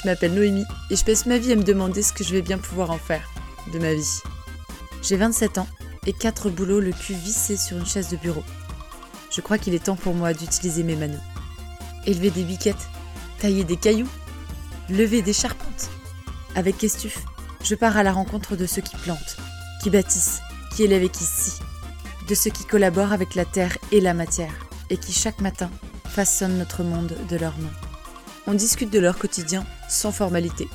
Je m'appelle Noémie et je passe ma vie à me demander ce que je vais bien pouvoir en faire de ma vie. J'ai 27 ans et 4 boulots le cul vissé sur une chaise de bureau. Je crois qu'il est temps pour moi d'utiliser mes manos. Élever des biquettes, tailler des cailloux, lever des charpentes. Avec Kestuf, je pars à la rencontre de ceux qui plantent, qui bâtissent, qui élèvent et qui scient, de ceux qui collaborent avec la terre et la matière, et qui chaque matin façonnent notre monde de leurs mains. On discute de leur quotidien sans formalité.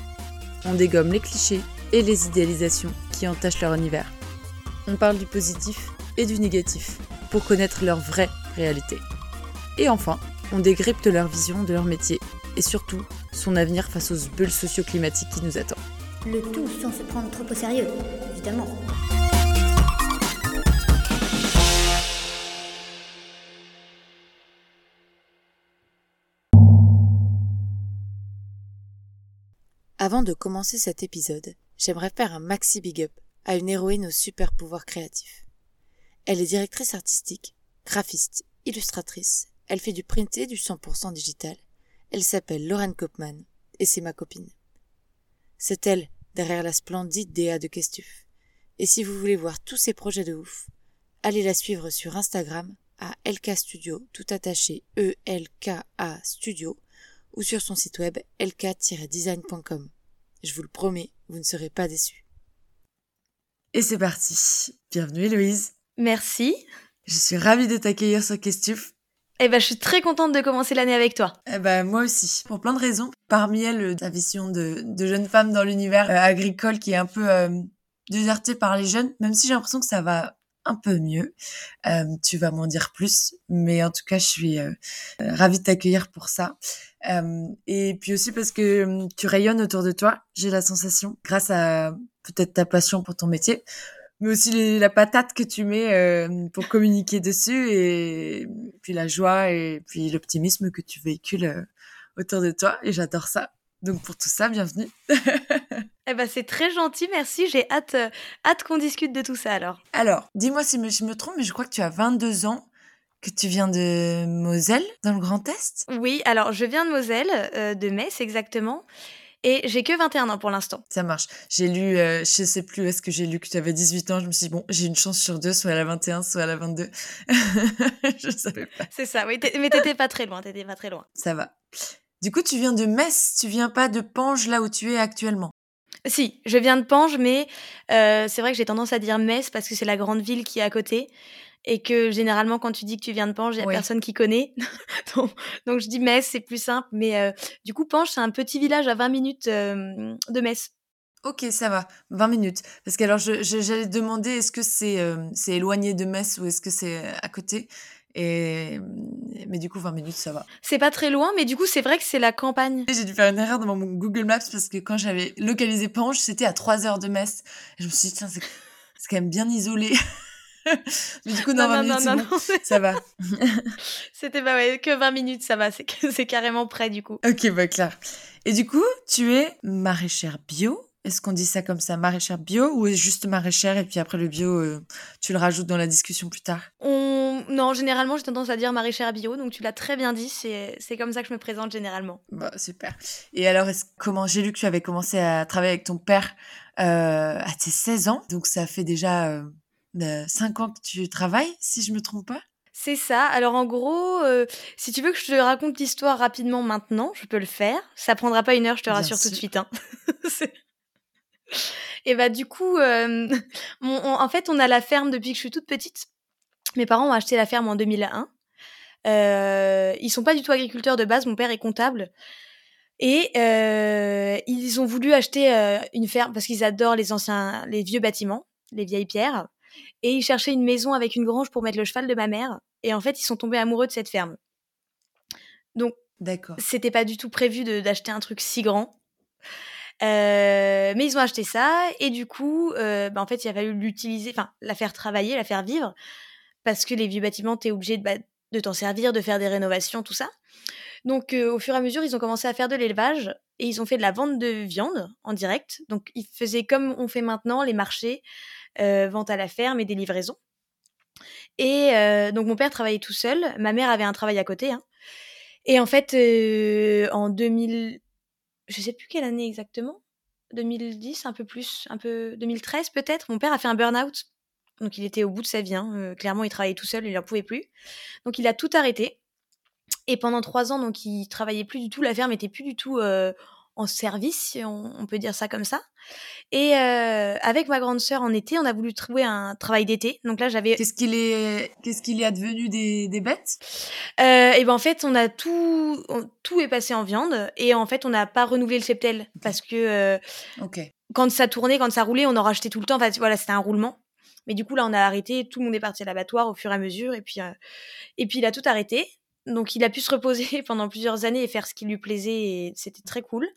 On dégomme les clichés et les idéalisations qui entachent leur univers. On parle du positif et du négatif pour connaître leur vraie réalité. Et enfin, on décrypte leur vision de leur métier et surtout son avenir face aux bulles socio-climatiques qui nous attendent. Le tout sans se prendre trop au sérieux, évidemment. Avant de commencer cet épisode, j'aimerais faire un maxi big up à une héroïne aux super pouvoirs créatifs. Elle est directrice artistique, graphiste, illustratrice, elle fait du printé du 100% digital. Elle s'appelle Lorraine Kopman et c'est ma copine. C'est elle derrière la splendide DA de Kestuf. Et si vous voulez voir tous ses projets de ouf, allez la suivre sur Instagram à LK Studio, tout attaché E-L-K-A Studio, ou sur son site web lk-design.com. Je vous le promets, vous ne serez pas déçus. Et c'est parti. Bienvenue Héloïse. Merci. Je suis ravie de t'accueillir sur Kestuf. Eh ben, je suis très contente de commencer l'année avec toi. Eh ben, moi aussi, pour plein de raisons. Parmi elles, ta vision de, de jeune femme dans l'univers euh, agricole qui est un peu euh, désertée par les jeunes, même si j'ai l'impression que ça va un peu mieux. Euh, tu vas m'en dire plus, mais en tout cas, je suis euh, ravie de t'accueillir pour ça. Euh, et puis aussi parce que hum, tu rayonnes autour de toi, j'ai la sensation, grâce à peut-être ta passion pour ton métier, mais aussi la patate que tu mets euh, pour communiquer dessus, et puis la joie et puis l'optimisme que tu véhicules euh, autour de toi. Et j'adore ça. Donc pour tout ça, bienvenue. Eh ben, c'est très gentil, merci. J'ai hâte, euh, hâte qu'on discute de tout ça alors. Alors, dis-moi si je me trompe, mais je crois que tu as 22 ans, que tu viens de Moselle, dans le Grand Est. Oui, alors je viens de Moselle, euh, de Metz exactement, et j'ai que 21 ans pour l'instant. Ça marche. J'ai lu, euh, je sais plus où est-ce que j'ai lu que tu avais 18 ans. Je me suis dit, bon, j'ai une chance sur deux, soit à la 21, soit à la 22. je savais pas. C'est ça, oui, mais t'étais pas très loin, t'étais pas très loin. Ça va. Du coup, tu viens de Metz, tu viens pas de Pange, là où tu es actuellement. Si, je viens de Pange, mais euh, c'est vrai que j'ai tendance à dire Metz parce que c'est la grande ville qui est à côté. Et que généralement, quand tu dis que tu viens de Pange, il n'y a Oui. personne qui connaît. donc, donc je dis Metz, c'est plus simple. Mais euh, du coup, Pange, c'est un petit village à 20 minutes euh, de Metz. Ok, ça va. 20 minutes. Parce que alors, j'allais demander, est-ce que c'est euh, c'est éloigné de Metz ou est-ce que c'est euh, à côté? Et mais du coup, 20 minutes, ça va. C'est pas très loin, mais du coup, c'est vrai que c'est la campagne. J'ai dû faire une erreur dans mon Google Maps parce que quand j'avais localisé Pange, c'était à 3 heures de Metz. Et je me suis dit, tiens, c'est quand même bien isolé. mais du coup, non, 20 minutes, c'est bon. non. Ça va. C'était bah ouais, que 20 minutes, ça va. C'est carrément près, du coup. Ok, bah clair. Et du coup, tu es maraîchère bio Est-ce qu'on dit ça comme ça, maraîchère bio Ou est juste maraîchère et puis après le bio, euh, tu le rajoutes dans la discussion plus tard? On... Non, généralement, j'ai tendance à dire maraîchère bio, donc tu l'as très bien dit, c'est comme ça que je me présente généralement. Bah, super. Et alors, est-ce, comment j'ai lu que tu avais commencé à travailler avec ton père euh, à tes 16 ans Donc, ça fait déjà euh, 5 ans que tu travailles, si je me trompe pas? C'est ça. Alors en gros, euh, si tu veux que je te raconte l'histoire rapidement maintenant, je peux le faire. Ça prendra pas une heure, je te Bien rassure tout de suite. Hein. Et bah du coup, euh, on- en fait, on a la ferme depuis que je suis toute petite. Mes parents ont acheté la ferme en 2001. Euh, ils sont pas du tout agriculteurs de base. Mon père est comptable. Et euh, ils ont voulu acheter euh, une ferme parce qu'ils adorent les anciens, les vieux bâtiments, les vieilles pierres. Et ils cherchaient une maison avec une grange pour mettre le cheval de ma mère. Et en fait, ils sont tombés amoureux de cette ferme. D'accord. C'était pas du tout prévu d'acheter un truc si grand. Euh, mais ils ont acheté ça et du coup, euh, bah, en fait, il a fallu l'utiliser, enfin, la faire travailler, la faire vivre, parce que les vieux bâtiments, t'es obligé de, bah, de t'en servir, de faire des rénovations, tout ça. Donc, euh, au fur et à mesure, ils ont commencé à faire de l'élevage et ils ont fait de la vente de viande en direct. Donc, ils faisaient comme on fait maintenant, les marchés, euh, vente à la ferme et des livraisons. Et euh, donc, mon père travaillait tout seul. Ma mère avait un travail à côté. hein. Et en fait, euh, en 2000, je sais plus quelle année exactement, 2010, un peu plus, un peu 2013 peut-être. Mon père a fait un burn-out, donc il était au bout de sa vie. Hein. clairement, il travaillait tout seul, il n'en pouvait plus. Donc il a tout arrêté. Et pendant trois ans, donc il travaillait plus du tout. La ferme était plus du tout en service, si on, peut dire ça comme ça. Et euh, avec ma grande sœur en été, on a voulu trouver un travail d'été. Donc là, j'avais. Qu'est-ce qu'il est, qu'est-ce qu'il est advenu des, des bêtes? Euh, Et ben en fait, on a tout, tout est passé en viande et en fait, on n'a pas renouvelé le cheptel parce que euh, quand ça tournait, quand ça roulait, on en rachetait tout le temps. Enfin, voilà, c'était un roulement. Mais du coup, là, on a arrêté. Tout le monde est parti à l'abattoir au fur et à mesure. Et puis, et puis, il a tout arrêté. Donc il a pu se reposer pendant plusieurs années et faire ce qui lui plaisait et c'était très cool.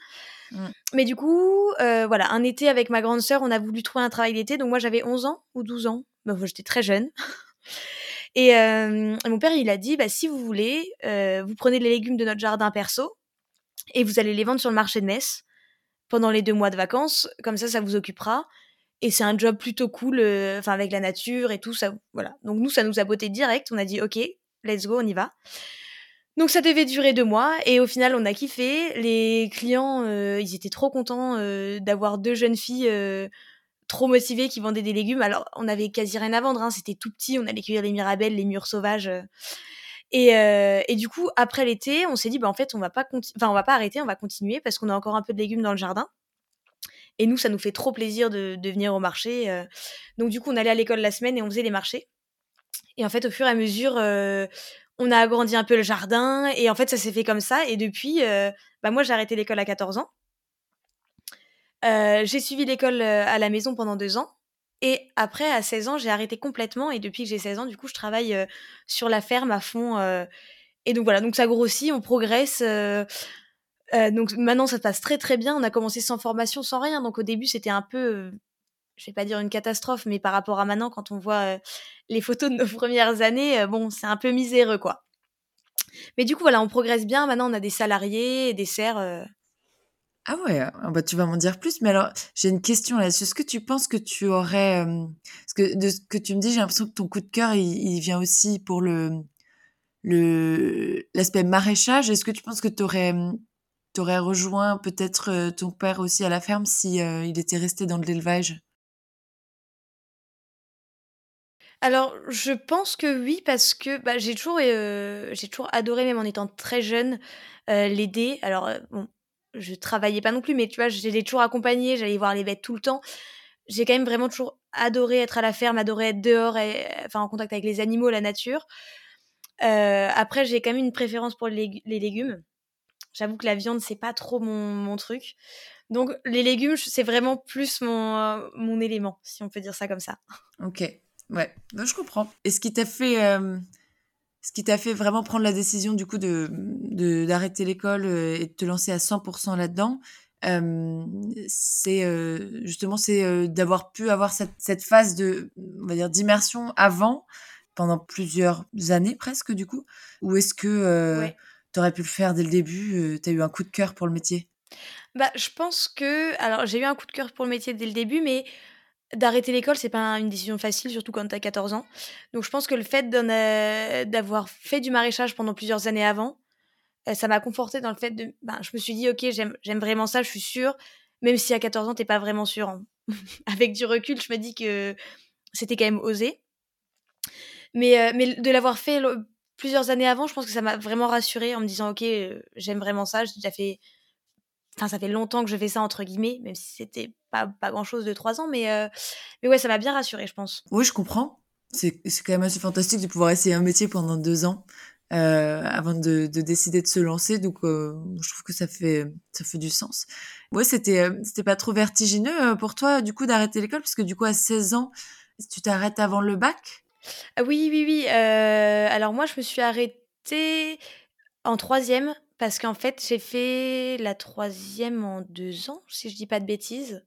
Mmh. Mais du coup, euh, voilà, un été avec ma grande sœur, on a voulu trouver un travail d'été. Donc moi j'avais 11 ans ou 12 ans. Bah, j'étais très jeune. et euh, mon père il a dit, bah, si vous voulez, euh, vous prenez les légumes de notre jardin perso et vous allez les vendre sur le marché de Metz pendant les deux mois de vacances. Comme ça, ça vous occupera. Et c'est un job plutôt cool, enfin avec la nature et tout ça. Voilà. Donc nous, ça nous a botté direct. On a dit, ok, let's go, on y va. Donc ça devait durer deux mois et au final on a kiffé. Les clients, euh, ils étaient trop contents euh, d'avoir deux jeunes filles euh, trop motivées qui vendaient des légumes. Alors on avait quasi rien à vendre, hein. c'était tout petit, on allait cueillir les mirabelles, les mûres sauvages. Et, et, du coup après l'été, on s'est dit bah en fait on va pas enfin on va pas arrêter, on va continuer parce qu'on a encore un peu de légumes dans le jardin. Et nous ça nous fait trop plaisir de, de venir au marché. Donc du coup on allait à l'école la semaine et on faisait les marchés. Et en fait, au fur et à mesure, on a agrandi un peu le jardin et en fait ça s'est fait comme ça. Et depuis euh, bah moi j'ai arrêté l'école à 14 ans. Euh, j'ai suivi l'école euh, à la maison pendant deux ans. Et après à 16 ans j'ai arrêté complètement. Et depuis que j'ai 16 ans du coup je travaille sur la ferme à fond et donc voilà donc ça grossit on progresse donc maintenant ça passe très très bien. On a commencé sans formation sans rien. Donc au début c'était un peu je vais pas dire une catastrophe, mais par rapport à maintenant, quand on voit les photos de nos premières années, bon, c'est un peu miséreux, quoi. Mais du coup, voilà, on progresse bien. Maintenant, on a des salariés, des serres. Ah ouais, ah bah tu vas m'en dire plus. Mais alors, j'ai une question là. Est-ce que tu penses que tu aurais, parce que de ce que tu me dis, j'ai l'impression que ton coup de cœur, il, vient aussi pour le l'aspect maraîchage. Est-ce que tu penses que tu aurais rejoint peut-être ton père aussi à la ferme si il était resté dans l'élevage? Alors, je pense que oui, parce que bah, j'ai toujours, euh, j'ai toujours adoré, même en étant très jeune, euh, l'aider. Alors, euh, bon, je travaillais pas non plus, mais tu vois, je l'ai toujours accompagné, j'allais voir les bêtes tout le temps. J'ai quand même vraiment toujours adoré être à la ferme, adoré être dehors, et, enfin en contact avec les animaux, la nature. après, j'ai quand même une préférence pour les, légumes. J'avoue que la viande, c'est pas trop mon, mon truc. Donc, les légumes, c'est vraiment plus mon, mon élément, si on peut dire ça comme ça. Ok. Ouais, je comprends. Et ce qui t'a fait, euh, ce qui t'a fait vraiment prendre la décision du coup de d'arrêter l'école euh, et de te lancer à 100% là-dedans, euh, c'est justement c'est d'avoir pu avoir cette, cette, phase de, on va dire, d'immersion avant, pendant plusieurs années presque du coup. Ou est-ce que tu aurais pu le faire dès le début Tu as eu un coup de cœur pour le métier? Bah, je pense que. Alors, j'ai eu un coup de cœur pour le métier dès le début, mais D'arrêter l'école, c'est pas une décision facile, surtout quand t'as 14 ans. Donc je pense que le fait d'avoir fait du maraîchage pendant plusieurs années avant, euh, ça m'a conforté dans le fait de. Ben, je me suis dit, ok, j'aime vraiment ça, je suis sûre. Même si à 14 ans, t'es pas vraiment sûre. Hein. Avec du recul, je me dis que c'était quand même osé. Mais, euh, mais de l'avoir fait plusieurs années avant, je pense que ça m'a vraiment rassurée en me disant, ok, euh, j'aime vraiment ça, j'ai déjà fait Enfin, ça fait longtemps que je fais ça, entre guillemets, même si c'était pas, pas grand chose de trois ans, mais, euh, mais ouais, ça m'a bien rassurée, je pense. Oui, je comprends. C'est quand même assez fantastique de pouvoir essayer un métier pendant deux ans euh, avant de, de, décider de se lancer. Donc, euh, je trouve que ça fait, ça fait du sens. Ouais, c'était c'était pas trop vertigineux pour toi, du coup, d'arrêter l'école, parce que du coup, à 16 ans, tu t'arrêtes avant le bac? Ah Oui, oui, oui. alors, moi, je me suis arrêtée en troisième parce qu'en fait, j'ai fait la troisième en deux ans, si je dis pas de bêtises.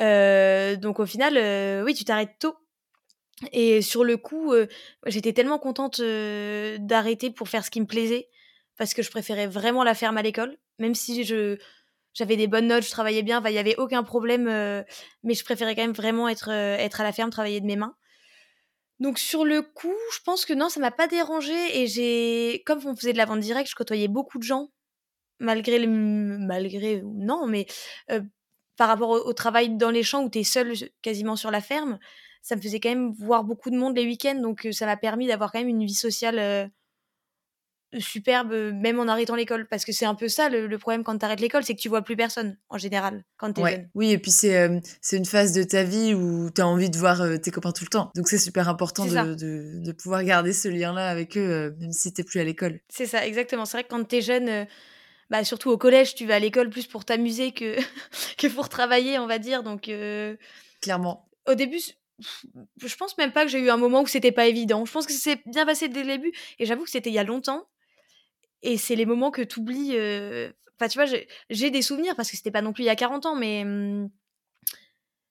Euh, donc au final, euh, oui, tu t'arrêtes tôt. Et sur le coup, euh, j'étais tellement contente d'arrêter pour faire ce qui me plaisait, parce que je préférais vraiment la ferme à l'école, même si je j'avais des bonnes notes, je travaillais bien, il n'y avait aucun problème, mais je préférais quand même vraiment être, être à la ferme, travailler de mes mains. Donc sur le coup, je pense que non, ça m'a pas dérangé et j'ai comme on faisait de la vente directe, je côtoyais beaucoup de gens. malgré le malgré non, mais par rapport au, travail dans les champs où tu es seul quasiment sur la ferme, ça me faisait quand même voir beaucoup de monde les week-ends, donc ça m'a permis d'avoir quand même une vie sociale superbe, même en arrêtant l'école. Parce que c'est un peu ça le, problème quand tu arrêtes l'école, c'est que tu vois plus personne en général quand tu es jeune. Oui, et puis c'est c'est une phase de ta vie où tu as envie de voir tes copains tout le temps. Donc c'est super important de, de, de, pouvoir garder ce lien-là avec eux, même si tu plus à l'école. C'est ça, exactement. C'est vrai que quand tu es jeune, bah, surtout au collège, tu vas à l'école plus pour t'amuser que, que pour travailler, on va dire. Donc, Clairement. Au début, je pense même pas que j'ai eu un moment où c'était pas évident. Je pense que c'est bien passé dès le début. Et j'avoue que c'était il y a longtemps. Et c'est les moments que tu oublies. Enfin, tu vois, j'ai des souvenirs parce que c'était pas non plus il y a 40 ans, mais. Mmh,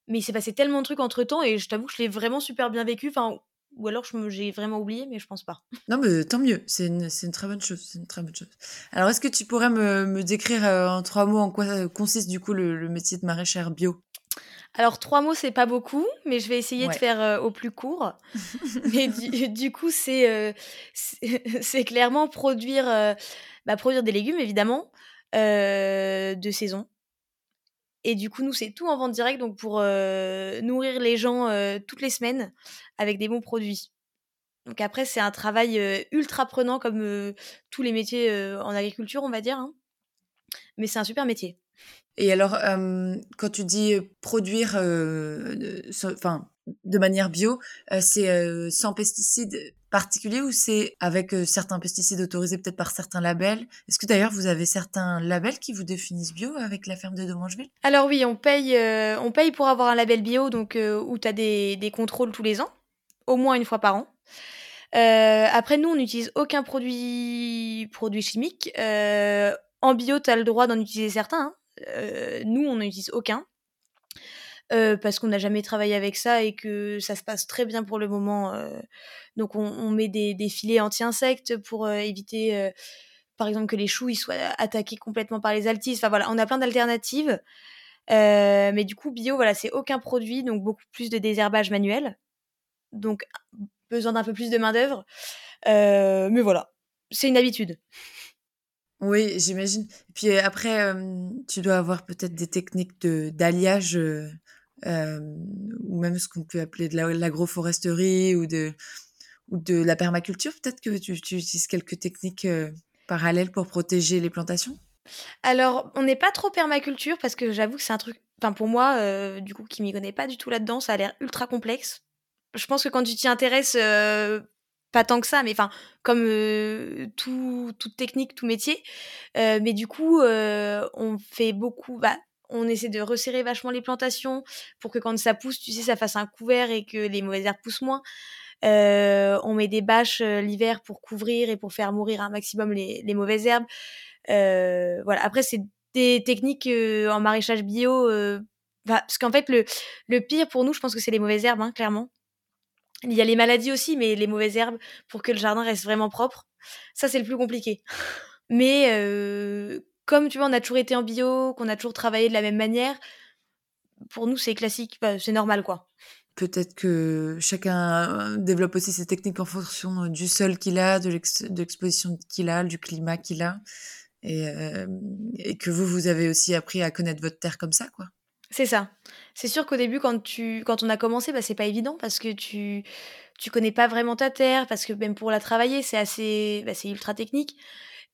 mais il s'est passé tellement de trucs entre temps et je t'avoue que je l'ai vraiment super bien vécu. Enfin, ou alors j'ai vraiment oublié, mais je pense pas. Non, mais tant mieux. C'est une, une, très bonne chose. C'est une très bonne chose. Alors, est-ce que tu pourrais me, me décrire en trois mots en quoi consiste du coup le, le métier de maraîchère bio? Alors, trois mots, c'est pas beaucoup, mais je vais essayer de faire au plus court. mais du, coup, c'est c'est clairement produire, bah, produire des légumes, évidemment, de saison. Et du coup, nous, c'est tout en vente directe, donc pour nourrir les gens toutes les semaines avec des bons produits. Donc après, c'est un travail ultra prenant comme tous les métiers en agriculture, on va dire. Hein. Mais c'est un super métier. Et alors, quand tu dis produire, enfin, de manière bio, c'est sans pesticides particuliers ou c'est avec certains pesticides autorisés peut-être par certains labels? Est-ce que d'ailleurs vous avez certains labels qui vous définissent bio avec la ferme de Domangeville? Alors oui, on paye, on paye pour avoir un label bio, donc où tu as des, contrôles tous les ans, au moins une fois par an. après, nous, on n'utilise aucun produit, produit chimique. en bio, tu as le droit d'en utiliser certains. Hein. Euh, nous, on n'en utilise aucun. Euh, parce qu'on n'a jamais travaillé avec ça et que ça se passe très bien pour le moment. Euh. donc on, met des, filets anti-insectes pour éviter, par exemple, que les choux soient attaqués complètement par les altises. Enfin voilà, on a plein d'alternatives. mais du coup, bio, voilà, c'est aucun produit, donc beaucoup plus de désherbage manuel. Donc besoin d'un peu plus de main d'œuvre. mais voilà, c'est une habitude. Oui, j'imagine. Et puis après, tu dois avoir peut-être des techniques de d'alliage ou même ce qu'on peut appeler de l'agroforesterie ou de ou de la permaculture. Peut-être que tu, utilises quelques techniques parallèles pour protéger les plantations? Alors, on n'est pas trop permaculture parce que j'avoue que c'est un truc. Enfin, pour moi, du coup, qui m'y connaît pas du tout là-dedans, ça a l'air ultra complexe. Je pense que quand tu t'y intéresses, pas tant que ça, mais enfin, comme tout, toute technique, tout métier. mais du coup, on fait beaucoup. Bah, on essaie de resserrer vachement les plantations pour que quand ça pousse, tu sais, ça fasse un couvert et que les mauvaises herbes poussent moins. on met des bâches l'hiver pour couvrir et pour faire mourir un maximum les, les mauvaises herbes. voilà. Après, c'est des techniques en maraîchage bio. Bah, parce qu'en fait, le, le pire pour nous, je pense que c'est les mauvaises herbes, hein, clairement. Il y a les maladies aussi, mais les mauvaises herbes pour que le jardin reste vraiment propre, ça c'est le plus compliqué. Mais euh, comme tu vois, on a toujours été en bio, qu'on a toujours travaillé de la même manière, pour nous c'est classique, bah, c'est normal quoi. Peut-être que chacun développe aussi ses techniques en fonction du sol qu'il a, de l'exposition qu'il a, du climat qu'il a, et, euh, et que vous, vous avez aussi appris à connaître votre terre comme ça, quoi. C'est ça. C'est sûr qu'au début, quand, tu, quand on a commencé, bah, c'est pas évident parce que tu tu connais pas vraiment ta terre, parce que même pour la travailler, c'est assez bah, c'est ultra technique.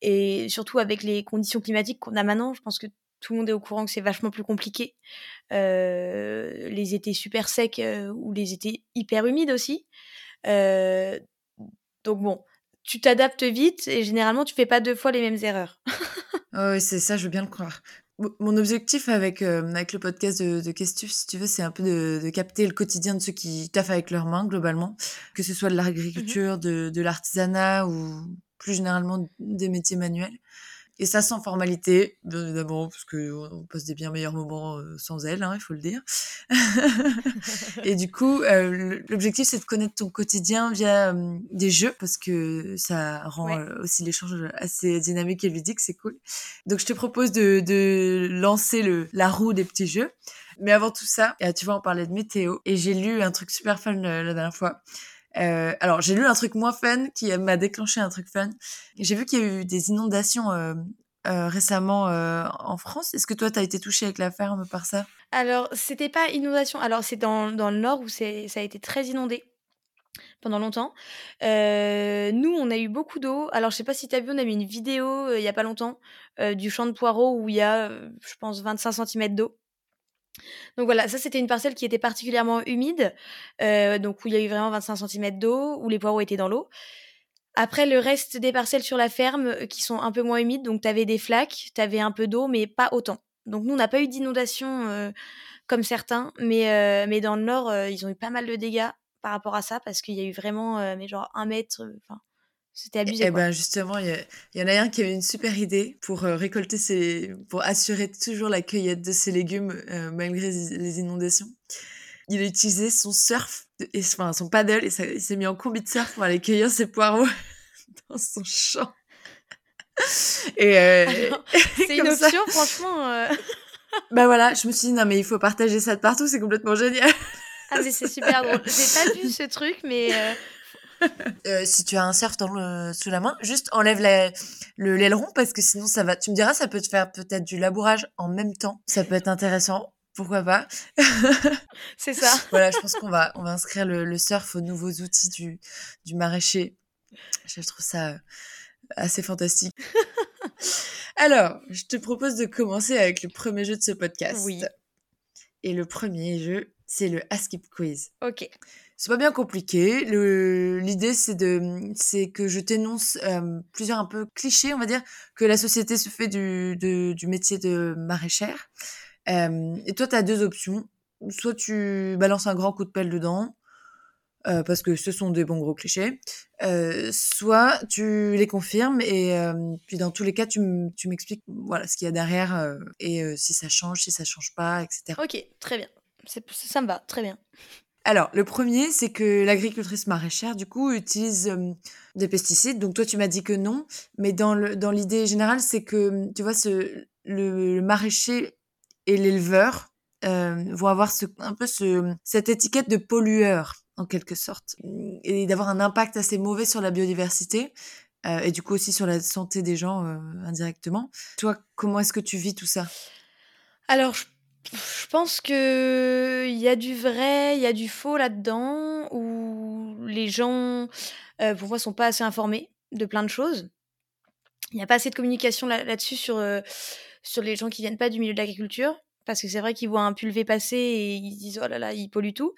Et surtout avec les conditions climatiques qu'on a maintenant, je pense que tout le monde est au courant que c'est vachement plus compliqué. Euh, les étés super secs euh, ou les étés hyper humides aussi. Euh, donc bon, tu t'adaptes vite et généralement tu fais pas deux fois les mêmes erreurs. oui, c'est ça, je veux bien le croire. Mon objectif avec, euh, avec le podcast de, de Questus, si tu veux, c'est un peu de, de, capter le quotidien de ceux qui taffent avec leurs mains, globalement. Que ce soit de l'agriculture, mmh de, de l'artisanat ou plus généralement des métiers manuels. Et ça sans formalité, bien évidemment, parce qu'on passe des bien meilleurs moments euh, sans elle, hein, il faut le dire. et du coup, euh, l'objectif, c'est de connaître ton quotidien via euh, des jeux, parce que ça rend aussi l'échange assez dynamique et ludique, c'est cool. Donc, je te propose de, de lancer le, la roue des petits jeux. Mais avant tout ça, tu vois, on parlait de météo, et j'ai lu un truc super fun la dernière fois. Euh, alors, j'ai lu un truc moins fun qui m'a déclenché un truc fun. J'ai vu qu'il y a eu des inondations euh, récemment en France. Est-ce que toi, tu as été touché avec la ferme par ça? Alors, c'était pas inondation. Alors, c'est dans, dans le nord où ça a été très inondé pendant longtemps. nous, on a eu beaucoup d'eau. Alors, je sais pas si tu as vu, on a mis une vidéo il y a pas longtemps du champ de poireaux où il y a, je pense, 25 cm d'eau. Donc voilà, ça c'était une parcelle qui était particulièrement humide, donc où il y a eu vraiment 25 cm d'eau, où les poireaux étaient dans l'eau. Après, le reste des parcelles sur la ferme qui sont un peu moins humides, donc tu avais des flaques, tu avais un peu d'eau, mais pas autant. Donc nous, on n'a pas eu d'inondation comme certains, mais, mais dans le nord, ils ont eu pas mal de dégâts par rapport à ça parce qu'il y a eu vraiment euh, mais genre un mètre. C'était abusé. Et, ben justement, il y, en a un qui avait une super idée pour euh, récolter ses, pour assurer toujours la cueillette de ses légumes euh, malgré les inondations. Il a utilisé son surf, et, enfin son paddle, et ça, il s'est mis en combi de surf pour aller cueillir ses poireaux dans son champ. Et c'est une option, franchement. bah voilà, je me suis dit non mais il faut partager ça de partout, c'est complètement génial. Ah, mais c'est super drôle. J'ai pas vu ce truc, mais. Euh, euh, si tu as un surf dans le, sous la main, juste enlève la, le l'aileron parce que sinon ça va. Tu me diras, ça peut te faire peut-être du labourage en même temps. Ça peut être intéressant. Pourquoi pas C'est ça. voilà, je pense qu'on va, on va inscrire le, le, surf aux nouveaux outils du, du maraîcher. Je trouve ça euh, assez fantastique. Alors, je te propose de commencer avec le premier jeu de ce podcast. Oui. Et le premier jeu, c'est le Askip Quiz. Ok. C'est pas bien compliqué. L'idée, c'est de, c'est que je t'énonce euh, plusieurs un peu clichés, on va dire, que la société se fait du, du métier de maraîchère. Euh, et toi, tu as deux options. Soit tu balances un grand coup de pelle dedans, euh, parce que ce sont des bons gros clichés. soit tu les confirmes et puis dans tous les cas, tu m'expliques voilà ce qu'il y a derrière et si ça change, si ça change pas, etc. Ok, très bien ça me va, très bien. Alors, le premier, c'est que l'agricultrice maraîchère, du coup, utilise euh, des pesticides. Donc, toi, tu m'as dit que non. Mais dans l'idée dans générale, c'est que, tu vois, ce, le, maraîcher et l'éleveur euh, vont avoir ce, un peu ce, cette étiquette de pollueur, en quelque sorte. Et d'avoir un impact assez mauvais sur la biodiversité. Euh, et du coup aussi sur la santé des gens indirectement. Toi, comment est-ce que tu vis tout ça? Alors, je pense que il y a du vrai, il y a du faux là-dedans, où les gens, euh, pour moi, sont pas assez informés de plein de choses. Il n'y a pas assez de communication là- dessus sur, euh, sur les gens qui viennent pas du milieu de l'agriculture. Parce que c'est vrai qu'ils voient un pulvé passer et ils se disent oh là là, il pollue tout.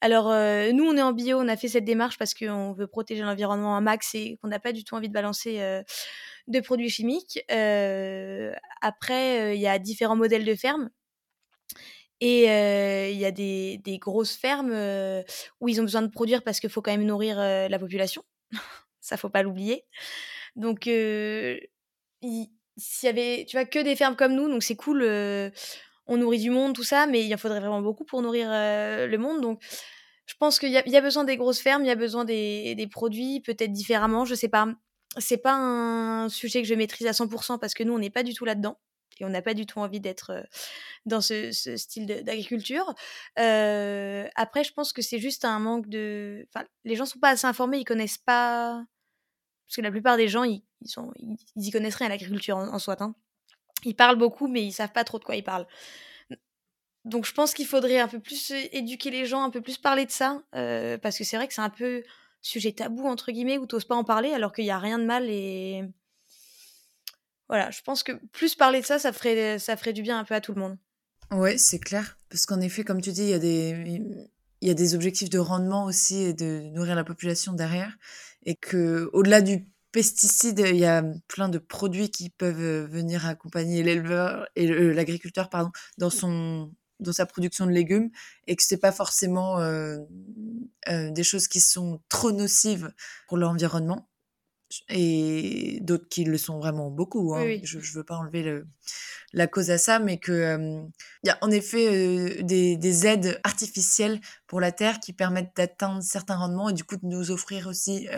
Alors, euh, nous, on est en bio, on a fait cette démarche parce qu'on veut protéger l'environnement un max et qu'on n'a pas du tout envie de balancer de produits chimiques. après, il y a différents modèles de fermes. Et il y a des, des, grosses fermes où ils ont besoin de produire parce qu'il faut quand même nourrir la population. Ça, faut pas l'oublier. Donc, s'il y avait, tu vois, que des fermes comme nous, donc c'est cool, on nourrit du monde, tout ça, mais il en faudrait vraiment beaucoup pour nourrir le monde. Donc, je pense qu'il y, y, a besoin des grosses fermes, il y a besoin des, des produits, peut-être différemment, je sais pas. C'est pas un sujet que je maîtrise à 100% parce que nous, on n'est pas du tout là-dedans et on n'a pas du tout envie d'être dans ce, style d'agriculture. après, je pense que c'est juste un manque de. Enfin, les gens sont pas assez informés, ils connaissent pas. Parce que la plupart des gens, ils, ils connaissent rien à l'agriculture en, soi. Hein. Ils parlent beaucoup, mais ils savent pas trop de quoi ils parlent. Donc, je pense qu'il faudrait un peu plus éduquer les gens, un peu plus parler de ça, parce que c'est vrai que c'est un peu sujet tabou entre guillemets où t'oses pas en parler alors qu'il y a rien de mal et voilà, je pense que plus parler de ça, ça ferait, ça ferait du bien un peu à tout le monde. Ouais, c'est clair. Parce qu'en effet, comme tu dis, il y, a des, il y a des objectifs de rendement aussi et de nourrir la population derrière. Et que au-delà du pesticide, il y a plein de produits qui peuvent euh, venir accompagner l'éleveur et l'agriculteur pardon dans son dans sa production de légumes et que c'est pas forcément euh, euh, des choses qui sont trop nocives pour l'environnement et d'autres qui le sont vraiment beaucoup. Hein. Je ne veux pas enlever le, la cause à ça, mais qu'il il y a en effet des, des, aides artificielles pour la terre qui permettent d'atteindre certains rendements et du coup de nous offrir aussi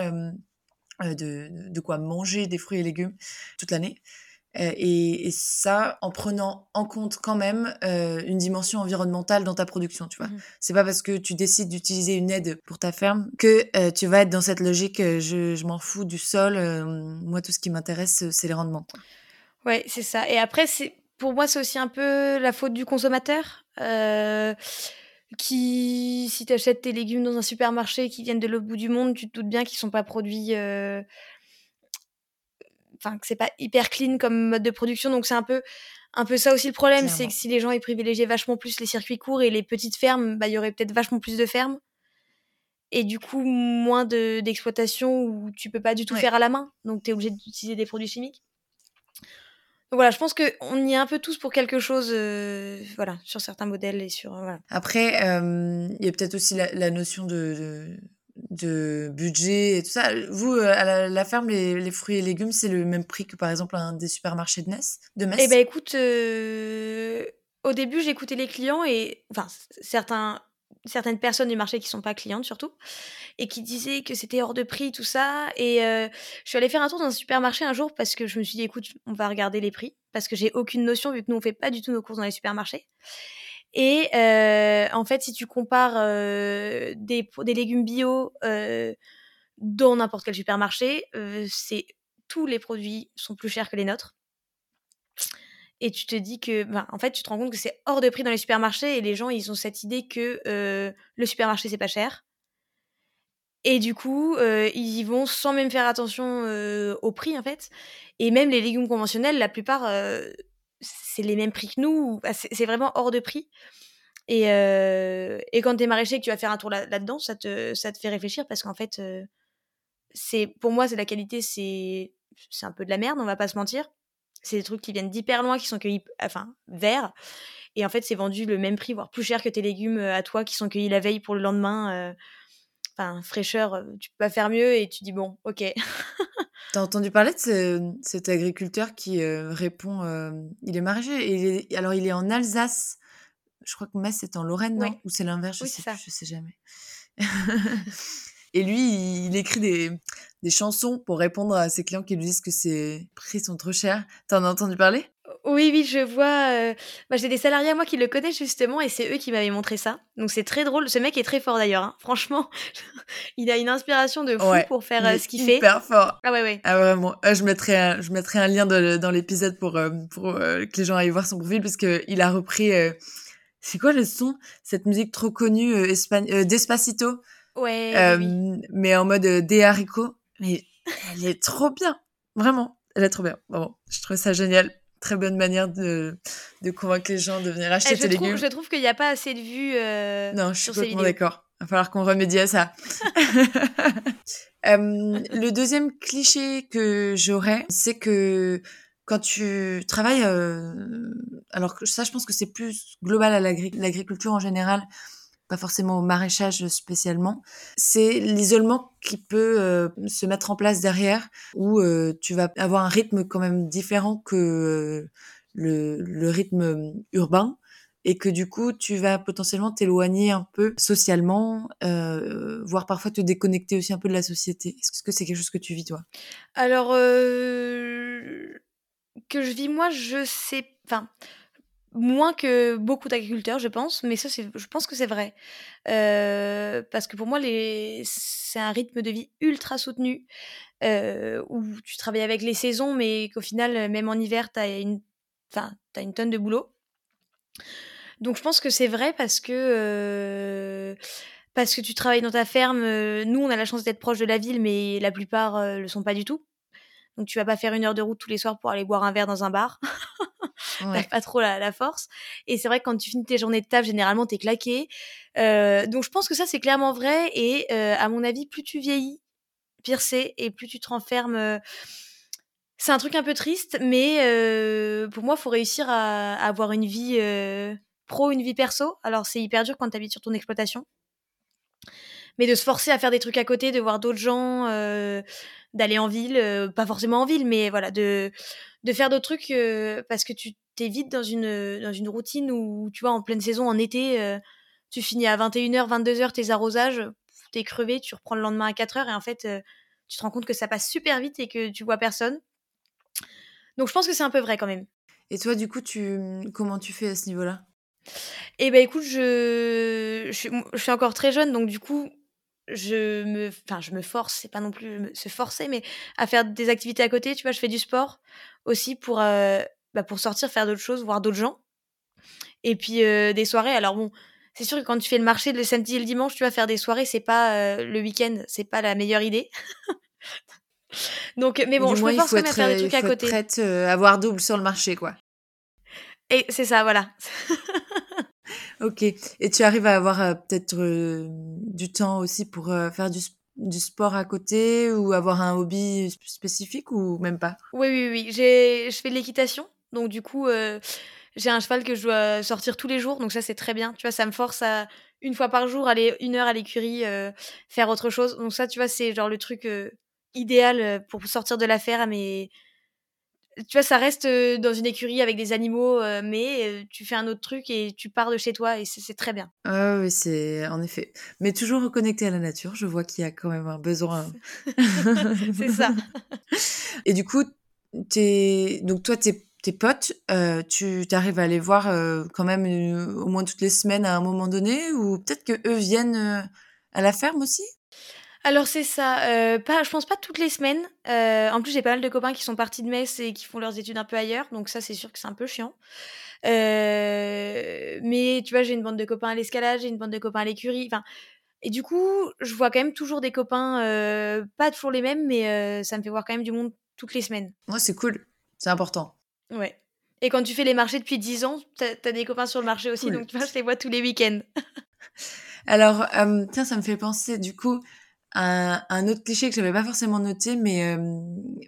de, de, quoi manger des fruits et légumes toute l'année. Euh, et, ça en prenant en compte quand même euh, une dimension environnementale dans ta production, tu vois. Mmh c'est pas parce que tu décides d'utiliser une aide pour ta ferme que euh, tu vas être dans cette logique je, je m'en fous du sol, moi tout ce qui m'intéresse c'est les rendements. Ouais, c'est ça. Et après, c'est pour moi, c'est aussi un peu la faute du consommateur. qui, si tu achètes tes légumes dans un supermarché qui viennent de l'autre bout du monde, tu te doutes bien qu'ils sont pas produits. Enfin, que c'est pas hyper clean comme mode de production. Donc, c'est un peu, un peu ça aussi le problème. C'est que si les gens ils privilégiaient vachement plus les circuits courts et les petites fermes, bah, il y aurait peut-être vachement plus de fermes. Et du coup, moins d'exploitation où tu peux pas du tout faire à la main. Donc, tu es obligé d'utiliser des produits chimiques voilà, je pense qu'on y est un peu tous pour quelque chose, euh, voilà, sur certains modèles et sur. Euh, voilà. Après, il y a peut-être aussi la, notion de, de, budget et tout ça. Vous, euh, à la, ferme, les, fruits et légumes, c'est le même prix que par exemple un des supermarchés de Metz, de Metz Eh ben, écoute, au début, j'écoutais les clients et, enfin, certains certaines personnes du marché qui sont pas clientes surtout et qui disaient que c'était hors de prix tout ça et euh, je suis allée faire un tour dans un supermarché un jour parce que je me suis dit écoute on va regarder les prix parce que j'ai aucune notion vu que nous on fait pas du tout nos courses dans les supermarchés et euh, en fait si tu compares euh, des, des légumes bio dans n'importe quel supermarché c'est tous les produits sont plus chers que les nôtres et tu te dis que, ben, en fait, tu te rends compte que c'est hors de prix dans les supermarchés et les gens, ils ont cette idée que euh, le supermarché, c'est pas cher. Et du coup, euh, ils y vont sans même faire attention euh, au prix, en fait. Et même les légumes conventionnels, la plupart, c'est les mêmes prix que nous. C'est vraiment hors de prix. Et, et quand t'es maraîcher et que tu vas faire un tour là-dedans, ça, te, ça te fait réfléchir parce qu'en fait, c'est pour moi, c'est la qualité, c'est un peu de la merde, on va pas se mentir. C'est des trucs qui viennent d'hyper loin, qui sont cueillis, enfin, verts. Et en fait, c'est vendu le même prix, voire plus cer que tes légumes euh, à toi qui sont cueillis la veille pour le lendemain. Euh, enfin, fraîcheur, euh, tu peux pas faire mieux et tu dis bon, ok. T'as entendu parler de cet agriculteur qui répond Il est maraîcher. Et alors, il est en Alsace. Je crois que Metz, c'est en Lorraine, non? Ou c'est l'inverse Je sais je sais jamais. Et lui, il écrit des, des chansons pour répondre à ses clients qui lui disent que ses prix sont trop chers. T'en as entendu parler? Oui, oui, je vois. Euh, bah, j'ai des salariés à moi qui le connaissent justement et c'est eux qui m'avaient montré ça. Donc c'est très drôle. Ce mec est très fort d'ailleurs. Hein. Franchement, il a une inspiration de fou pour faire euh, ce qu'il fait. Super fort. Ah ouais, ouais. Ah vraiment. Ah, je mettrai un, je mettrai un lien dans l'épisode pour euh, pour que les gens aillent voir son profil parce que il a repris. c'est quoi le son? Cette musique trop connue Despacito. Ouais. Mais en mode des haricots. Mais elle est trop bien. Vraiment. Elle est trop bien. Vraiment. Je trouve ça génial. Très bonne manière de, de convaincre les gens de venir acheter eh, tes légumes. Je trouve qu'il n'y a pas assez de vues euh, non, je suis complètement d'accord. Il va falloir qu'on remédie à ça. le deuxième cliché que j'aurais, c'est que quand tu travailles, euh, alors ça, je pense que c'est plus global à l'agriculture en général, pas forcément au maraîchage spécialement, c'est l'isolement qui peut euh, se mettre en place derrière, où euh, tu vas avoir un rythme quand même différent que euh, le, le, rythme urbain, et que du coup tu vas potentiellement t'éloigner un peu socialement, voire parfois te déconnecter aussi un peu de la société. Est-ce que c'est quelque chose que tu vis toi? Alors que je vis moi, je sais, enfin moins que beaucoup d'agriculteurs, je pense, mais ça, je pense que c'est vrai. Euh, parce que pour moi, les... c'est un rythme de vie ultra soutenu, euh, où tu travailles avec les saisons, mais qu'au final, même en hiver, tu as une... Enfin, as une tonne de boulot. Donc je pense que c'est vrai parce que... Euh, parce que tu travailles dans ta ferme, nous on a la chance d'être proche de la ville, mais la plupart ne le sont pas du tout. Donc tu vas pas faire une heure de route tous les soirs pour aller boire un verre dans un bar. t'as pas trop la, force. Et c'est vrai que quand tu finis tes journées de taf, généralement, t'es claqué. Euh, donc je pense que ça, c'est clairement vrai. Et euh, à mon avis, plus tu vieillis, pire c'est, et plus tu te renfermes. Euh, c'est un truc un peu triste, mais pour moi, il faut réussir à, avoir une vie pro, une vie perso. Alors c'est hyper dur quand tu habites sur ton exploitation. Mais de se forcer à faire des trucs à côté, de voir d'autres gens, d'aller en ville, pas forcément en ville, mais voilà, de de faire d'autres trucs euh, parce que tu t'es vite dans une, dans une routine où, tu vois, en pleine saison, en été, euh, tu finis à 21h, 22h tes arrosages, t'es crevé, tu reprends le lendemain à 4h et en fait, euh, tu te rends compte que ça passe super vite et que tu vois personne. Donc je pense que c'est un peu vrai quand même. Et toi, du coup, tu comment tu fais à ce niveau-là? Eh ben écoute, je... Je suis encore très jeune, donc du coup, je me, enfin, je me force, c'est pas non plus se forcer, mais à faire des activités à côté. Tu vois, je fais du sport aussi pour, bah, pour sortir, faire d'autres choses, voir d'autres gens. Et puis des soirées. Alors bon, c'est sûr que quand tu fais le marché le samedi et le dimanche, tu vas faire des soirées, c'est pas le week-end, c'est pas la meilleure idée. Donc, mais bon, je me force quand même à faire des trucs à côté. prête à avoir double sur le marché, quoi. Et c'est ça, voilà. ok. Et tu arrives à avoir peut-être du temps aussi pour faire du, du, sport à côté ou avoir un hobby spécifique ou même pas? Oui, oui, oui. Je fais de l'équitation. Donc, du coup, j'ai un cheval que je dois sortir tous les jours, donc ça c'est très bien. Tu vois, ça me force à une fois par jour aller une heure à l'écurie euh, faire autre chose. Donc ça, tu vois, c'est genre le truc euh, idéal euh, pour sortir de la ferme. Mais tu vois, ça reste dans une écurie avec des animaux, mais tu fais un autre truc et tu pars de chez toi et c'est très bien. Ah oui, c'est en effet. Mais toujours reconnecté à la nature, je vois qu'il y a quand même un besoin. c'est ça. et du coup, es... donc toi, t'es tes potes, euh, tu arrives à les voir euh, quand même euh, au moins toutes les semaines à un moment donné ou peut-être que eux viennent à la ferme aussi? Alors c'est ça, pas, je pense pas toutes les semaines. en plus j'ai pas mal de copains qui sont partis de Metz et qui font leurs études un peu ailleurs, donc ça c'est sûr que c'est un peu chiant. mais tu vois j'ai une bande de copains à l'escalade, j'ai une bande de copains à l'écurie, enfin et du coup je vois quand même toujours des copains, pas toujours les mêmes, mais ça me fait voir quand même du monde toutes les semaines. Ouais c'est cool, c'est important. Ouais. Et quand tu fais les marchés depuis 10 ans, t'as as des copains sur le marché aussi, donc tu vois, je les vois tous les week-ends. Alors, euh, tiens, ça me fait penser du coup à un autre cliché que j'avais pas forcément noté, mais euh,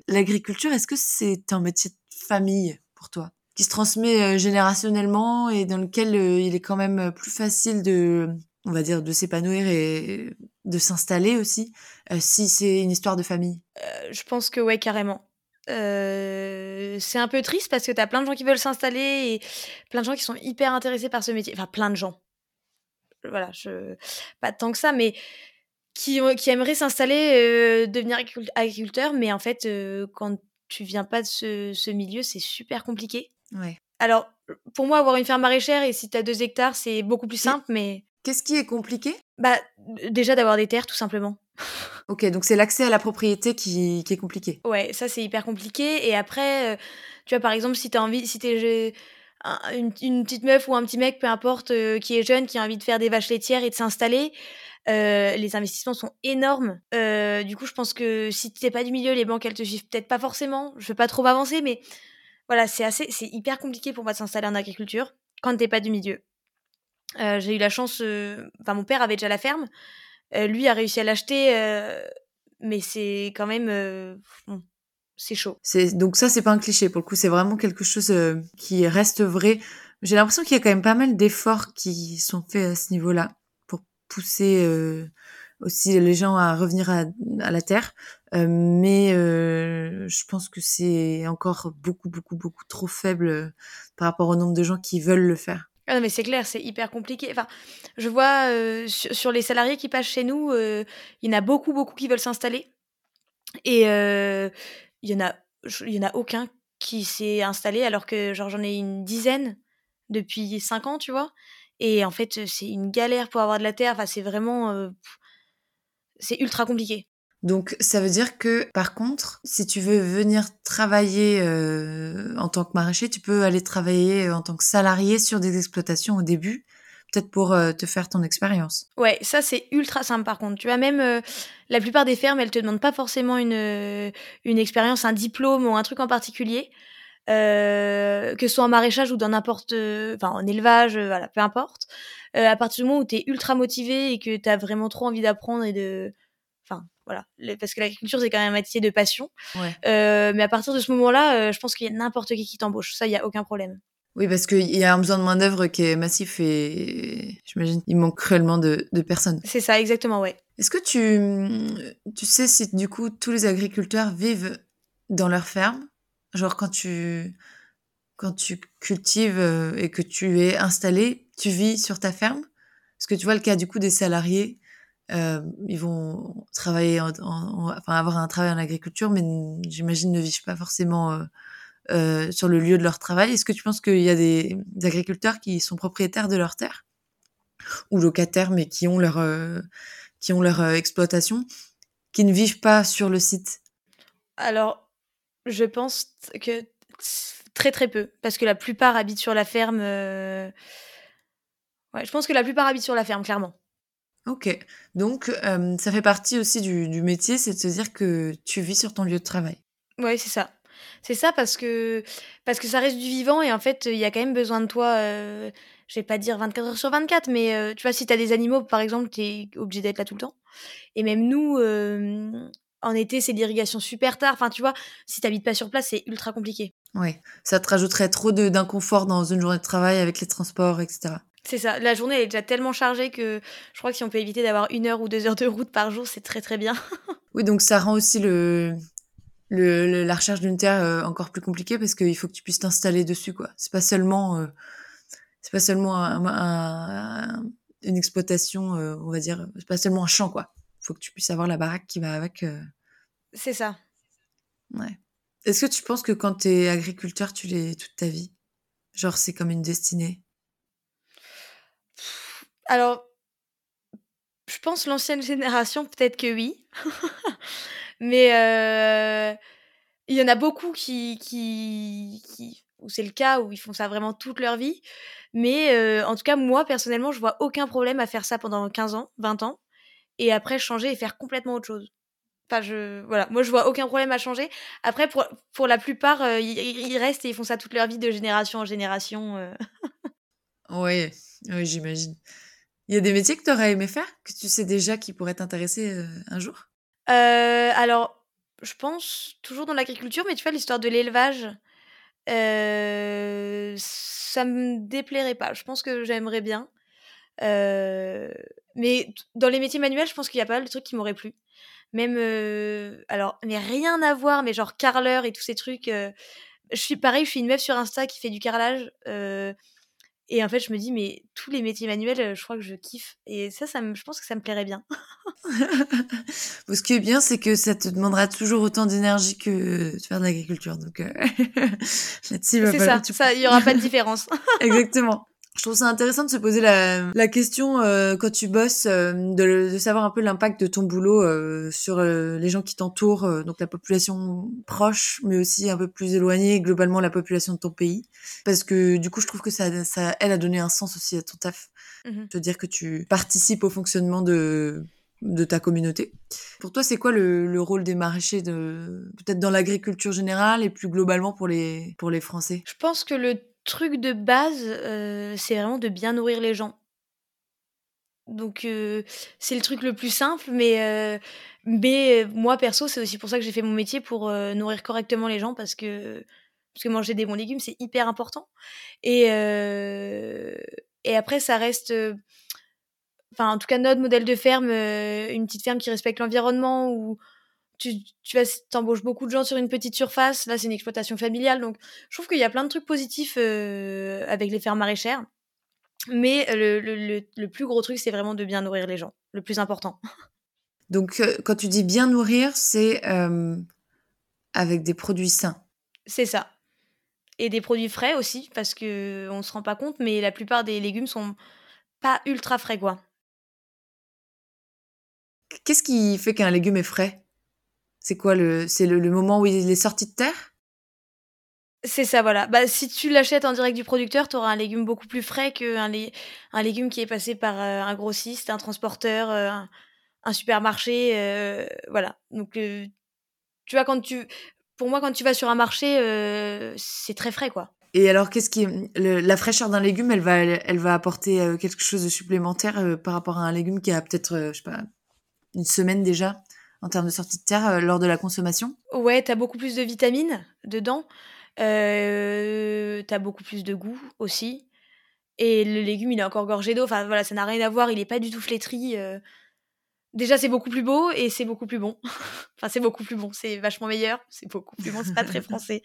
l'agriculture, est-ce que c'est un métier de famille pour toi? Qui se transmet euh, générationnellement et dans lequel il est quand même plus facile de, on va dire, de s'épanouir et de s'installer aussi, si c'est une histoire de famille? Je pense que ouais, carrément. Euh, c'est un peu triste parce que tu as plein de gens qui veulent s'installer et plein de gens qui sont hyper intéressés par ce métier. Enfin, plein de gens. Voilà, je... pas tant que ça, mais qui, qui aimeraient s'installer, euh, devenir agriculteur, mais en fait, euh, quand tu viens pas de ce, ce milieu, c'est super compliqué. Ouais. Alors, pour moi, avoir une ferme maraîchère et si tu as deux hectares, c'est beaucoup plus simple, mais. Qu'est-ce qui est compliqué? Bah, déjà d'avoir des terres, tout simplement. Ok, donc c'est l'accès à la propriété qui, qui, est compliqué. Ouais, ça c'est hyper compliqué. Et après, euh, tu vois, par exemple, si tu as envie, si tu es une, une, petite meuf ou un petit mec, peu importe, euh, qui est jeune, qui a envie de faire des vaches laitières et de s'installer, euh, les investissements sont énormes. du coup, je pense que si tu n'es pas du milieu, les banques, elles te suivent peut-être pas forcément. Je veux pas trop avancer, mais voilà, c'est assez, c'est hyper compliqué pour moi de s'installer en agriculture quand t'es pas du milieu. J'ai eu la chance, enfin, mon père avait déjà la ferme. Euh, lui a réussi à l'acheter, euh, mais c'est quand même euh, c'est chaud. C'est donc ça c'est pas un cliché pour le coup, c'est vraiment quelque chose qui reste vrai. J'ai l'impression qu'il y a quand même pas mal d'efforts qui sont faits à ce niveau-là pousser aussi les gens à revenir à, la terre, mais je pense que c'est encore beaucoup beaucoup beaucoup trop faible par rapport au nombre de gens qui veulent le faire. Ah non, mais c'est clair, c'est hyper compliqué. Enfin, je vois euh, sur, les salariés qui passent chez nous, euh, il y en a beaucoup, beaucoup qui veulent s'installer. Et euh, il y en a, il y en a aucun qui s'est installé alors que genre j'en ai une dizaine depuis cinq ans, tu vois. Et en fait, c'est une galère pour avoir de la terre. Enfin, c'est vraiment, c'est ultra compliqué. Donc ça veut dire que par contre, si tu veux venir travailler euh, en tant que maraîcher, tu peux aller travailler en tant que salarié sur des exploitations au début, peut-être pour euh, te faire ton expérience. Ouais, ça c'est ultra simple par contre. Tu vois même la plupart des fermes, elles te demandent pas forcément une une expérience, un diplôme ou un truc en particulier. Que ce soit en maraîchage ou dans n'importe, enfin en élevage, voilà, peu importe. à partir du moment où tu es ultra motivé et que tu as vraiment trop envie d'apprendre et de, enfin voilà, parce que l'agriculture c'est quand même un métier de passion. Euh, mais à partir de ce moment-là, euh, je pense qu'il y a n'importe qui qui t'embauche. Ça, il y a aucun problème. Oui, parce qu'il y a un besoin de main d'œuvre qui est massif et j'imagine il manque cruellement de, de personnes. C'est ça, exactement, ouais. Est-ce que tu, tu sais si du coup tous les agriculteurs vivent dans leur ferme? Genre quand tu, quand tu cultives euh, et que tu es installé, tu vis sur ta ferme? Est-ce que tu vois le cas du coup des salariés euh, ils vont travailler, en, enfin avoir un travail en agriculture, mais j'imagine ne vivent pas forcément euh, euh, sur le lieu de leur travail. Est-ce que tu penses qu'il y a des, agriculteurs qui sont propriétaires de leur terre? Ou locataires, mais qui ont leur qui ont leur exploitation, qui ne vivent pas sur le site? Alors, je pense que très très peu, parce que la plupart habitent sur la ferme. Ouais, je pense que la plupart habitent sur la ferme, clairement. Ok, donc ça fait partie aussi du, du métier, c'est de se dire que tu vis sur ton lieu de travail. Ouais, c'est ça. C'est ça parce que, parce que ça reste du vivant et en fait, il y a quand même besoin de toi, euh, je vais pas dire 24 heures sur 24, mais euh, tu vois, si tu as des animaux, par exemple, tu es obligé d'être là tout le temps. Et même nous, euh, en été, c'est l'irrigation super tard. Enfin, tu vois, si t'habites pas sur place, c'est ultra compliqué. Oui, ça te rajouterait trop d'inconfort dans une journée de travail avec les transports, etc. C'est ça. La journée elle est déjà tellement chargée que je crois que si on peut éviter d'avoir une heure ou deux heures de route par jour, c'est très très bien. oui, donc ça rend aussi le, le, la recherche d'une terre euh, encore plus compliquée parce qu'il faut que tu puisses t'installer dessus quoi. C'est pas seulement euh, c'est pas seulement un, une exploitation euh, on va dire c'est pas seulement un champ quoi. Il faut que tu puisses avoir la baraque qui va avec. C'est ça. Ouais. Est-ce que tu penses que quand tu es agriculteur tu l'es toute ta vie? Genre c'est comme une destinée? Alors je pense l'ancienne génération peut-être que oui. Mais euh, il y en a beaucoup qui, qui, qui où c'est le cas, où ils font ça vraiment toute leur vie. Mais euh, en tout cas, moi, personnellement, je vois aucun problème à faire ça pendant 15 ans, 20 ans, et après changer et faire complètement autre chose. Enfin, je, voilà, moi, je vois aucun problème à changer. Après, pour, pour la plupart, euh, ils, restent et ils font ça toute leur vie de génération en génération. Oui, oui j'imagine. Il y a des métiers que tu aurais aimé faire, que tu sais déjà qui pourraient t'intéresser un jour? Euh, alors, je pense toujours dans l'agriculture, mais tu vois, l'histoire de l'élevage, euh, ça me déplairait pas. Je pense que j'aimerais bien. Euh, mais dans les métiers manuels, je pense qu'il y a pas mal de trucs qui m'auraient plu. Même, euh, alors, mais rien à voir, mais genre carreleur et tous ces trucs. je suis pareil, je suis une meuf sur Insta qui fait du carrelage. Et en fait, je me dis, mais tous les métiers manuels, euh, je crois que je kiffe. Et ça, ça je pense que ça me plairait bien. Ce qui est bien, c'est que ça te demandera toujours autant d'énergie que de faire de l'agriculture. Donc euh, là-dessus, c'est ça. Il n'y aura pas de différence. Exactement. Je trouve ça intéressant de se poser la, la question euh, quand tu bosses, euh, de, de, savoir un peu l'impact de ton boulot euh, sur euh, les gens qui t'entourent, euh, donc la population proche, mais aussi un peu plus éloignée, globalement la population de ton pays. Parce que du coup, je trouve que ça, ça aide à donner un sens aussi à ton taf. Mmh Te dire que tu participes au fonctionnement de de ta communauté. Pour toi, c'est quoi le, le, rôle des maraîchers de peut-être dans l'agriculture générale et plus globalement pour les pour les Français? Je pense que le truc de base, c'est vraiment de bien nourrir les gens. Donc c'est le truc le plus simple, mais, mais moi perso, c'est aussi pour ça que j'ai fait mon métier pour nourrir correctement les gens parce que, parce que manger des bons légumes, c'est hyper important. Et, et après, ça reste enfin en tout cas notre modèle de ferme, une petite ferme qui respecte l'environnement ou tu, tu vas t'embauches beaucoup de gens sur une petite surface. Là, c'est une exploitation familiale, donc je trouve qu'il y a plein de trucs positifs euh, avec les fermes maraîchères. Mais le, le, le, plus gros truc, c'est vraiment de bien nourrir les gens, le plus important. Donc, euh, quand tu dis bien nourrir, c'est euh, avec des produits sains. C'est ça. Et des produits frais aussi, parce que on se rend pas compte, mais la plupart des légumes sont pas ultra frais, quoi. Qu'est-ce qui fait qu'un légume est frais? C'est quoi le, c'est le, moment où il est sorti de terre? C'est ça, voilà. Bah, si tu l'achètes en direct du producteur, tu auras un légume beaucoup plus frais qu'un un légume qui est passé par euh, un grossiste, un transporteur, euh, un, supermarché, euh, voilà. Donc, tu vois, quand tu, pour moi, quand tu vas sur un marché, c'est très frais, quoi. Et alors, qu'est-ce qui, la fraîcheur d'un légume, elle va, elle, va apporter quelque chose de supplémentaire par rapport à un légume qui a peut-être, je sais pas, une semaine déjà? En termes de sortie de terre euh, lors de la consommation Ouais, t'as beaucoup plus de vitamines dedans. Euh, t'as beaucoup plus de goût aussi. Et le légume, il est encore gorgé d'eau. Enfin voilà, ça n'a rien à voir. Il est pas du tout flétri. Euh. Déjà, c'est beaucoup plus beau et c'est beaucoup plus bon. enfin, c'est beaucoup plus bon. C'est vachement meilleur. C'est beaucoup plus bon. C'est pas très français.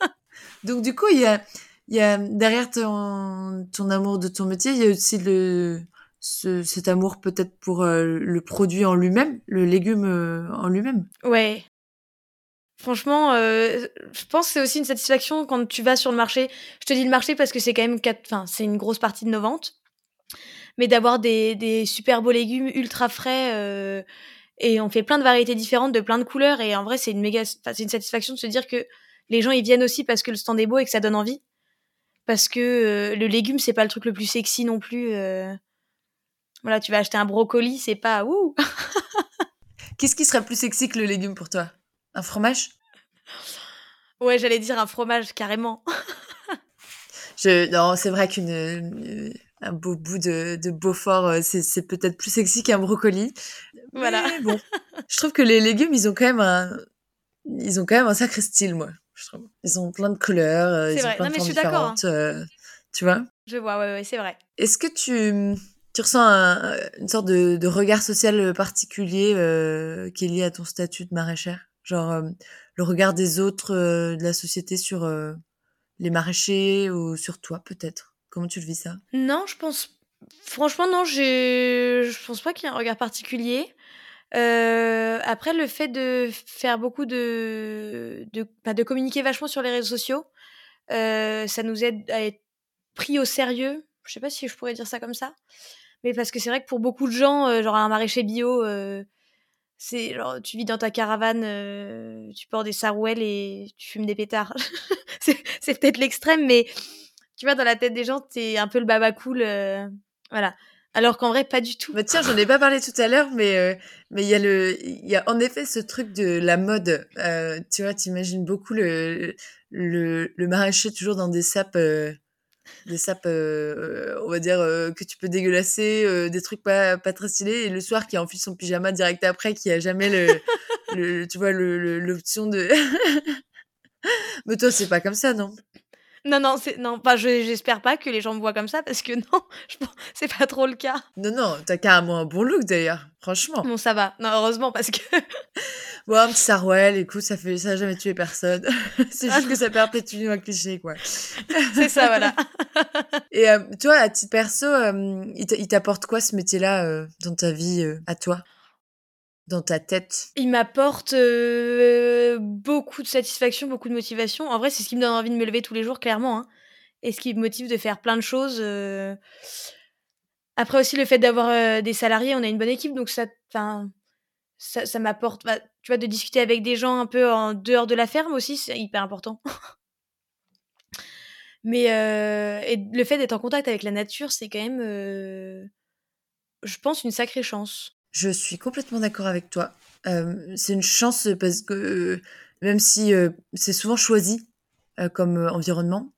Donc, du coup, il y a, y a derrière ton, ton amour de ton métier, il y a aussi le, ce, cet amour peut-être pour euh, le produit en lui-même, le légume euh, en lui-même? Ouais. Franchement, euh, je pense que c'est aussi une satisfaction quand tu vas sur le marché. Je te dis le marché parce que c'est quand même quatre... enfin, c'est une grosse partie de nos ventes. mais d'avoir des, des super beaux légumes ultra frais. euh, et on fait plein de variétés différentes, de plein de couleurs. Et en vrai, c'est une méga, c'est une satisfaction de se dire que les gens ils viennent aussi parce que le stand est beau et que ça donne envie. Parce que le légume c'est pas le truc le plus sexy non plus. Euh. Voilà, tu vas acheter un brocoli, c'est pas ouh. Qu'est-ce qui serait plus sexy que le légume pour toi? Un fromage? Ouais, j'allais dire un fromage carrément. Je, non, c'est vrai qu'une une- un beau bout de, de Beaufort, euh, c'est, c'est peut-être plus sexy qu'un brocoli. Voilà. Mais bon, je trouve que les légumes, ils ont quand même un, ils ont quand même un sacré style, moi. Je trouve. Ils ont plein de couleurs, euh, C'est ils ont vrai. plein Non, de mais je suis d'accord, hein. différentes. euh, tu vois? Je vois, ouais, ouais, c'est vrai. Est-ce que tu, tu ressens un- une sorte de, de regard social particulier euh, qui est lié à ton statut de maraîchère? Genre euh, le regard des autres euh, de la société sur euh, les maraîchers ou sur toi peut-être? Comment tu le vis ça? Non, je pense. Franchement, non, je pense pas qu'il y ait un regard particulier. Euh, après, le fait de faire beaucoup de. de, bah, de communiquer vachement sur les réseaux sociaux, euh, ça nous aide à être pris au sérieux. Je sais pas si je pourrais dire ça comme ça. Mais parce que c'est vrai que pour beaucoup de gens, euh, genre un maraîcher bio, euh, c'est genre tu vis dans ta caravane, euh, tu portes des sarouels et tu fumes des pétards. c'est peut-être l'extrême, mais tu vois, dans la tête des gens, t'es un peu le baba cool. voilà. Alors qu'en vrai, pas du tout. Bah tiens, j'en ai pas parlé tout à l'heure, mais mais il y a y a en effet ce truc de la mode. Tu vois, t'imagines beaucoup le le, le maraîcher toujours dans des sapes, des sapes, euh, on va dire euh, que tu peux dégueulasser, euh, des trucs pas pas très stylés, et le soir qui enfile son pyjama direct après, qui a jamais le, le tu vois le le- l'option de. mais toi, c'est pas comme ça, non? Non, non, c'est non. Je- j'espère pas que les gens me voient comme ça parce que non, je c'est pas trop le cas. Non, non, t'as carrément un bon look d'ailleurs, franchement. Bon, ça va. Non, heureusement parce que Bon, un petit sarouel, écoute, ça fait, ça a jamais tué personne. c'est juste que ça perpétue un cliché, quoi. c'est ça, voilà. Et euh, toi, à titre perso, euh, il t'a- il t'apporte quoi ce métier-là euh, dans ta vie, à toi? Dans ta tête? Il m'apporte euh, beaucoup de satisfaction, beaucoup de motivation. En vrai, c'est ce qui me donne envie de me lever tous les jours, clairement. hein. Et ce qui me motive de faire plein de choses. euh. Après aussi, le fait d'avoir euh, des salariés, on a une bonne équipe, donc ça, ça, ça m'apporte, bah, tu vois, de discuter avec des gens un peu en dehors de la ferme aussi, c'est hyper important. Mais le fait d'être en contact avec la nature, c'est quand même, je pense, une sacrée chance. Je suis complètement d'accord avec toi. C'est une chance parce que même si c'est souvent choisi comme environnement,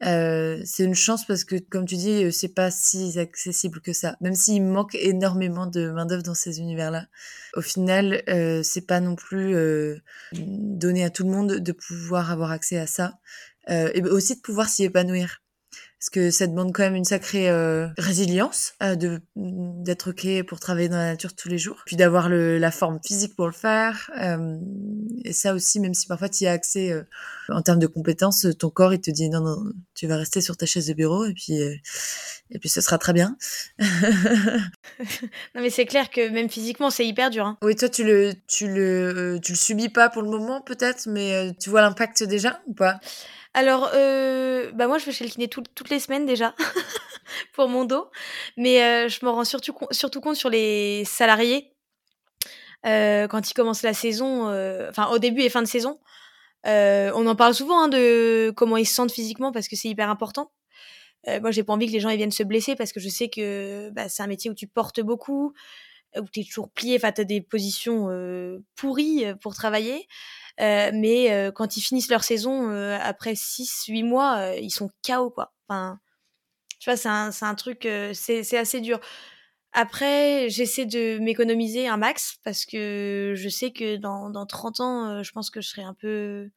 c'est une chance parce que, comme tu dis, c'est pas si accessible que ça. Même s'il manque énormément de main-d'œuvre dans ces univers-là, au final, c'est pas non plus donné à tout le monde de pouvoir avoir accès à ça et aussi de pouvoir s'y épanouir. Parce que ça demande quand même une sacrée euh, résilience euh, de d'être ok pour travailler dans la nature tous les jours, puis d'avoir le- la forme physique pour le faire. euh, et ça aussi, même si parfois tu y as accès euh, en termes de compétences, ton corps il te dit non non, tu vas rester sur ta chaise de bureau et puis euh, et puis ce sera très bien. Non, mais c'est clair que même physiquement, c'est hyper dur. hein. oui, toi tu le tu le euh, tu le subis pas pour le moment peut-être, mais tu vois l'impact déjà ou pas? Alors, euh, bah moi, je vais chez le kiné tout- toutes les semaines déjà pour mon dos, mais euh, je me rends surtout, surtout compte sur les salariés euh, quand ils commencent la saison, euh, enfin au début et fin de saison. On en parle souvent hein, de comment ils se sentent physiquement parce que c'est hyper important. Moi, j'ai pas envie que les gens ils viennent se blesser parce que je sais que bah, c'est un métier où tu portes beaucoup, où tu es toujours plié, enfin, tu as des positions pourries pour travailler. Euh, mais euh, quand ils finissent leur saison, euh, après 6-8 mois, ils sont KO, quoi. Enfin, tu vois, c'est un, un truc, c'est assez dur. Après, j'essaie de m'économiser un max parce que je sais que dans, dans 30 ans, je pense que je serai un peu.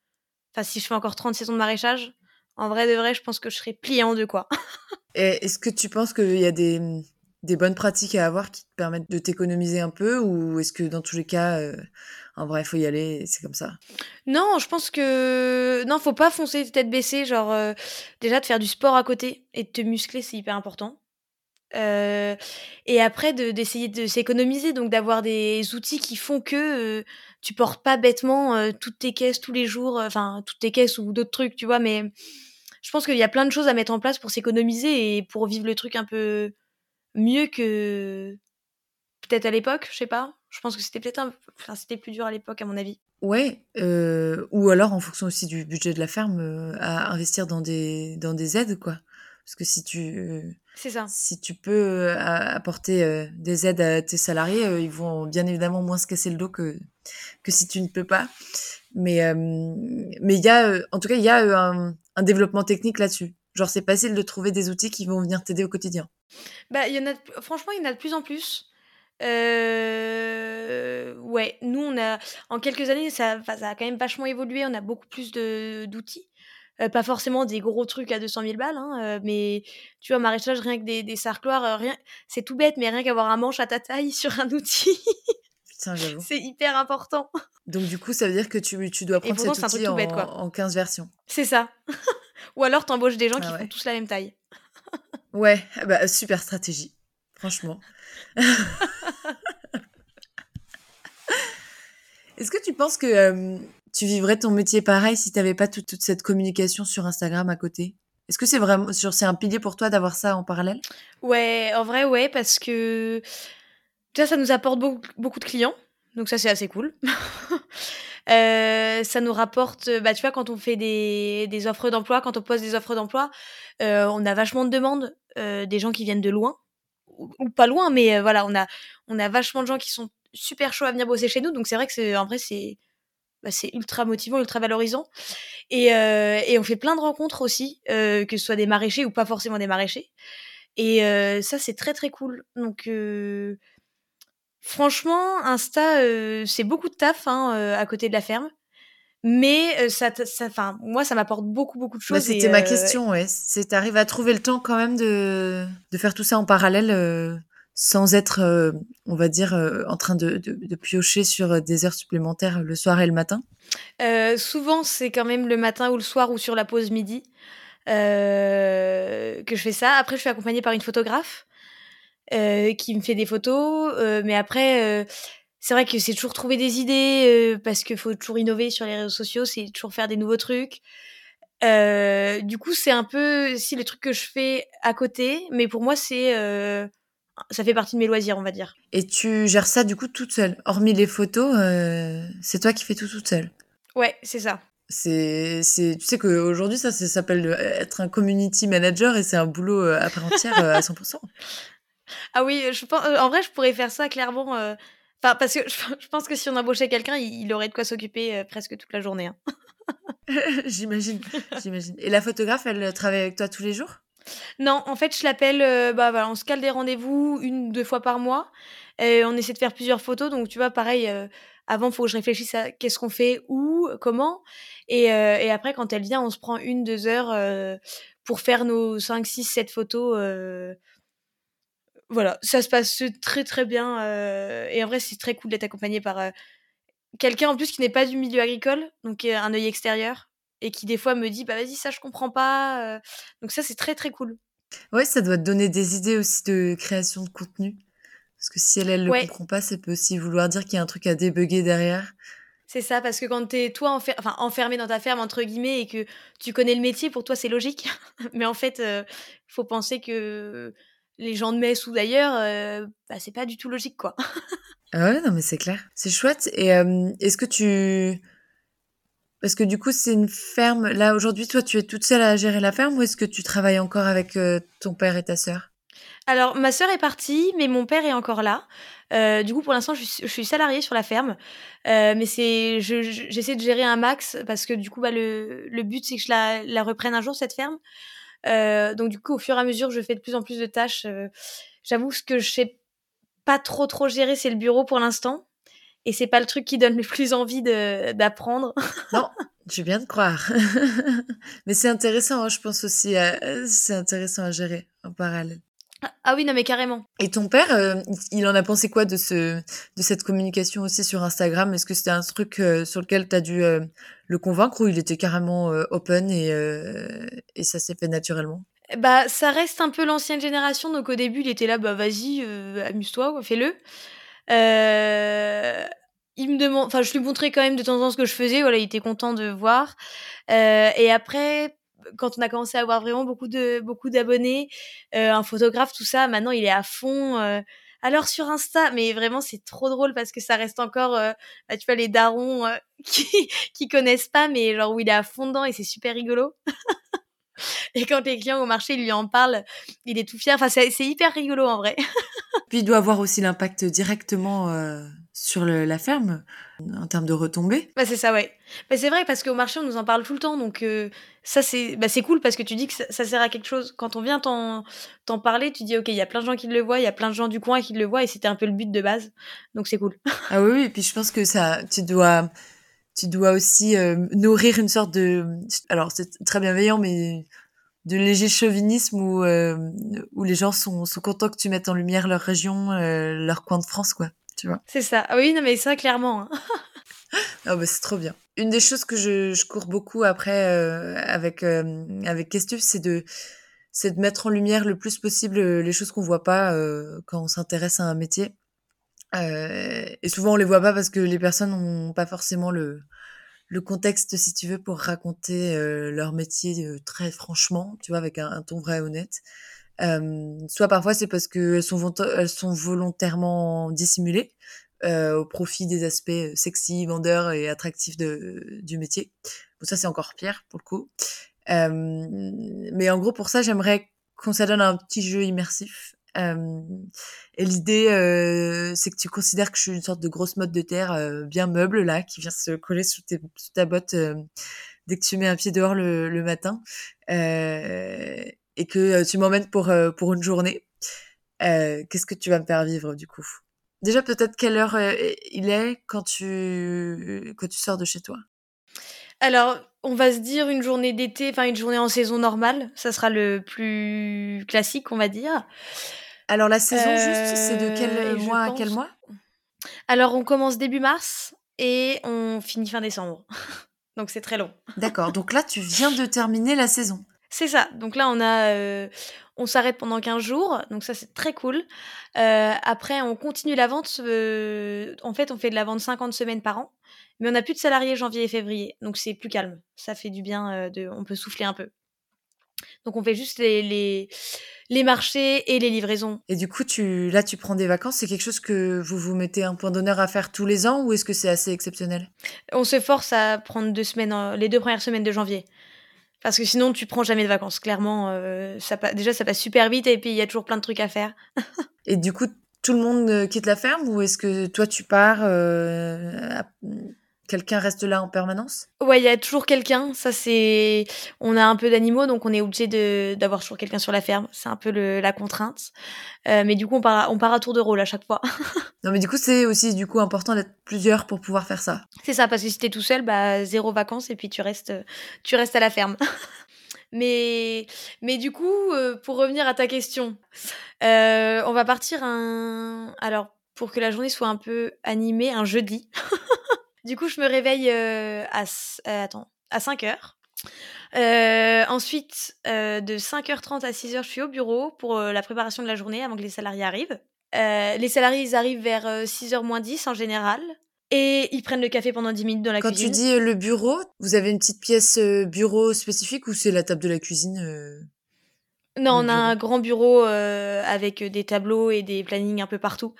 Enfin, si je fais encore 30 saisons de maraîchage, en vrai de vrai, je pense que je serai pliée en deux, quoi. Est-ce que tu penses qu'il y a des, des bonnes pratiques à avoir qui te permettent de t'économiser un peu ou est-ce que dans tous les cas, en vrai, faut y aller c'est comme ça Non, je pense que non, faut pas foncer tête baissée. Genre euh, déjà de faire du sport à côté et de te muscler, c'est hyper important. Euh, et après de d'essayer de s'économiser, donc d'avoir des outils qui font que euh, tu portes pas bêtement euh, toutes tes caisses tous les jours, euh, enfin toutes tes caisses ou d'autres trucs, tu vois. Mais je pense qu'il y a plein de choses à mettre en place pour s'économiser et pour vivre le truc un peu mieux que peut-être à l'époque, je sais pas. Je pense que c'était peut-être un... enfin, c'était plus dur à l'époque, à mon avis. Ouais, euh, ou alors en fonction aussi du budget de la ferme, euh, à investir dans des, dans des aides, quoi. Parce que si tu, C'est ça. si tu peux euh, apporter des aides à tes salariés, ils vont bien évidemment moins se casser le dos que, que si tu ne peux pas. Mais mais il y a, en tout cas, il y a un, un développement technique là-dessus. Genre, c'est facile de trouver des outils qui vont venir t'aider au quotidien. Bah, y en a, franchement, il y en a de plus en plus. Euh, ouais, nous, on a, en quelques années, ça, a quand même vachement évolué. On a beaucoup plus d'outils. Euh, pas forcément des gros trucs à 200 000 balles, hein, euh, mais tu vois, maraîchage, rien que des, des sarcloirs, euh, rien, c'est tout bête, mais rien qu'avoir un manche à ta taille sur un outil, c'est hyper important. Donc, du coup, ça veut dire que tu, tu dois prendre pourtant, cet outil tout en, bête, quoi. en 15 versions. C'est ça. Ou alors, t'embauches des gens qui Ah ouais. font tous la même taille. Ouais, ah bah, super stratégie, franchement. Est-ce que tu penses que euh, tu vivrais ton métier pareil si tu n'avais pas toute, cette communication sur Instagram à côté? Est-ce que c'est vraiment, un pilier pour toi d'avoir ça en parallèle? Ouais, en vrai, ouais, parce que déjà, ça nous apporte beaucoup, de clients. Donc ça, c'est assez cool. Euh, ça nous rapporte, bah, tu vois, quand on fait des, offres d'emploi, quand on poste des offres d'emploi, euh, on a vachement de demandes, des gens qui viennent de loin, ou, ou pas loin, mais voilà, on a, on a vachement de gens qui sont super chauds à venir bosser chez nous. Donc c'est vrai que c'est, en vrai, c'est, bah, c'est ultra motivant, ultra valorisant. Et, euh, et on fait plein de rencontres aussi, euh, que ce soit des maraîchers ou pas forcément des maraîchers. Et euh, ça, c'est très très cool. Donc, franchement, Insta, c'est beaucoup de taf hein, à côté de la ferme. Mais ça, ça, enfin, moi, ça m'apporte beaucoup beaucoup de Bah, choses. C'était ma question, ouais. C'est t'arrives à trouver le temps quand même de, de faire tout ça en parallèle sans être, euh, on va dire, euh, en train de, de, de piocher sur euh, des heures supplémentaires le soir et le matin? Euh, souvent, c'est quand même le matin ou le soir ou sur la pause midi euh, que je fais ça. Après, je suis accompagnée par une photographe euh, qui me fait des photos. euh, mais après, euh, c'est vrai que c'est toujours trouver des idées euh, parce qu'il faut toujours innover sur les réseaux sociaux, c'est toujours faire des nouveaux trucs. Euh, du coup, c'est un peu si le truc que je fais à côté, mais pour moi, c'est euh, ça fait partie de mes loisirs, on va dire. Et tu gères ça du coup toute seule. Hormis les photos, euh, c'est toi qui fais tout toute seule. Ouais, c'est ça. C'est, c'est, tu sais qu'aujourd'hui, ça, ça s'appelle être un community manager et c'est un boulot euh, à part entière euh, à 100%. Ah oui, je pense, en vrai, je pourrais faire ça clairement. euh, Enfin, parce que je, pense que si on embauchait quelqu'un, il, aurait de quoi s'occuper presque toute la journée. hein. j'imagine, j'imagine. Et la photographe, elle travaille avec toi tous les jours? Non, en fait, je l'appelle. euh, bah on se cale des rendez-vous une, deux fois par mois. Et on essaie de faire plusieurs photos. Donc, tu vois, pareil. euh, avant, faut que je réfléchisse à qu'est-ce qu'on fait, où, comment. Et, euh, et après, quand elle vient, on se prend une, deux heures euh, pour faire nos 5, 6, 7 photos. voilà, ça se passe très très bien. et en vrai, c'est très cool d'être accompagné par quelqu'un en plus qui n'est pas du milieu agricole, donc un œil extérieur, et qui des fois me dit bah vas-y ça je comprends pas. donc ça c'est très très cool. Ouais, ça doit te donner des idées aussi de création de contenu. Parce que si elle, elle le Ouais. comprend pas, ça peut aussi vouloir dire qu'il y a un truc à débugger derrière. C'est ça parce que quand t'es toi enfer- enfin, enfermé dans ta ferme entre guillemets et que tu connais le métier, pour toi c'est logique, mais en fait euh, faut penser que les gens de Metz ou d'ailleurs, euh, bah, c'est pas du tout logique quoi. Ah ouais, non, mais c'est clair. C'est chouette. Et euh, est-ce que tu... Parce que du coup, c'est une ferme. Là, aujourd'hui, toi, tu es toute seule à gérer la ferme ou est-ce que tu travailles encore avec euh, ton père et ta sœur? Alors, ma sœur est partie, mais mon père est encore là. Euh, du coup, pour l'instant, je, suis- salariée sur la ferme. Euh, mais c'est, je- je- j'essaie de gérer un max parce que du coup, bah, le, but, c'est que je la, reprenne un jour, cette ferme. Donc, du coup, au fur et à mesure, je fais de plus en plus de tâches. J'avoue, ce que je sais pas trop, trop gérer, c'est le bureau pour l'instant. Et c'est pas le truc qui donne le plus envie de- d'apprendre. Non, je viens de croire. mais c'est intéressant, hein, je pense aussi. à- C'est intéressant à gérer en parallèle. ah oui, non, mais carrément. Et ton père, euh, il en a pensé quoi de ce, de cette communication aussi sur Instagram? Est-ce que c'était un truc euh, sur lequel tu as dû euh, le convaincre ou il était carrément euh, open et, euh, et ça s'est fait naturellement? Bah, ça reste un peu l'ancienne génération, donc au début, il était là, bah vas-y, euh, amuse-toi, fais-le. Euh, il me demande, enfin, je lui montrais quand même de temps en temps ce que je faisais, voilà, il était content de voir. Euh, et après, quand on a commencé à avoir vraiment beaucoup de beaucoup d'abonnés, un photographe, tout ça, maintenant il est à fond. alors sur Insta, mais vraiment c'est trop drôle parce que ça reste encore, bah, tu vois, les darons qui qui connaissent pas, mais genre où il est à fond dedans et c'est super rigolo. Et quand les clients au marché lui en parlent, il est tout fier. Enfin, c'est hyper rigolo en vrai. Puis il doit avoir aussi l'impact directement euh, sur le, la ferme en termes de retombées. Bah c'est ça, ouais. Bah, c'est vrai parce qu'au marché on nous en parle tout le temps, donc euh, ça c'est bah, c'est cool parce que tu dis que ça, sert à quelque chose. Quand on vient t'en parler, tu dis ok, il y a plein de gens qui le voient, il y a plein de gens du coin qui le voient et c'était un peu le but de base, donc c'est cool. ah oui, oui, et puis je pense que ça, tu dois tu dois aussi euh, nourrir une sorte de alors c'est très bienveillant mais de léger chauvinisme où euh, où les gens sont sont contents que tu mettes en lumière leur région euh, leur coin de France quoi tu vois. C'est ça. Ah oui non mais ça clairement hein. ah bah c'est trop bien. Une des choses que je, je cours beaucoup après avec avec Kestuf c'est de c'est de mettre en lumière le plus possible les choses qu'on voit pas quand on s'intéresse à un métier euh, et souvent, on les voit pas parce que les personnes n'ont pas forcément le, le contexte, si tu veux, pour raconter euh, leur métier euh, très franchement, tu vois, avec un, ton vrai et honnête. soit parfois, c'est parce qu'elles sont, elles sont volontairement dissimulées au profit des aspects sexy, vendeurs et attractifs de, du métier. Bon, ça, c'est encore pire pour le coup. mais en gros, pour ça, j'aimerais qu'on s'adonne à un petit jeu immersif euh, et l'idée, c'est que tu considères que je suis une sorte de grosse mode de terre bien meuble là, qui vient se coller sous, ta botte dès que tu mets un pied dehors le, matin, et que tu m'emmènes pour pour une journée. Qu'est-ce que tu vas me faire vivre du coup? Déjà, peut-être quelle heure il est quand tu quand tu sors de chez toi? Alors, on va se dire une journée d'été, enfin une journée en saison normale, ça sera le plus classique, on va dire. Alors la saison juste, c'est de quel euh, mois à quel mois? Alors on commence début mars et on finit fin décembre. donc c'est très long. D'accord. Donc là tu viens de terminer la saison. C'est ça. Donc là on a euh, on s'arrête pendant 15 jours, donc ça c'est très cool. Euh, après on continue la vente. en fait on fait de la vente 50 semaines par an, mais on n'a plus de salariés janvier et février, donc c'est plus calme. Ça fait du bien. de, on peut souffler un peu. Donc on fait juste les, les, marchés et les livraisons. Et du coup, tu, là, tu prends des vacances. C'est quelque chose que vous vous mettez un point d'honneur à faire tous les ans ou est-ce que c'est assez exceptionnel? On se force à prendre deux semaines, les deux premières semaines de janvier. Parce que sinon, tu prends jamais de vacances. Clairement, euh, ça, déjà, ça passe super vite et puis il y a toujours plein de trucs à faire. et du coup, tout le monde euh, quitte la ferme ou est-ce que toi, tu pars euh, Quelqu'un reste là en permanence? Ouais, il y a toujours quelqu'un. Ça, c'est. On a un peu d'animaux, donc on est obligé de... d'avoir toujours quelqu'un sur la ferme. C'est un peu le... la contrainte. Euh, mais du coup, on part, on part à tour de rôle à chaque fois. non, mais du coup, c'est aussi du coup important d'être plusieurs pour pouvoir faire ça. C'est ça, parce que si t'es tout seul, bah zéro vacances et puis tu restes, tu restes à la ferme. mais, mais du coup, euh, pour revenir à ta question, euh, on va partir un. Alors, pour que la journée soit un peu animée, un jeudi. Du coup, je me réveille euh, à, euh, attends, à 5 heures. Euh, ensuite, de 5h30 à 6h, je suis au bureau pour la préparation de la journée avant que les salariés arrivent. les salariés, ils arrivent vers 6h moins 10 en général. Et ils prennent le café pendant 10 minutes dans la cuisine. Quand tu dis le bureau, vous avez une petite pièce bureau spécifique ou c'est la table de la cuisine Non, on a un grand bureau avec des tableaux et des plannings un peu partout.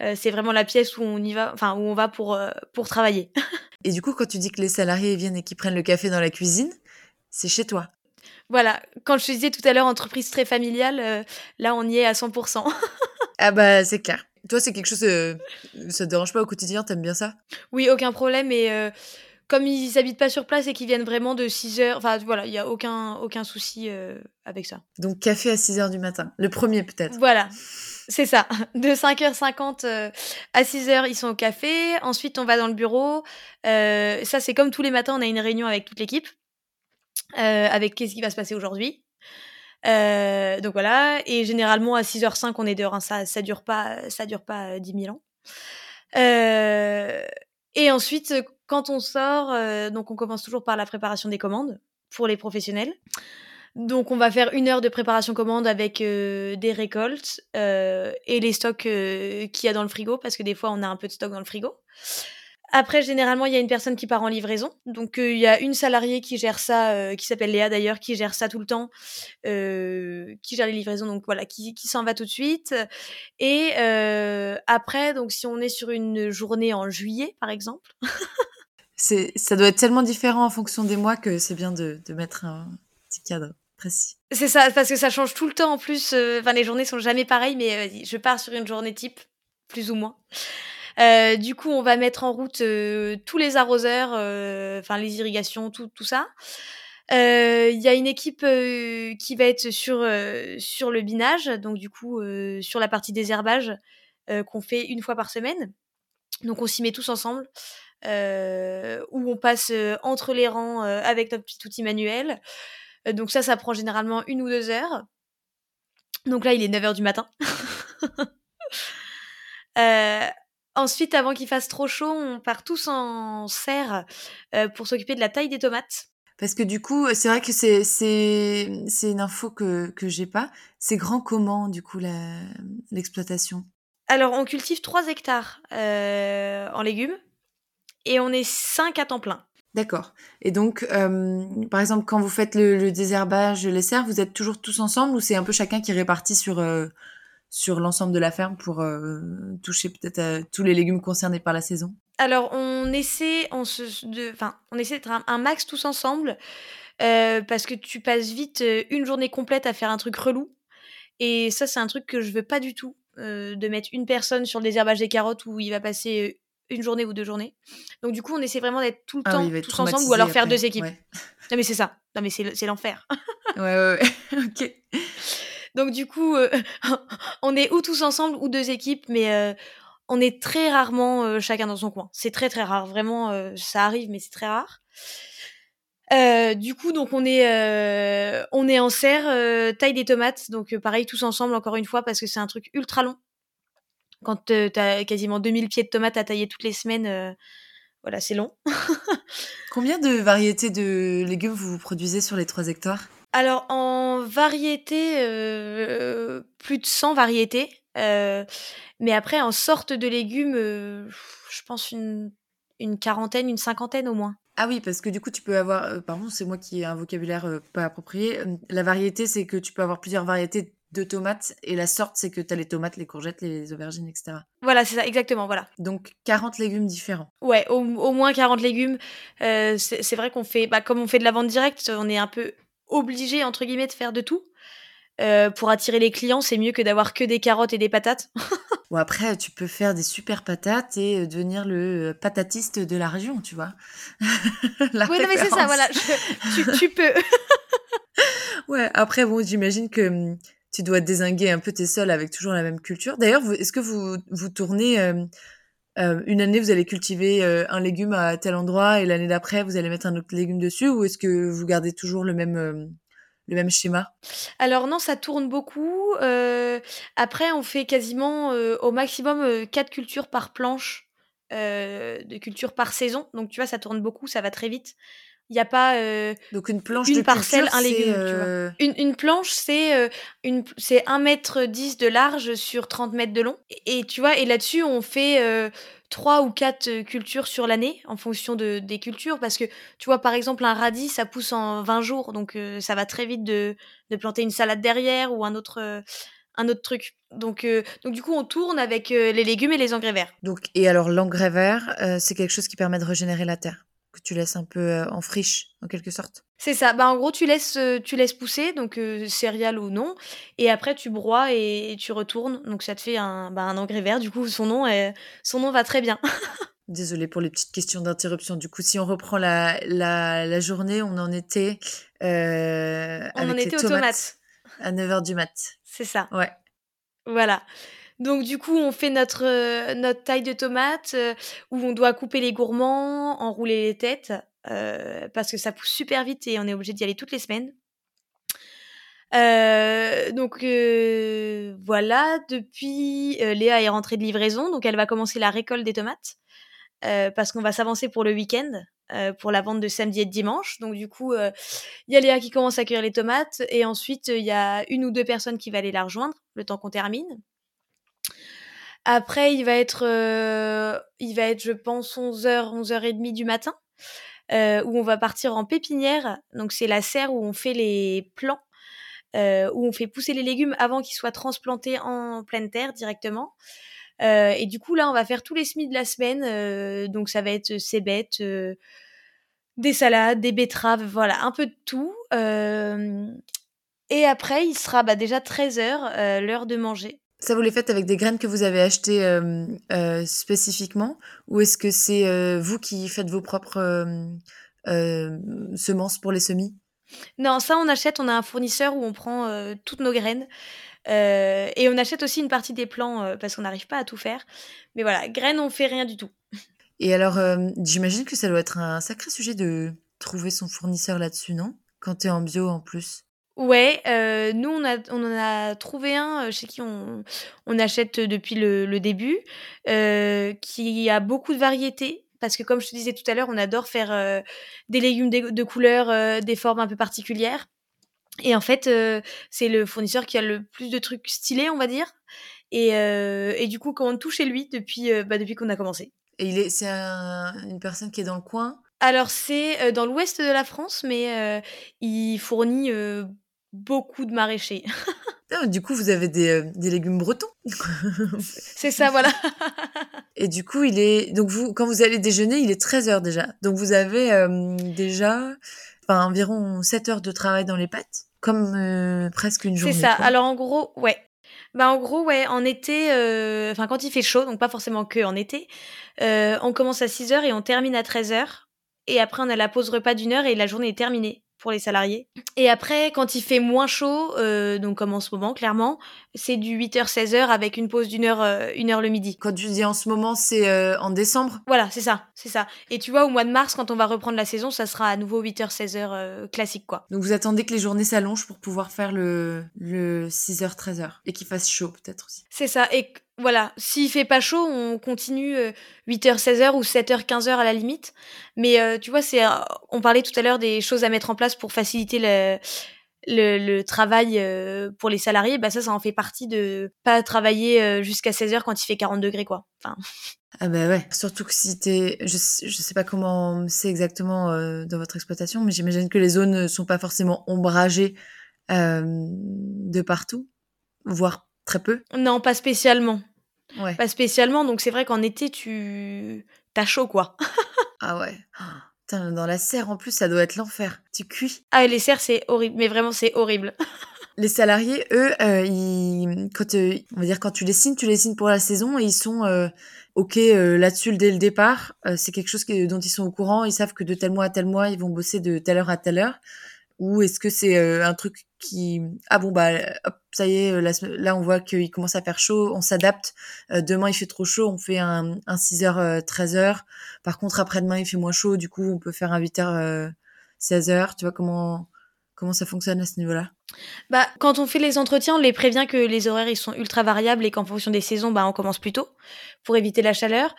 Euh, c'est vraiment la pièce où on y va, enfin où on va pour euh, pour travailler. et du coup, quand tu dis que les salariés viennent et qu'ils prennent le café dans la cuisine, c'est chez toi. Voilà, quand je te disais tout à l'heure entreprise très familiale, euh, là on y est à 100%. ah bah c'est clair. Toi, c'est quelque chose, ça te dérange pas au quotidien, t'aimes bien ça? Oui, aucun problème. Et comme ils habitent pas sur place et qu'ils viennent vraiment de 6 heures, enfin voilà, il y a aucun aucun souci avec ça. Donc café à 6 heures du matin, le premier peut-être. Voilà. C'est ça. De 5h50 euh, à 6h, ils sont au café. Ensuite, on va dans le bureau. Euh, ça, c'est comme tous les matins, on a une réunion avec toute l'équipe. Euh, avec qu'est-ce qui va se passer aujourd'hui. donc voilà. Et généralement, à 6h05, on est dehors. Hein. Ça, ça dure pas, ça dure pas 10 000 ans. et ensuite, quand on sort, donc on commence toujours par la préparation des commandes pour les professionnels. Donc on va faire une heure de préparation commande avec euh, des récoltes euh, et les stocks euh, qu'il y a dans le frigo parce que des fois on a un peu de stock dans le frigo. Après, généralement, il y a une personne qui part en livraison. Donc, il y a une salariée qui gère ça, qui s'appelle Léa d'ailleurs, qui gère ça tout le temps, qui gère les livraisons. Donc voilà, qui, s'en va tout de suite. Et après, donc si on est sur une journée en juillet, par exemple. ça doit être tellement différent en fonction des mois que c'est bien de, de mettre un petit cadre. C'est ça, parce que ça change tout le temps en plus. Enfin, les journées sont jamais pareilles, mais je pars sur une journée type, plus ou moins. Euh, du coup, on va mettre en route euh, tous les arroseurs, euh, enfin les irrigations, tout, tout ça. Il y a une équipe qui va être sur, sur le binage, donc du coup sur la partie désherbage qu'on fait une fois par semaine. Donc on s'y met tous ensemble, où on passe entre les rangs avec notre petit outil manuel. Donc ça, ça prend généralement une ou deux heures. Donc là, il est 9h du matin. euh, Ensuite, avant qu'il fasse trop chaud, on part tous en serre euh, pour s'occuper de la taille des tomates. Parce que du coup, c'est vrai que c'est c'est c'est une info que que j'ai pas. C'est grand comment du coup l'exploitation? Alors, on cultive 3 hectares euh, en légumes et on est 5 à temps plein. D'accord. Et donc, euh, par exemple, quand vous faites le, désherbage, les serres, vous êtes toujours tous ensemble ou c'est un peu chacun qui répartit sur sur l'ensemble de la ferme pour euh, toucher peut-être tous les légumes concernés par la saison? Alors, on essaie, on se, on essaie d'être un, max tous ensemble euh, parce que tu passes vite euh, une journée complète à faire un truc relou. Et ça, c'est un truc que je veux pas du tout, de mettre une personne sur le désherbage des carottes où il va passer une journée ou deux journées. Donc du coup, on essaie vraiment d'être tout le ah temps tous ensemble ou alors faire deux équipes. Non mais c'est ça. Non mais c'est l'enfer. ouais ouais ouais. ok. Donc du coup, euh, on est ou tous ensemble ou deux équipes, mais euh, on est très rarement euh, chacun dans son coin. C'est très très rare, vraiment, ça arrive, mais c'est très rare. du coup, donc on est on est en serre, taille des tomates, donc pareil tous ensemble encore une fois parce que c'est un truc ultra long. Quand t'as quasiment 2000 pieds de tomates à tailler toutes les semaines, voilà, c'est long. Combien de variétés de légumes vous produisez sur les 3 hectares? Alors en variété, euh, plus de 100 variétés. Euh, mais après en sorte de légumes, euh, je pense une, quarantaine, une cinquantaine au moins. Ah oui, parce que du coup, tu peux avoir. pardon, c'est moi qui ai un vocabulaire pas approprié. La variété, c'est que tu peux avoir plusieurs variétés de tomates et la sorte, c'est que tu as les tomates, les courgettes, les aubergines, etc. Voilà, c'est ça, exactement, voilà. Donc 40 légumes différents. Ouais, au, moins 40 légumes. c'est vrai qu'on fait, bah, comme on fait de la vente directe, on est un peu obligé, entre guillemets, de faire de tout. Euh, pour attirer les clients, c'est mieux que d'avoir que des carottes et des patates. Ou après, tu peux faire des super patates et euh, devenir le euh, patatiste de la région, tu vois. oui, non, mais c'est ça, voilà. tu, peux. ouais, après, bon, j'imagine que hum, tu dois désinguer un peu tes sols avec toujours la même culture. D'ailleurs, est-ce que vous, vous tournez. une année, vous allez cultiver un légume à tel endroit et l'année d'après, vous allez mettre un autre légume dessus ou est-ce que vous gardez toujours le même, schéma? Alors non, ça tourne beaucoup. Euh, après, on fait quasiment euh, au maximum euh, 4 cultures par planche de culture par saison. Donc tu vois, ça tourne beaucoup, ça va très vite. Il n'y a pas donc une planche une de parcelle, un légume. Tu vois. Une, une, planche, c'est une c'est 1 mètre 10 de large sur 30 mètres de long. Et, et tu vois, et là-dessus, on fait trois ou quatre euh, cultures sur l'année en fonction de, des cultures parce que tu vois par exemple un radis ça pousse en 20 jours donc euh, ça va très vite de, de, planter une salade derrière ou un autre euh, un autre truc donc donc du coup on tourne avec les légumes et les engrais verts donc et alors l'engrais vert c'est quelque chose qui permet de régénérer la terre? Que tu laisses un peu euh, en friche, en quelque sorte. C'est ça. Bah, en gros, tu laisses, euh, tu laisses pousser, donc euh, céréales ou non, et après tu broies et, tu retournes. Donc ça te fait un, bah, un engrais vert. Du coup, son nom, son nom va très bien. Désolée pour les petites questions d'interruption. Du coup, si on reprend la, la, journée, on en était. on en était aux tomates. À 9h du mat. C'est ça. Ouais. Voilà. Donc du coup, on fait notre, euh, taille de tomate euh, où on doit couper les gourmands, enrouler les têtes euh, parce que ça pousse super vite et on est obligé d'y aller toutes les semaines. donc voilà, depuis Léa est rentrée de livraison, donc elle va commencer la récolte des tomates parce qu'on va s'avancer pour le week-end. pour la vente de samedi et de dimanche. Donc du coup, il y a Léa qui commence à cueillir les tomates et ensuite il y a une ou deux personnes qui vont aller la rejoindre le temps qu'on termine. Après, il va être, euh, il va être, je pense, 11h, 11h30 du matin, euh, où on va partir en pépinière. Donc, c'est la serre où on fait les plants, euh, où on fait pousser les légumes avant qu'ils soient transplantés en pleine terre directement. et du coup, là, on va faire tous les semis de la semaine. donc, ça va être cébettes, des salades, des betteraves, voilà, un peu de tout. et après, il sera bah, déjà 13h, l'heure de manger. Ça, vous les faites avec des graines que vous avez achetées euh, euh, spécifiquement? Ou est-ce que c'est euh, vous qui faites vos propres semences pour les semis? Non, ça, on achète. On a un fournisseur où on prend toutes nos graines. et on achète aussi une partie des plants parce qu'on n'arrive pas à tout faire. Mais voilà, graines, on fait rien du tout. Et alors, j'imagine que ça doit être un sacré sujet de trouver son fournisseur là-dessus, non? Quand tu es en bio en plus. Ouais, euh, nous on a on en a trouvé un, euh, chez qui on on achète depuis le le début, euh, qui a beaucoup de variétés. Parce que comme je te disais tout à l'heure, on adore faire, des légumes de couleurs, des formes un peu particulières et en fait, c'est le fournisseur qui a le plus de trucs stylés, on va dire et et du coup, quand on touche chez lui depuis, bah, depuis qu'on a commencé. Et il est c'est une personne qui est dans le coin? Alors c'est, dans l'ouest de la France, mais il fournit, beaucoup de maraîchers. Ah, du coup, vous avez des, euh, des légumes bretons. c'est ça, voilà. Et du coup, il est donc vous quand vous allez déjeuner, il est 13h déjà. Donc vous avez euh, déjà enfin, environ 7 heures de travail dans les pâtes, comme euh, presque une journée. C'est ça. Alors en gros, ouais. Bah en gros, ouais, en été, enfin quand il fait chaud, donc pas forcément que en été, on commence à 6 heures et on termine à 13 heures. Et après, on a la pause repas d'une heure et la journée est terminée pour les salariés. Et après, quand il fait moins chaud, euh, donc comme en ce moment, clairement, c'est du 8h-16h avec une pause d'une heure, euh, une heure le midi. Quand tu dis en ce moment, c'est euh, en décembre? Voilà, c'est ça, c'est ça. Et tu vois, au mois de mars, quand on va reprendre la saison, ça sera à nouveau 8h-16h classique, quoi. Donc vous attendez que les journées s'allongent pour pouvoir faire le, le 6h-13h et qu'il fasse chaud peut-être aussi. C'est ça. Et voilà, s'il fait pas chaud, on continue 8h, 16h ou 7h, 15h à la limite. Mais euh, tu vois, c'est, euh, on parlait tout à l'heure des choses à mettre en place pour faciliter le, le, travail euh, pour les salariés. Bah ça, ça en fait partie de pas travailler jusqu'à 16h quand il fait 40 degrés, quoi. Enfin. Ah bah ouais, surtout que si t'es, je, je sais pas comment c'est exactement dans votre exploitation, mais j'imagine que les zones sont pas forcément ombragées de partout, voire Très peu Non, pas spécialement. Ouais. Pas spécialement, donc c'est vrai qu'en été, tu. T'as chaud, quoi. ah ouais. dans la serre, en plus, ça doit être l'enfer. Tu cuis. Ah, les serres, c'est horrible. Mais vraiment, c'est horrible. les salariés, eux, euh, ils, quand, euh, on va dire, quand tu les signes, tu les signes pour la saison et ils sont euh, OK là-dessus dès le départ. c'est quelque chose dont ils sont au courant. Ils savent que de tel mois à tel mois, ils vont bosser de telle heure à telle heure. Ou est-ce que c'est un truc qui ah bon bah hop, ça y est là, on voit qu'il commence à faire chaud, on s'adapte. demain il fait trop chaud, on fait un, un 6h 13h. Par contre après-demain il fait moins chaud, du coup on peut faire un 8h 16h, tu vois comment comment ça fonctionne à ce niveau-là? Bah quand on fait les entretiens, on les prévient que les horaires ils sont ultra variables et qu'en fonction des saisons, bah on commence plus tôt pour éviter la chaleur.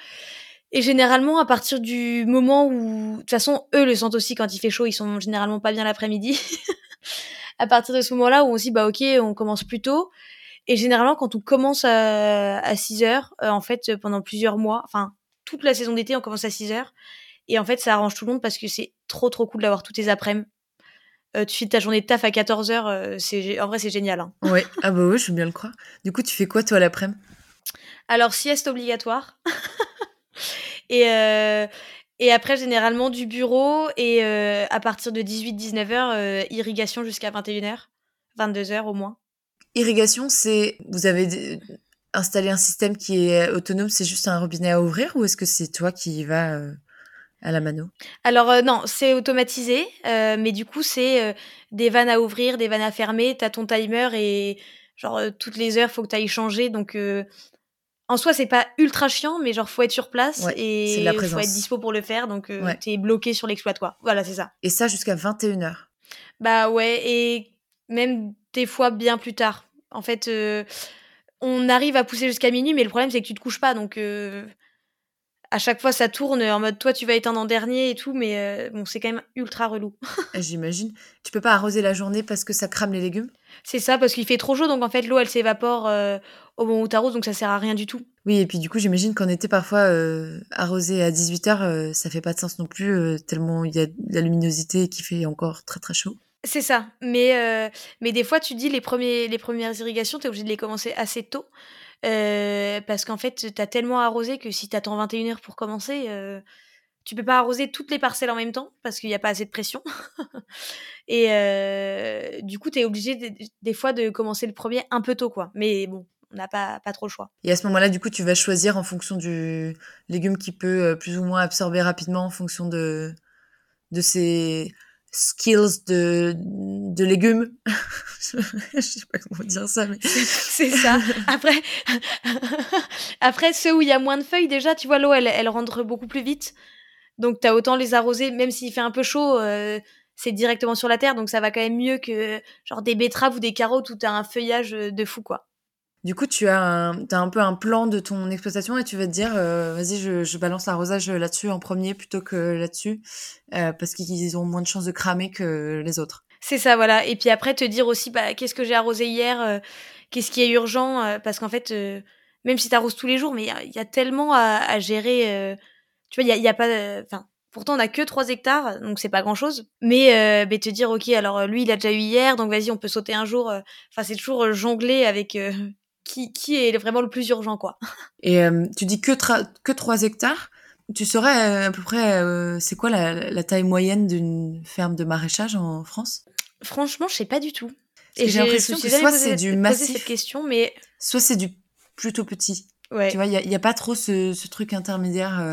Et généralement, à partir du moment où, de toute façon, eux le sentent aussi quand il fait chaud, ils sont généralement pas bien l'après-midi. à partir de ce moment-là où on se dit, bah ok, on commence plus tôt. Et généralement, quand on commence à, à 6 heures, euh, en fait, pendant plusieurs mois, enfin, toute la saison d'été, on commence à 6 heures. Et en fait, ça arrange tout le monde parce que c'est trop, trop cool d'avoir tous tes après-midi. Euh, tu fais ta journée de taf à 14 heures, euh, c'est, en vrai, c'est génial. Hein. Ouais, ah bah ouais, je veux bien le croire. Du coup, tu fais quoi, toi, l'après-midi? Alors, sieste obligatoire. Et, euh, et après, généralement, du bureau. Et euh, à partir de 18-19 heures, irrigation jusqu'à 21h, 22 heures au moins. Irrigation, c'est. Vous avez installé un système qui est autonome, c'est juste un robinet à ouvrir ou est-ce que c'est toi qui y vas à la mano? Alors non, c'est automatisé, mais du coup c'est des vannes à ouvrir, des vannes à fermer, t'as ton timer et genre toutes les heures faut que tu ailles changer, donc en soi, c'est pas ultra chiant, mais genre, faut être sur place et il faut être dispo pour le faire. Donc, euh, t'es bloqué sur l'exploitoire. Voilà, c'est ça. Et ça jusqu'à 21h. Bah ouais, et même des fois bien plus tard. En fait, euh, on arrive à pousser jusqu'à minuit, mais le problème, c'est que tu te couches pas. Donc, euh, à chaque fois ça tourne en mode toi tu vas éteindre en dernier et tout, mais bon c'est quand même ultra relou. Ah, j'imagine. Tu peux pas arroser la journée parce que ça crame les légumes? C'est ça parce qu'il fait trop chaud donc en fait l'eau elle s'évapore au moment où t'arroses donc ça sert à rien du tout. Oui et puis du coup j'imagine qu'en été parfois euh, arroser à 18h ça fait pas de sens non plus tellement il y a de la luminosité qui fait encore très très chaud. C'est ça, mais mais des fois tu dis les premiers les premières irrigations t'es obligé de les commencer assez tôt euh, parce qu'en fait, tu as tellement arrosé que si tu attends 21 heures pour commencer, euh, tu peux pas arroser toutes les parcelles en même temps parce qu'il n'y a pas assez de pression. et euh, du coup, tu es obligé des fois de commencer le premier un peu tôt, quoi. Mais bon, on n'a pas, pas trop le choix. Et à ce moment-là, du coup, tu vas choisir en fonction du légume qui peut plus ou moins absorber rapidement en fonction de, de ses skills de, de légumes. je sais pas comment dire ça, mais c'est ça. Après, après ceux où il y a moins de feuilles, déjà, tu vois, l'eau, elle, elle rentre beaucoup plus vite. Donc, tu as autant les arroser, même s'il fait un peu chaud, euh, c'est directement sur la terre, donc ça va quand même mieux que genre des betteraves ou des carottes où tu as un feuillage de fou, quoi. Du coup, tu as, un, un peu un plan de ton exploitation et tu vas te dire, euh, vas-y, je, balance l'arrosage là-dessus en premier plutôt que là-dessus, euh, parce qu'ils ont moins de chances de cramer que les autres. C'est ça, voilà. Et puis après, te dire aussi, bah, qu'est-ce que j'ai arrosé hier, euh, qu'est-ce qui est urgent, parce qu'en fait, même si tu arroses tous les jours, mais il y, a tellement à, à gérer. tu vois, il n'y a, a, pas... Enfin, Pourtant, on a que 3 hectares, donc c'est pas grand chose. Mais, te dire, ok, alors lui, il a déjà eu hier, donc vas-y, on peut sauter un jour. Enfin, c'est toujours jongler avec qui, qui est vraiment le plus urgent, quoi. Et euh, tu dis que, que 3 hectares. Tu saurais euh, à peu près, euh, c'est quoi la, la, taille moyenne d'une ferme de maraîchage en France? Franchement, je sais pas du tout. Et j'ai l'impression que soit c'est du massif, cette question, mais soit c'est du plutôt petit. Ouais. Tu vois, il n'y a, y a, pas trop ce, ce truc intermédiaire,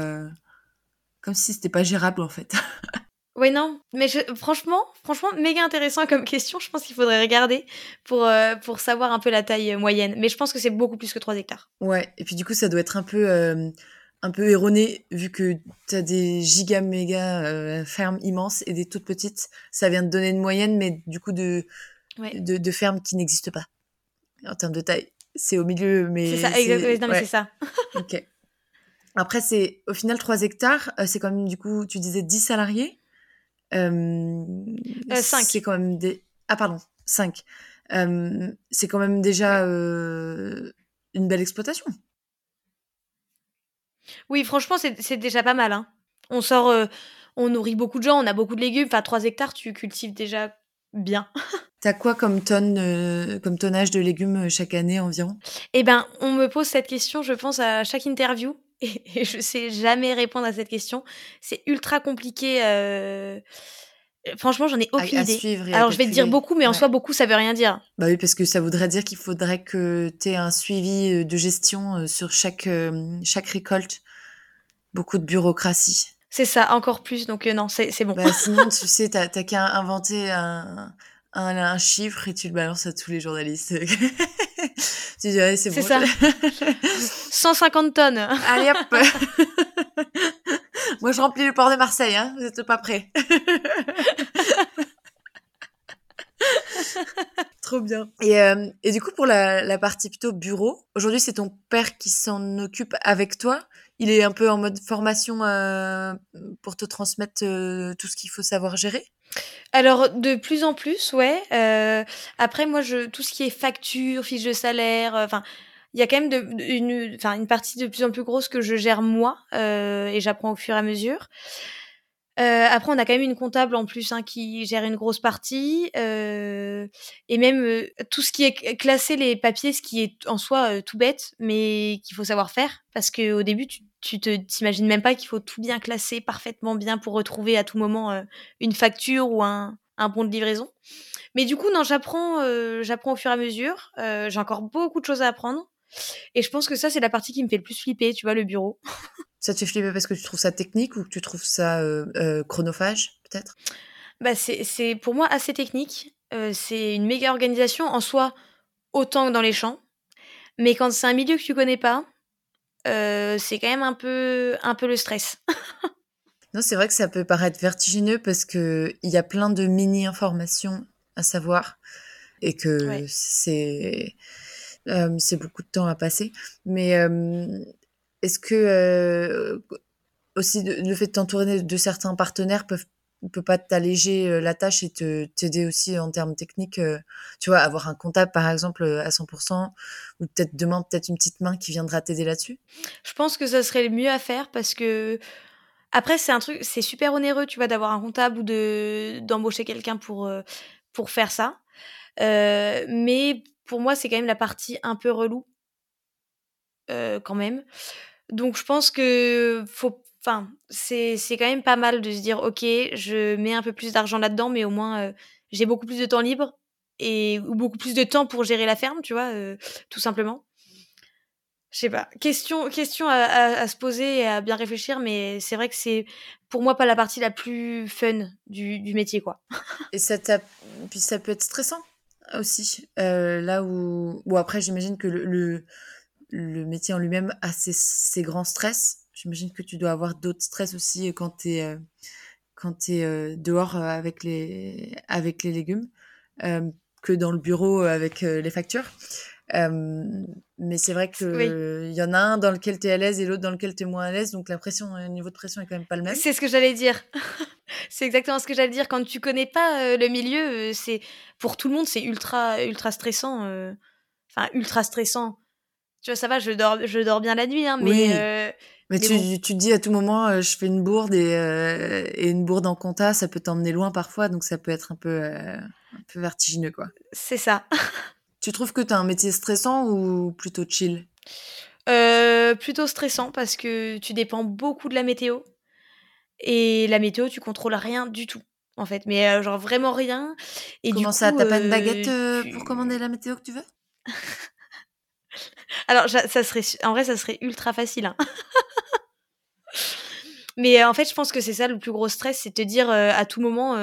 comme si c'était pas gérable en fait. Ouais, non, mais franchement, franchement, méga intéressant comme question. Je pense qu'il faudrait regarder pour, euh, pour savoir un peu la taille euh, moyenne. Mais je pense que c'est beaucoup plus que 3 hectares. Ouais, et puis du coup, ça doit être un peu, euh, un peu erroné vu que tu as des giga méga fermes immenses et des toutes petites. Ça vient de donner une moyenne, mais du coup, de, de, de fermes qui n'existent pas en termes de taille. C'est au milieu, mais. C'est ça, exactement. Non, mais c'est ça. ok. Après, c'est au final 3 hectares. c'est comme, du coup, tu disais 10 salariés? Euh, 5. Euh, c'est quand même des. Ah, pardon, 5. Euh, c'est quand même déjà euh, une belle exploitation. Oui, franchement, c'est déjà pas mal. Hein. On sort, on nourrit beaucoup de gens, on a beaucoup de légumes. Enfin, 3 hectares, tu cultives déjà bien. T'as quoi comme tonne, comme tonnage de légumes chaque année environ? Eh ben, on me pose cette question, je pense, à chaque interview et, je sais jamais répondre à cette question. C'est ultra compliqué. Euh... Franchement, j'en ai aucune idée. Alors, je vais te dire beaucoup, mais en soi, beaucoup, ça veut rien dire. Bah oui, parce que ça voudrait dire qu'il faudrait que tu aies un suivi euh, de gestion euh, sur chaque, chaque récolte. Beaucoup de bureaucratie. C'est ça, encore plus. Donc, non, c'est bon. Bah, sinon, tu sais, t'as qu'à inventer un, un, un, chiffre et tu le balances à tous les journalistes. tu dis, c'est bon. Ça. 150 tonnes. Allez hop. Moi, je remplis le port de Marseille, hein. Vous n'êtes pas prêts. Trop bien. Et, euh, et, du coup, pour la, la partie plutôt bureau, aujourd'hui, c'est ton père qui s'en occupe avec toi. Il est un peu en mode formation euh, pour te transmettre euh, tout ce qu'il faut savoir gérer? Alors de plus en plus, ouais. Euh, après moi, je tout ce qui est facture, fiche de salaire, enfin, il y a quand même une, partie de plus en plus grosse que je gère moi et j'apprends au fur et à mesure. Euh, après, on a quand même une comptable en plus hein, qui gère une grosse partie, euh, et même euh, tout ce qui est classé les papiers, ce qui est en soi tout bête, mais qu'il faut savoir faire, parce que au début, tu, tu t'imagines même pas qu'il faut tout bien classer parfaitement bien pour retrouver à tout moment une facture ou un, un bon de livraison. Mais du coup, non, j'apprends, j'apprends au fur et à mesure. J'ai encore beaucoup de choses à apprendre. Et je pense que ça, c'est la partie qui me fait le plus flipper, tu vois, le bureau. ça te fait flipper parce que tu trouves ça technique ou que tu trouves ça euh, euh, chronophage, peut-être? Bah, C'est pour moi assez technique. Euh, c'est une méga organisation en soi, autant que dans les champs. Mais quand c'est un milieu que tu connais pas, c'est quand même un peu, un peu le stress. non, c'est vrai que ça peut paraître vertigineux parce qu'il y a plein de mini-informations à savoir et que c'est c'est beaucoup de temps à passer. Mais est-ce que euh, aussi le fait de t'entourer de certains partenaires peuvent peut pas t'alléger euh, la tâche et te t'aider aussi en termes techniques euh, tu vois avoir un comptable par exemple à 100% ou peut-être demain peut-être une petite main qui viendra t'aider là-dessus? Je pense que ça serait le mieux à faire parce que après c'est un truc c'est super onéreux tu vois d'avoir un comptable ou de d'embaucher quelqu'un pour pour faire ça mais pour moi c'est quand même la partie un peu relou quand même donc je pense que faut enfin, c'est quand même pas mal de se dire, ok, je mets un peu plus d'argent là-dedans, mais au moins euh, j'ai beaucoup plus de temps libre et ou beaucoup plus de temps pour gérer la ferme, tu vois, euh, tout simplement. Je sais pas. Question, question à, se poser et à bien réfléchir, mais c'est vrai que c'est pour moi pas la partie la plus fun du, du métier, quoi. et ça puis ça peut être stressant aussi. Euh, là où, bon après j'imagine que le, le, métier en lui-même a ses, ses grands stress J'imagine que tu dois avoir d'autres stress aussi euh, quand tu es, euh, quand dehors avec les, avec les légumes que dans le bureau avec les factures. Mais c'est vrai qu'il il y en a un dans lequel tu es à l'aise et l'autre dans lequel tu es moins à l'aise. Donc la pression, le niveau de pression est quand même pas le même. C'est ce que j'allais dire. c'est exactement ce que j'allais dire. Quand tu connais pas le milieu, c'est pour tout le monde, c'est ultra, ultra stressant. Enfin, ultra stressant. Tu vois, ça va, je dors, je dors bien la nuit, hein, mais, mais, tu, tu te dis à tout moment, euh, je fais une bourde et, euh, et une bourde en compta, ça peut t'emmener loin parfois, donc ça peut être un peu, euh, un peu vertigineux, quoi. C'est ça. tu trouves que tu as un métier stressant ou plutôt chill? Plutôt stressant parce que tu dépends beaucoup de la météo. Et la météo, tu contrôles rien du tout, en fait. Mais genre vraiment rien. Et Comment du ça T'as pas une baguette pour commander la météo que tu veux? Alors, ça serait, en vrai, ça serait ultra facile. Hein. Mais en fait, je pense que c'est ça le plus gros stress, c'est te dire à tout moment,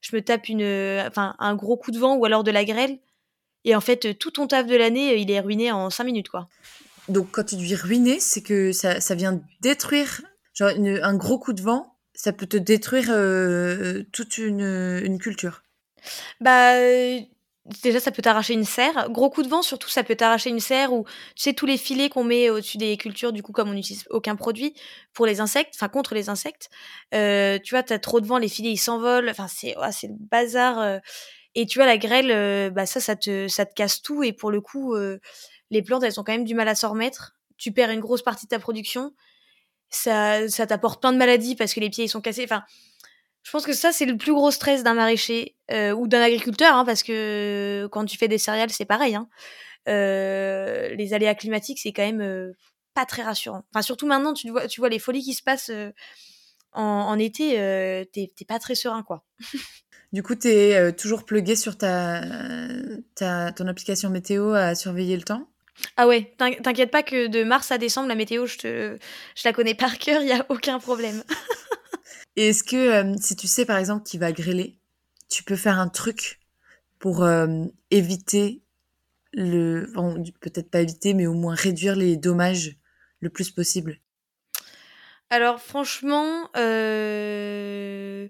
je me tape une, enfin, un gros coup de vent ou alors de la grêle. Et en fait, tout ton taf de l'année, il est ruiné en 5 minutes, quoi. Donc, quand tu dis ruiner, c'est que ça, ça, vient détruire, genre un gros coup de vent, ça peut te détruire toute une, une culture. Bah, déjà ça peut t'arracher une serre. Gros coup de vent, surtout ça peut t'arracher une serre ou tu sais tous les filets qu'on met au-dessus des cultures, du coup comme on n'utilise aucun produit pour les insectes, enfin contre les insectes, euh, tu vois t'as trop de vent, les filets ils s'envolent, enfin c'est le bazar. Euh. Et tu vois la grêle, euh, bah ça ça te ça te casse tout et pour le coup les plantes elles ont quand même du mal à s'en remettre. Tu perds une grosse partie de ta production. Ça ça t'apporte plein de maladies parce que les pieds ils sont cassés. Enfin je pense que ça, c'est le plus gros stress d'un maraîcher euh, ou d'un agriculteur, hein, parce que quand tu fais des céréales, c'est pareil. Hein. Euh, les aléas climatiques, c'est quand même euh, pas très rassurant. Enfin, surtout maintenant, tu vois, tu vois les folies qui se passent en, été, t'es pas très serein, quoi. du coup, tu es toujours plugué sur ta, ta, ton application météo à surveiller le temps? Ah ouais, t'inquiète pas que de mars à décembre, la météo, je, te, je la connais par cœur, il y a aucun problème. Et est-ce que euh, si tu sais par exemple qu'il va grêler, tu peux faire un truc pour euh, éviter le, peut-être pas éviter, mais au moins réduire les dommages le plus possible? Alors franchement, euh,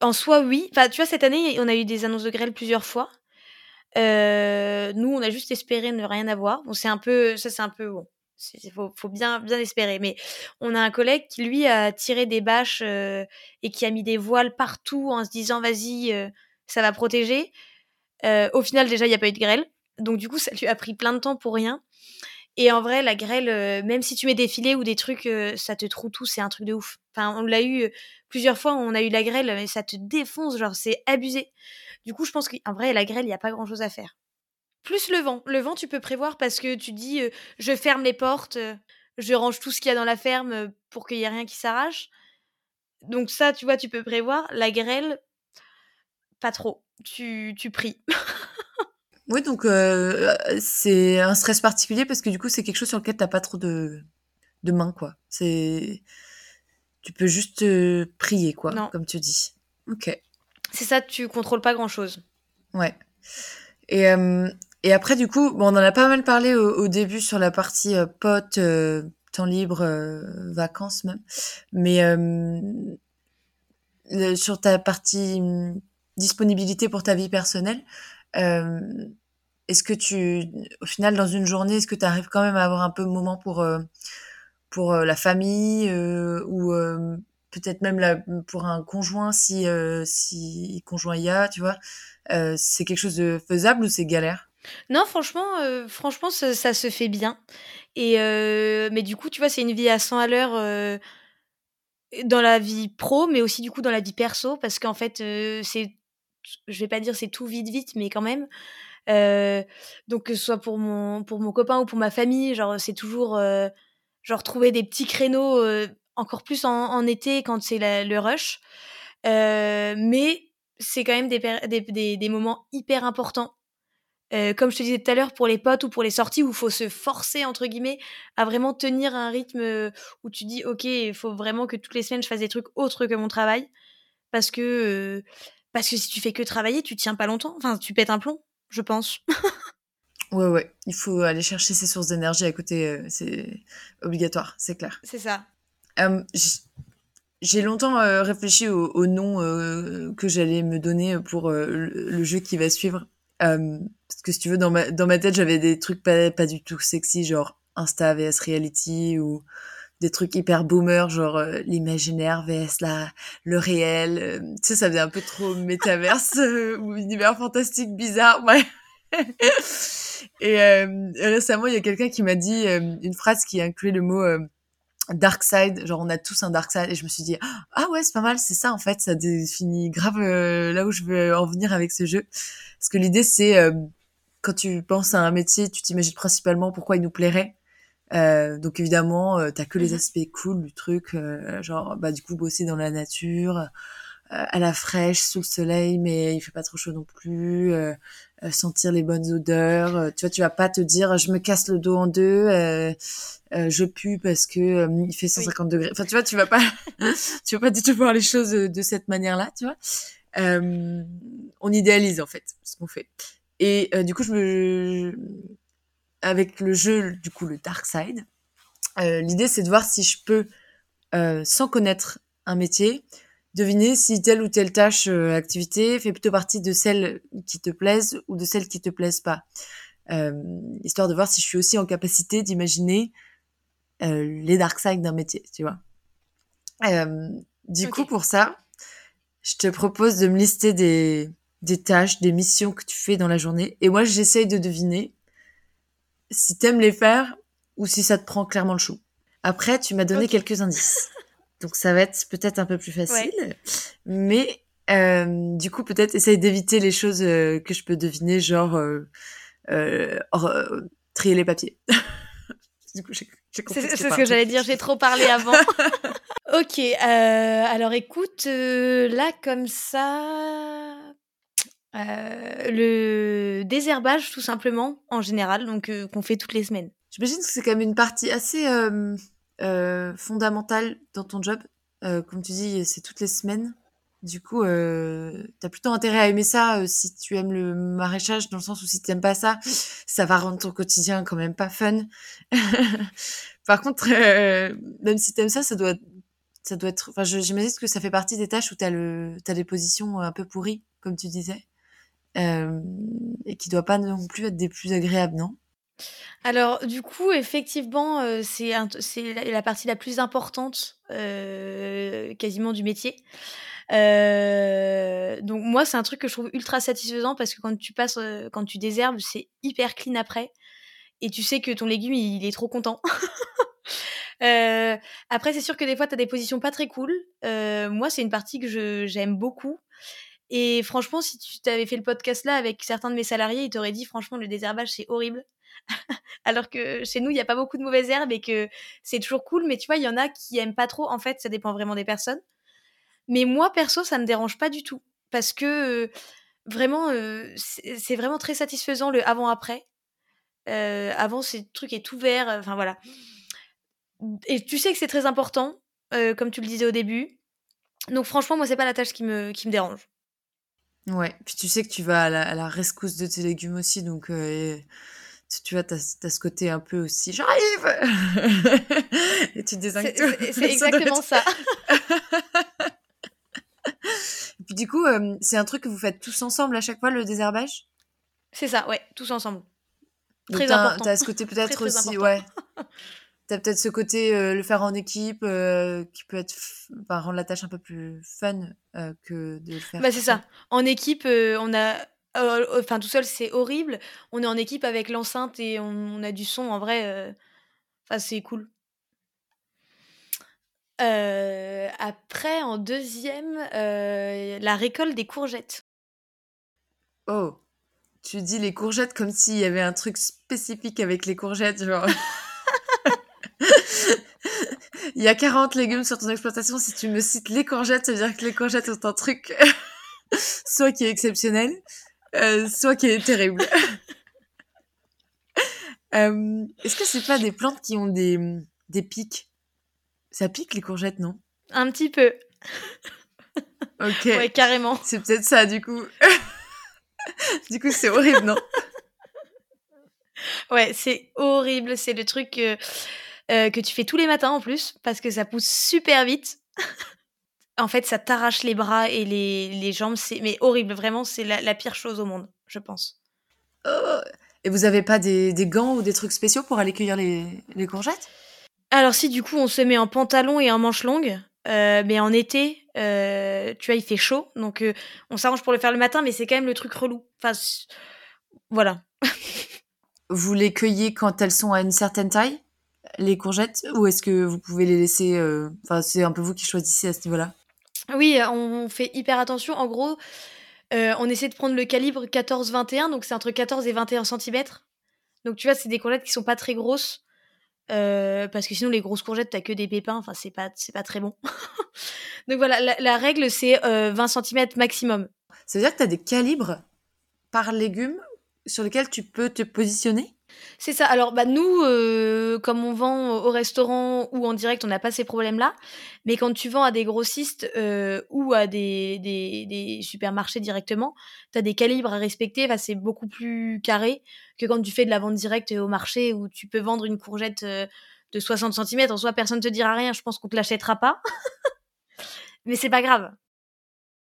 en soi oui. Enfin, tu vois, cette année, on a eu des annonces de grêle plusieurs fois. nous, on a juste espéré ne rien avoir. Bon, c'est un peu, ça c'est un peu bon il faut, bien, bien espérer. Mais on a un collègue qui, lui, a tiré des bâches euh, et qui a mis des voiles partout en se disant vas-y, euh, ça va protéger. Euh, au final, déjà, il n'y a pas eu de grêle. Donc, du coup, ça lui a pris plein de temps pour rien. Et en vrai, la grêle, même si tu mets des filets ou des trucs, ça te troue tout, c'est un truc de ouf. Enfin, on l'a eu plusieurs fois, on a eu la grêle, mais ça te défonce, genre, c'est abusé. Du coup, je pense qu'en vrai, la grêle, il n'y a pas grand-chose à faire. Plus le vent. Le vent, tu peux prévoir parce que tu dis je ferme les portes, je range tout ce qu'il y a dans la ferme pour qu'il n'y ait rien qui s'arrache. Donc ça, tu vois, tu peux prévoir. La grêle, pas trop. Tu, tu pries. oui, donc c'est un stress particulier parce que du coup, c'est quelque chose sur lequel tu n'as pas trop de, de main, quoi. C'est tu peux juste prier, quoi, comme tu dis. Ok. C'est ça, tu contrôles pas grand chose. Ouais. Et, et après, du coup, bon, on en a pas mal parlé au, début sur la partie euh, potes, euh, temps libre, euh, vacances même. Mais sur ta partie hum, disponibilité pour ta vie personnelle, est-ce que tu, au final, dans une journée, est-ce que tu arrives quand même à avoir un peu de moment pour, pour la famille ou peut-être même la, pour un conjoint si si conjoint y a, tu vois. c'est quelque chose de faisable ou c'est galère? Non, franchement, franchement, ça, ça, se fait bien. Et mais du coup, tu vois, c'est une vie à 100 à l'heure dans la vie pro, mais aussi du coup dans la vie perso, parce qu'en fait, c'est, je vais pas dire c'est tout vite vite, mais quand même. donc que ce soit pour mon pour mon copain ou pour ma famille, genre c'est toujours genre trouver des petits créneaux encore plus en, été quand c'est le rush. mais c'est quand même des, des, des, moments hyper importants. comme je te disais tout à l'heure, pour les potes ou pour les sorties où il faut se forcer, entre guillemets, à vraiment tenir un rythme où tu dis, OK, il faut vraiment que toutes les semaines je fasse des trucs autres que mon travail. Parce que, parce que si tu fais que travailler, tu tiens pas longtemps. Enfin, tu pètes un plomb, je pense. ouais, ouais. Il faut aller chercher ses sources d'énergie à côté. c'est obligatoire, c'est clair. C'est ça. Euh, j'ai longtemps euh, réfléchi au, nom euh, que j'allais me donner pour le, jeu qui va suivre. parce que si tu veux, dans ma, dans ma tête, j'avais des trucs pas, pas du tout sexy, genre Insta vs Reality ou des trucs hyper boomer, genre l'imaginaire vs la, le réel. tu sais, ça faisait un peu trop métaverse ou univers fantastique bizarre. Ouais. Et récemment, il y a quelqu'un qui m'a dit une phrase qui incluait le mot dark side, genre on a tous un dark side et je me suis dit ah ouais c'est pas mal, c'est ça en fait, ça définit grave euh, là où je veux en venir avec ce jeu. Parce que l'idée c'est euh, quand tu penses à un métier, tu t'imagines principalement pourquoi il nous plairait. Euh, donc évidemment, t'as que les mhm. aspects cool du truc, genre bah du coup bosser dans la nature, à la fraîche, sous le soleil, mais il fait pas trop chaud non plus. Euh, sentir les bonnes odeurs. tu vois, tu vas pas te dire je me casse le dos en deux, euh, je pue parce que il fait 150 degrés. Enfin, tu vois, tu vas pas, tu vas pas du tout voir les choses de cette manière-là, tu vois. on idéalise en fait ce qu'on fait. Et du coup, je me, avec le jeu, du coup, le Dark Side, l'idée c'est de voir si je peux, sans connaître un métier, deviner si telle ou telle tâche, euh, activité fait plutôt partie de celles qui te plaisent ou de celles qui te plaisent pas. Euh, histoire de voir si je suis aussi en capacité d'imaginer euh, les dark sides d'un métier, tu vois. du coup, pour ça, je te propose de me lister des, des tâches, des missions que tu fais dans la journée. Et moi, j'essaye de deviner si t'aimes les faire ou si ça te prend clairement le chou. Après, tu m'as donné quelques indices. Donc ça va être peut-être un peu plus facile. Mais euh, du coup, peut-être essaye d'éviter les choses euh, que je peux deviner, genre euh, euh, trier les papiers. du coup, j'ai C'est ce que j'allais dire, j'ai trop parlé avant. ok, alors écoute, là comme ça, le désherbage tout simplement, en général, donc qu'on fait toutes les semaines. J'imagine que c'est quand même une partie assez euh, fondamentale dans ton job. Euh, comme tu dis, c'est toutes les semaines. Du coup, euh, t'as plutôt intérêt à aimer ça euh, si tu aimes le maraîchage, dans le sens où si t'aimes pas ça, ça va rendre ton quotidien quand même pas fun. Par contre, même si t'aimes ça, ça doit, ça doit être. Enfin, j'imagine que ça fait partie des tâches où t'as le, t'as des positions un peu pourries, comme tu disais, et qui doit pas non plus être des plus agréables, non? Alors, du coup, effectivement, euh, c'est la partie la plus importante, euh, quasiment du métier. Euh, donc moi, c'est un truc que je trouve ultra satisfaisant parce que quand tu passes, quand tu désherbes, c'est hyper clean après et tu sais que ton légume, il est trop content. après, c'est sûr que des fois, tu as des positions pas très cool. moi, c'est une partie que j'aime beaucoup et franchement, si tu t'avais fait le podcast là avec certains de mes salariés, ils t'auraient dit franchement, le désherbage, c'est horrible. Alors que chez nous, il n'y a pas beaucoup de mauvaises herbes et que c'est toujours cool. Mais tu vois, il y en a qui aiment pas trop. En fait, ça dépend vraiment des personnes. Mais moi, perso, ça me dérange pas du tout. Parce que vraiment, c'est vraiment très satisfaisant le avant-après. Avant, ce truc est tout vert. Enfin, voilà. Et tu sais que c'est très important, comme tu le disais au début. Donc, franchement, moi, c'est pas la tâche qui me, qui me dérange. Ouais, puis tu sais que tu vas à la, rescousse de tes légumes aussi, donc tu vois, t'as as ce côté un peu aussi, j'arrive Et tu désingues. C'est exactement ça. Et puis du coup, euh, c'est un truc que vous faites tous ensemble à chaque fois, le désherbage? C'est ça, ouais, tous ensemble. très important. T'as ce côté peut-être aussi, ouais. T'as peut-être ce côté euh, le faire en équipe euh, qui peut être enfin, rendre la tâche un peu plus fun euh, que de le faire. Bah c'est ça. En équipe, on a enfin tout seul c'est horrible. On est en équipe avec l'enceinte et on, a du son en vrai. Enfin c'est cool. après en deuxième, la récolte des courgettes. Oh, tu dis les courgettes comme s'il y avait un truc spécifique avec les courgettes, genre. Il y a 40 légumes sur ton exploitation. Si tu me cites les courgettes, ça veut dire que les courgettes sont un truc soit qui est exceptionnel, euh, soit qui est terrible. Euh, est-ce que c'est pas des plantes qui ont des, des pics? Ça pique les courgettes, non? Un petit peu. Ok. Ouais, carrément. C'est peut-être ça, du coup. du coup, c'est horrible, non? Ouais, c'est horrible. C'est le truc. Euh, que tu fais tous les matins en plus, parce que ça pousse super vite. en fait, ça t'arrache les bras et les, les jambes. C'est mais horrible, vraiment, c'est la, pire chose au monde, je pense. Oh. Et vous avez pas des, des, gants ou des trucs spéciaux pour aller cueillir les, les courgettes? Alors si, du coup, on se met en pantalon et en manche longue. Euh, mais en été, euh, tu vois, il fait chaud, donc on s'arrange pour le faire le matin, mais c'est quand même le truc relou. Enfin, voilà. vous les cueillez quand elles sont à une certaine taille? Les courgettes ou est-ce que vous pouvez les laisser euh, Enfin, c'est un peu vous qui choisissez à ce niveau-là? Oui, on fait hyper attention. En gros, euh, on essaie de prendre le calibre 14-21, donc c'est entre 14 et 21 cm. Donc tu vois, c'est des courgettes qui sont pas très grosses. Euh, parce que sinon les grosses courgettes t'as que des pépins enfin c'est pas c'est pas très bon donc voilà la, règle c'est 20 cm maximum ça veut dire que t'as des calibres par légume sur lesquels tu peux te positionner? C'est ça. Alors, bah, nous, euh, comme on vend au restaurant ou en direct, on n'a pas ces problèmes-là. Mais quand tu vends à des grossistes euh, ou à des, des, supermarchés directement, tu as des calibres à respecter. Enfin, c'est beaucoup plus carré que quand tu fais de la vente directe au marché où tu peux vendre une courgette euh, de 60 cm. En soi, personne ne te dira rien. Je pense qu'on te l'achètera pas. Mais c'est pas grave.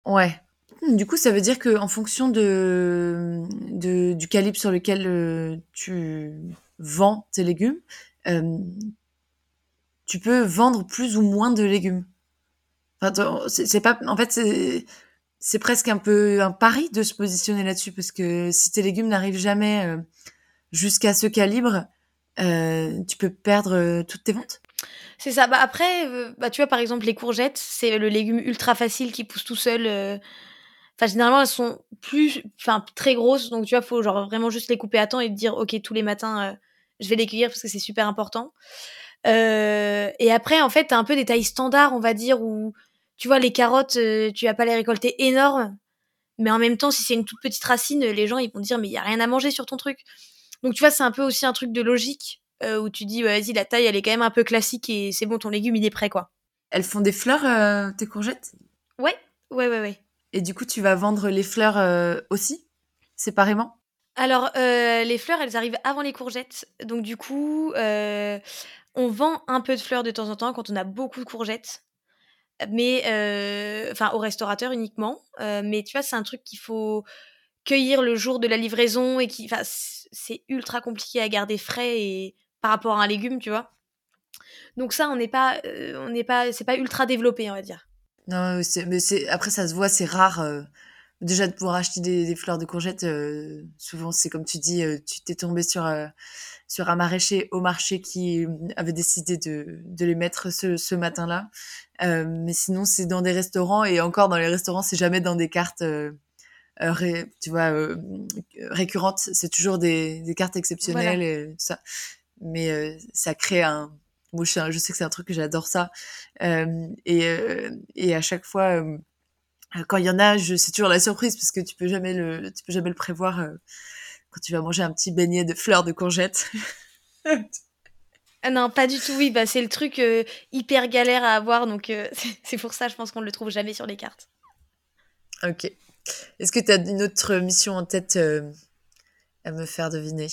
Ouais. Du coup, ça veut dire que en fonction du calibre sur lequel euh, tu vends tes légumes, euh, tu peux vendre plus ou moins de légumes. Enfin, c'est pas, en fait, c'est presque un peu un pari de se positionner là-dessus parce que si tes légumes n'arrivent jamais euh, jusqu'à ce calibre, tu peux perdre toutes tes ventes. C'est ça. Bah après, bah tu vois par exemple les courgettes, c'est le légume ultra facile qui pousse tout seul Enfin, généralement, elles sont plus, enfin, très grosses. Donc, tu vois, faut genre vraiment juste les couper à temps et te dire, OK, tous les matins, euh, je vais les cueillir parce que c'est super important. Euh, et après, en fait, t'as un peu des tailles standards, on va dire, où, tu vois, les carottes, euh, tu vas pas les récolter énormes. Mais en même temps, si c'est une toute petite racine, les gens, ils vont dire, mais il y a rien à manger sur ton truc. Donc, tu vois, c'est un peu aussi un truc de logique où tu dis, vas-y, la taille, elle est quand même un peu classique et c'est bon, ton légume, il est prêt, quoi. Elles font des fleurs, tes courgettes? Ouais, ouais, ouais, ouais. Et du coup, tu vas vendre les fleurs euh, aussi, séparément? Alors, euh, les fleurs, elles arrivent avant les courgettes. Donc, du coup, euh, on vend un peu de fleurs de temps en temps quand on a beaucoup de courgettes. Mais, enfin, au restaurateur uniquement. mais tu vois, c'est un truc qu'il faut cueillir le jour de la livraison et qui, c'est ultra compliqué à garder frais et par rapport à un légume, tu vois. Donc ça, on n'est pas, on n'est pas, c'est pas ultra développé, on va dire. Non, mais c'est après ça se voit, c'est rare. Euh, déjà de pouvoir acheter des, fleurs de courgettes, euh, souvent c'est comme tu dis, euh, tu t'es tombé sur sur un maraîcher au marché qui avait décidé de, de les mettre ce, ce matin-là. mais sinon c'est dans des restaurants et encore dans les restaurants c'est jamais dans des cartes. tu vois récurrentes c'est toujours des, des cartes exceptionnelles et tout ça mais ça crée un moi, je, je sais que c'est un truc que j'adore ça. Euh, et, euh, et à chaque fois, euh, quand il y en a, c'est toujours la surprise parce que tu peux jamais le, tu peux jamais le prévoir quand tu vas manger un petit beignet de fleurs de courgettes. Ah non, pas du tout. Oui, bah c'est le truc hyper galère à avoir, donc c'est pour ça, je pense qu'on ne le trouve jamais sur les cartes. Ok. Est-ce que tu as une autre mission en tête à me faire deviner?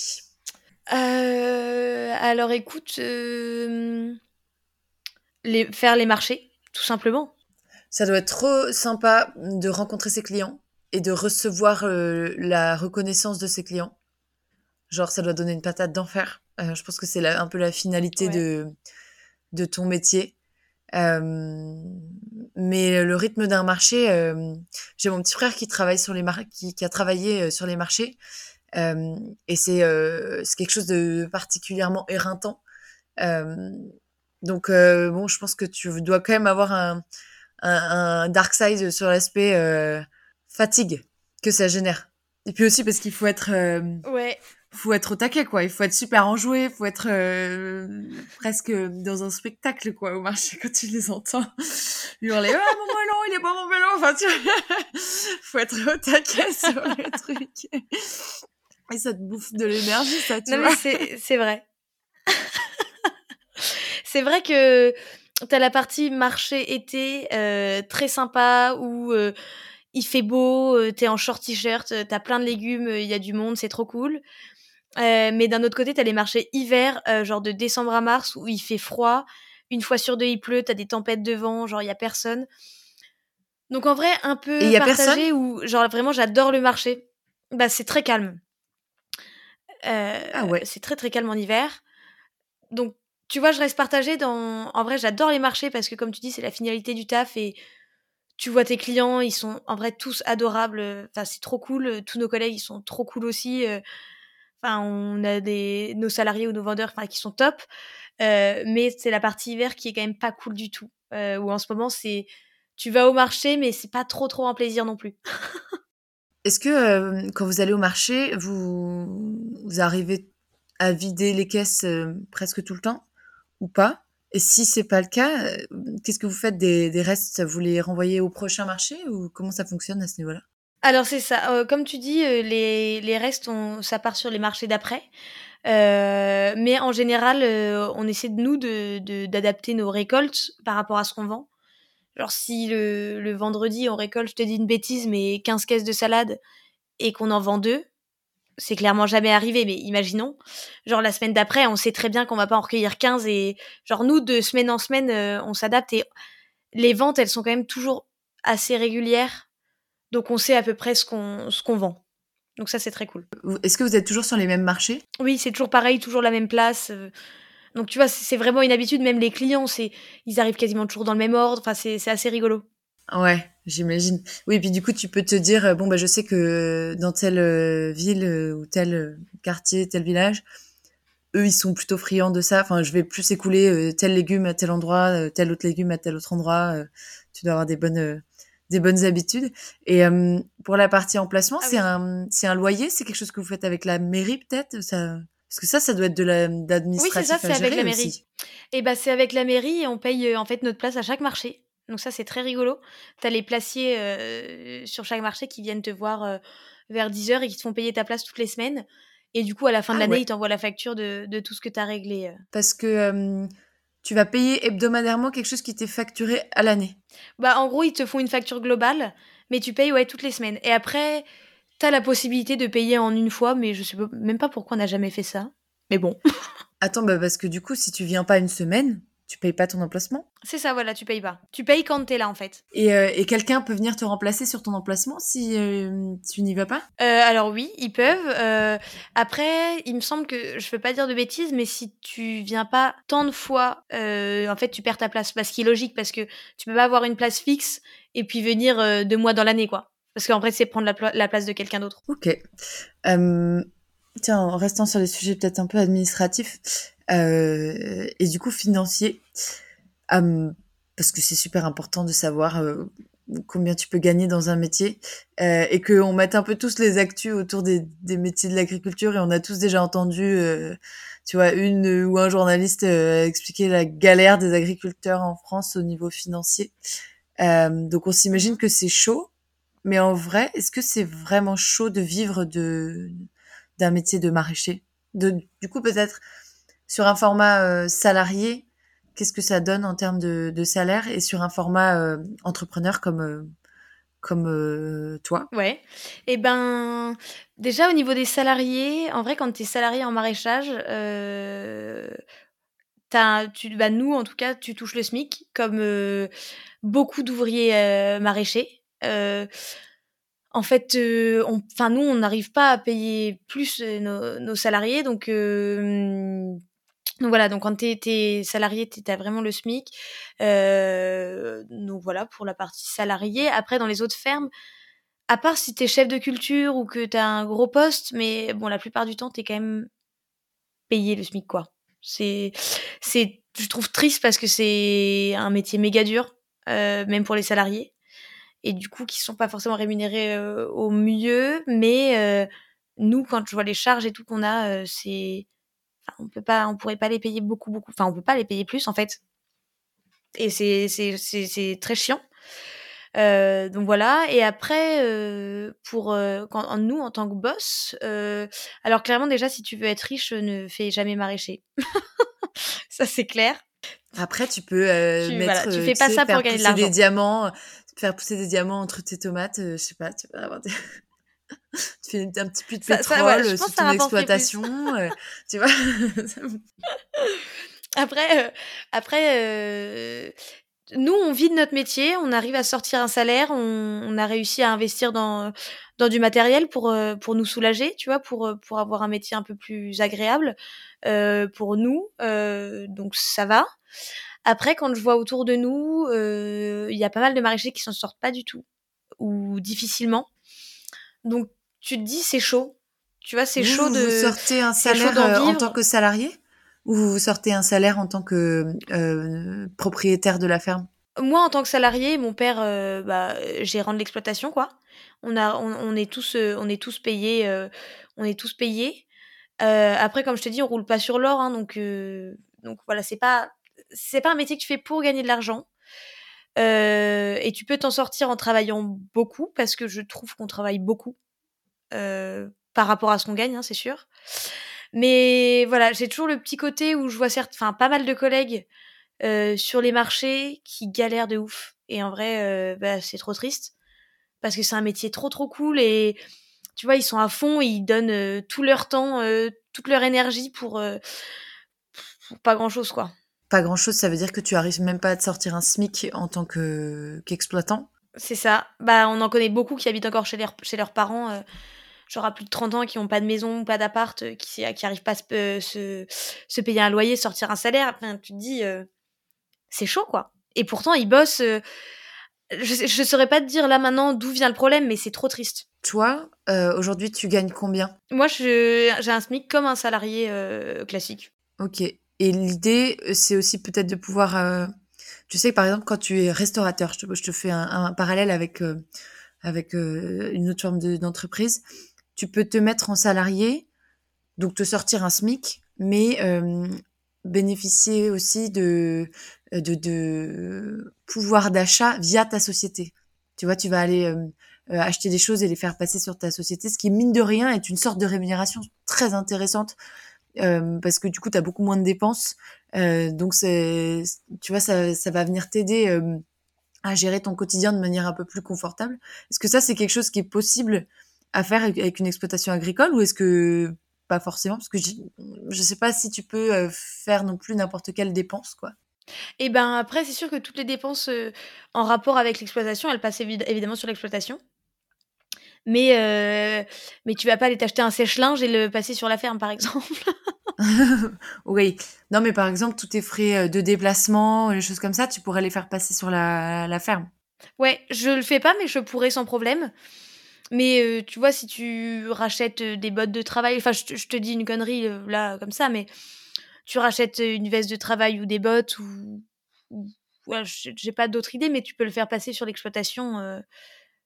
Euh, alors écoute, euh, les, faire les marchés, tout simplement. Ça doit être trop sympa de rencontrer ses clients et de recevoir euh, la reconnaissance de ses clients. Genre, ça doit donner une patate d'enfer. Je pense que c'est un peu la finalité de, de ton métier. Euh, mais le rythme d'un marché, euh, j'ai mon petit frère qui travaille sur les qui, qui, a travaillé sur les marchés, et c'est c'est quelque chose de particulièrement éreintant. donc bon, je pense que tu dois quand même avoir un, un, un dark side sur l'aspect fatigue que ça génère. Et puis aussi parce qu'il faut être ouais faut être au taquet quoi il faut être super enjoué faut être euh, presque dans un spectacle quoi au marché quand tu les entends hurler ah mon vélo il est pas mon vélo enfin tu faut être au taquet sur le truc et ça te bouffe de l'énergie ça tu non, vois mais c'est vrai c'est vrai que t'as la partie marché été euh, très sympa où euh, il fait beau, t'es en short t-shirt, t'as plein de légumes, il y a du monde, c'est trop cool. Euh, mais d'un autre côté, t'as les marchés hiver, euh, genre de décembre à mars, où il fait froid. Une fois sur deux, il pleut, t'as des tempêtes de vent, genre il y a personne. Donc en vrai, un peu y a partagé où, genre vraiment, j'adore le marché. Bah, c'est très calme. Euh, ah ouais. C'est très très calme en hiver. Donc, tu vois, je reste partagée dans. En vrai, j'adore les marchés parce que, comme tu dis, c'est la finalité du taf et tu vois tes clients, ils sont en vrai tous adorables. Enfin, c'est trop cool. Tous nos collègues, ils sont trop cool aussi. Enfin, on a des, nos salariés ou nos vendeurs qui sont top. Euh, mais c'est la partie hiver qui est quand même pas cool du tout. Euh, où en ce moment, c'est tu vas au marché, mais c'est pas trop trop un plaisir non plus. Est-ce que euh, quand vous allez au marché, vous, vous arrivez à vider les caisses euh, presque tout le temps ou pas? Et si c'est pas le cas, euh, qu'est-ce que vous faites? Des, des restes Vous les renvoyez au prochain marché ou comment ça fonctionne à ce niveau-là? Alors c'est ça, euh, comme tu dis, euh, les, les restes, on, ça part sur les marchés d'après. Mais en général, on essaie de nous de, d'adapter nos récoltes par rapport à ce qu'on vend. Genre si le, le vendredi on récolte, je te dis une bêtise, mais 15 caisses de salade et qu'on en vend deux, c'est clairement jamais arrivé, mais imaginons. Genre la semaine d'après, on sait très bien qu'on va pas en recueillir 15 et genre nous, de semaine en semaine, on s'adapte et les ventes, elles sont quand même toujours assez régulières donc on sait à peu près ce qu'on ce qu'on vend. Donc ça c'est très cool. Est-ce que vous êtes toujours sur les mêmes marchés? Oui, c'est toujours pareil, toujours la même place. Euh. Donc tu vois, c'est vraiment une habitude. Même les clients, c'est ils arrivent quasiment toujours dans le même ordre. Enfin, c'est assez rigolo. Ouais, j'imagine. Oui, et puis du coup, tu peux te dire euh, bon bah je sais que dans telle euh, ville ou tel quartier, tel village, eux ils sont plutôt friands de ça. Enfin, je vais plus écouler tel légume à tel endroit, tel autre légume à tel autre endroit. tu dois avoir des bonnes des bonnes habitudes. Et euh, pour la partie emplacement, ah c'est un c'est un loyer, c'est quelque chose que vous faites avec la mairie peut-être? Ça parce que ça, ça doit être de l'administratif. Oui, c'est ça, c'est avec la mairie. Et bah, c'est avec la mairie et on paye euh, en fait notre place à chaque marché. Donc ça, c'est très rigolo. Tu as les placiers euh, sur chaque marché qui viennent te voir vers 10h et qui te font payer ta place toutes les semaines. Et du coup, à la fin de ah l'année, ils t'envoient la facture de, de, tout ce que tu as réglé. Parce que tu vas payer hebdomadairement quelque chose qui t'est facturé à l'année. Bah, en gros, ils te font une facture globale, mais tu payes ouais, toutes les semaines. Et après, t'as la possibilité de payer en une fois, mais je sais même pas pourquoi on n'a jamais fait ça. Mais bon. Attends, bah parce que du coup, si tu viens pas une semaine, tu payes pas ton emplacement C'est ça, voilà, tu payes pas. Tu payes quand t'es là, en fait. Et, euh, et quelqu'un peut venir te remplacer sur ton emplacement si euh, tu n'y vas pas? Euh, Alors oui, ils peuvent. après, il me semble que, je veux pas dire de bêtises, mais si tu viens pas tant de fois, en fait, tu perds ta place. Ce qui est logique, parce que tu peux pas avoir une place fixe et puis venir deux mois dans l'année, quoi. Parce qu'en vrai, c'est prendre la, la, place de quelqu'un d'autre. Ok. tiens, en restant sur les sujets peut-être un peu administratifs, euh, et du coup financier, parce que c'est super important de savoir euh, combien tu peux gagner dans un métier euh, et qu'on mette un peu tous les actus autour des, métiers de l'agriculture et on a tous déjà entendu euh, tu vois une ou un journaliste expliquer la galère des agriculteurs en France au niveau financier donc on s'imagine que c'est chaud mais en vrai est-ce que c'est vraiment chaud de vivre de d'un métier de maraîcher? De du coup peut-être sur un format euh, salarié, qu'est-ce que ça donne en termes de, salaire? Et sur un format euh, entrepreneur comme euh, comme toi? Ouais. Eh ben, déjà au niveau des salariés, en vrai, quand tu es salarié en maraîchage, as, tu, bah, nous, en tout cas, tu touches le SMIC, comme beaucoup d'ouvriers maraîchers. En fait, enfin nous, on n'arrive pas à payer plus nos, nos salariés, donc donc voilà, donc quand tu es, salarié, tu as vraiment le SMIC. Euh, donc voilà pour la partie salariée. Après, dans les autres fermes, à part si tu es chef de culture ou que tu as un gros poste, mais bon, la plupart du temps, tu es quand même payé le SMIC, quoi. C'est, c'est, je trouve triste parce que c'est un métier méga dur, euh, même pour les salariés. Et du coup, qui sont pas forcément rémunérés euh, au mieux. Mais nous, quand je vois les charges et tout qu'on a, c'est on peut pas, on pourrait pas les payer beaucoup, beaucoup. Enfin, on peut pas les payer plus en fait. Et c'est c'est très chiant. Euh, donc voilà. Et après, euh, pour euh, quand, nous en tant que boss, alors clairement déjà, si tu veux être riche, ne fais jamais maraîcher. ça c'est clair. Après, tu peux mettre. tu fais pas ça pour gagner de l'argent. Des diamants, faire pousser des diamants entre tes tomates. je sais pas, tu vas avoir des tu fais un petit peu de pétrole sur ton exploitation, euh, tu vois. après, euh, après euh, nous, on vit de notre métier, on arrive à sortir un salaire, on, a réussi à investir dans, dans du matériel pour, pour nous soulager, tu vois, pour, pour avoir un métier un peu plus agréable pour nous. donc ça va. Après, quand je vois autour de nous, il y a pas mal de maraîchers qui s'en sortent pas du tout ou difficilement. Donc tu te dis c'est chaud. Tu vois, c'est chaud de. Vous sortez un salaire euh, en tant que salarié ou vous sortez un salaire en tant que euh, propriétaire de la ferme? Moi, en tant que salarié, mon père, euh, bah, gérant de l'exploitation, quoi. On a, on, est tous, on est tous payés, on est tous payés. après, comme je te dis, on roule pas sur l'or, hein, donc, donc voilà, c'est pas, c'est pas un métier que tu fais pour gagner de l'argent. Euh, et tu peux t'en sortir en travaillant beaucoup, parce que je trouve qu'on travaille beaucoup euh, par rapport à ce qu'on gagne, hein, c'est sûr. Mais voilà, j'ai toujours le petit côté où je vois certes, enfin pas mal de collègues euh, sur les marchés qui galèrent de ouf. Et en vrai, bah, c'est trop triste parce que c'est un métier trop trop cool et tu vois, ils sont à fond, ils donnent tout leur temps, toute leur énergie pour, pour pas grand chose quoi pas grand chose, ça veut dire que tu arrives même pas à te sortir un SMIC en tant que qu'exploitant? C'est ça. Bah, on en connaît beaucoup qui habitent encore chez, chez leurs parents, euh, genre à plus de 30 ans, qui n'ont pas de maison, pas d'appart, euh, qui qui arrivent pas à se, se, payer un loyer, sortir un salaire. Enfin, tu te dis, euh, c'est chaud quoi. Et pourtant, ils bossent. je, je saurais pas te dire là maintenant d'où vient le problème, mais c'est trop triste. Toi, aujourd'hui, tu gagnes combien? Moi, j'ai un SMIC comme un salarié classique. Ok. Et l'idée, euh, c'est aussi peut-être de pouvoir. Euh, tu sais, par exemple, quand tu es restaurateur, je te, fais un, parallèle avec, euh, avec une autre forme d'entreprise. tu peux te mettre en salarié, donc te sortir un SMIC, mais bénéficier aussi de, de, de pouvoir d'achat via ta société. Tu vois, tu vas aller acheter des choses et les faire passer sur ta société, ce qui, mine de rien, est une sorte de rémunération très intéressante euh, parce que du coup, tu as beaucoup moins de dépenses. Euh, donc, c'est, tu vois, ça, ça va venir t'aider euh, à gérer ton quotidien de manière un peu plus confortable. Est-ce que ça, c'est quelque chose qui est possible à faire avec une exploitation agricole ou est-ce que pas forcément? Parce que je ne sais pas si tu peux faire non plus n'importe quelle dépense, quoi. Et ben après, c'est sûr que toutes les dépenses en rapport avec l'exploitation, elles passent évidemment sur l'exploitation mais euh, mais tu vas pas aller t'acheter un sèche-linge et le passer sur la ferme par exemple. oui. Non mais par exemple tous tes frais euh, de déplacement, les choses comme ça, tu pourrais les faire passer sur la, la ferme. Ouais, je le fais pas mais je pourrais sans problème. Mais euh, tu vois si tu rachètes des bottes de travail, enfin je, te dis une connerie là comme ça mais tu rachètes une veste de travail ou des bottes ou, ou ouais, j'ai pas d'autre idée mais tu peux le faire passer sur l'exploitation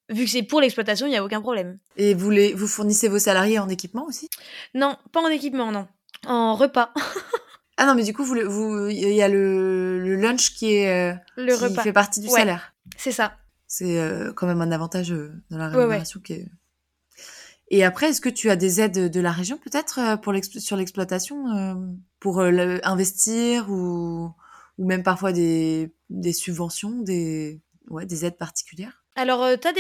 Vu que c'est pour l'exploitation, il n'y a aucun problème. Et vous, les, vous fournissez vos salariés en équipement aussi? Non, pas en équipement, non. En repas. ah non, mais du coup, il vous, il y a le, le lunch qui est euh, le qui fait partie du salaire. C'est ça. C'est euh, quand même un avantage euh, dans la rémunération qui est. Et après, est-ce que tu as des aides de la région peut-être pour sur l'exploitation pour investir ou, ou même parfois des, des subventions, des, ouais, des aides particulières? Alors, tu as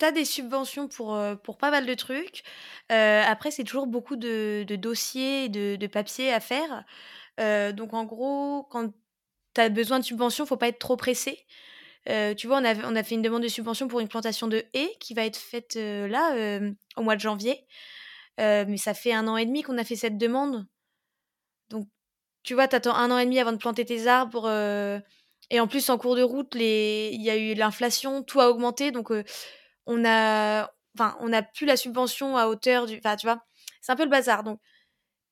des des subventions pour, pour pas mal de trucs. après, c'est toujours beaucoup de dossiers de de papiers à faire. donc en gros, quand tu as besoin de subventions, faut pas être trop pressé. Euh, tu vois, on a, on a fait une demande de subvention pour une plantation de haies qui va être faite euh, là, euh, au mois de janvier. Euh, mais ça fait un an et demi qu'on a fait cette demande. Donc, tu vois, t'attends un an et demi avant de planter tes arbres. euh, et en plus, en cours de route, il y a eu l'inflation, tout a augmenté. Donc, euh, on a... Enfin, on n'a plus la subvention à hauteur du... Enfin, tu vois, c'est un peu le bazar. Donc,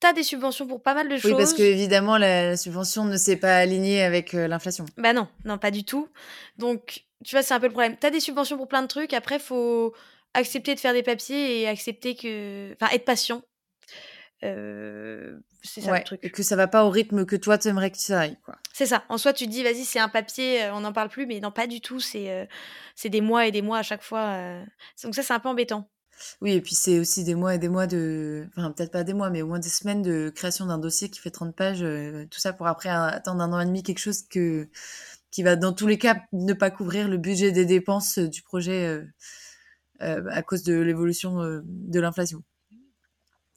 t'as des subventions pour pas mal de choses. Oui, parce que évidemment, la, la subvention ne s'est pas alignée avec euh, l'inflation. Bah non, non, pas du tout. Donc, tu vois, c'est un peu le problème. T'as des subventions pour plein de trucs. Après, faut accepter de faire des papiers et accepter que... Enfin, être patient. Euh, c'est ça Ouais, le truc. et que ça va pas au rythme que toi t'aimerais que ça aille, quoi. C'est ça. En soi, tu te dis, vas-y, c'est un papier, on n'en parle plus, mais non, pas du tout. C'est euh, c'est des mois et des mois à chaque fois. euh. Donc ça, c'est un peu embêtant. Oui, et puis c'est aussi des mois et des mois de... Enfin, peut-être pas des mois, mais au moins des semaines de création d'un dossier qui fait 30 pages, tout ça pour après attendre un an et demi quelque chose que... qui va dans tous les cas ne pas couvrir le budget des dépenses du projet à cause de l'évolution de l'inflation.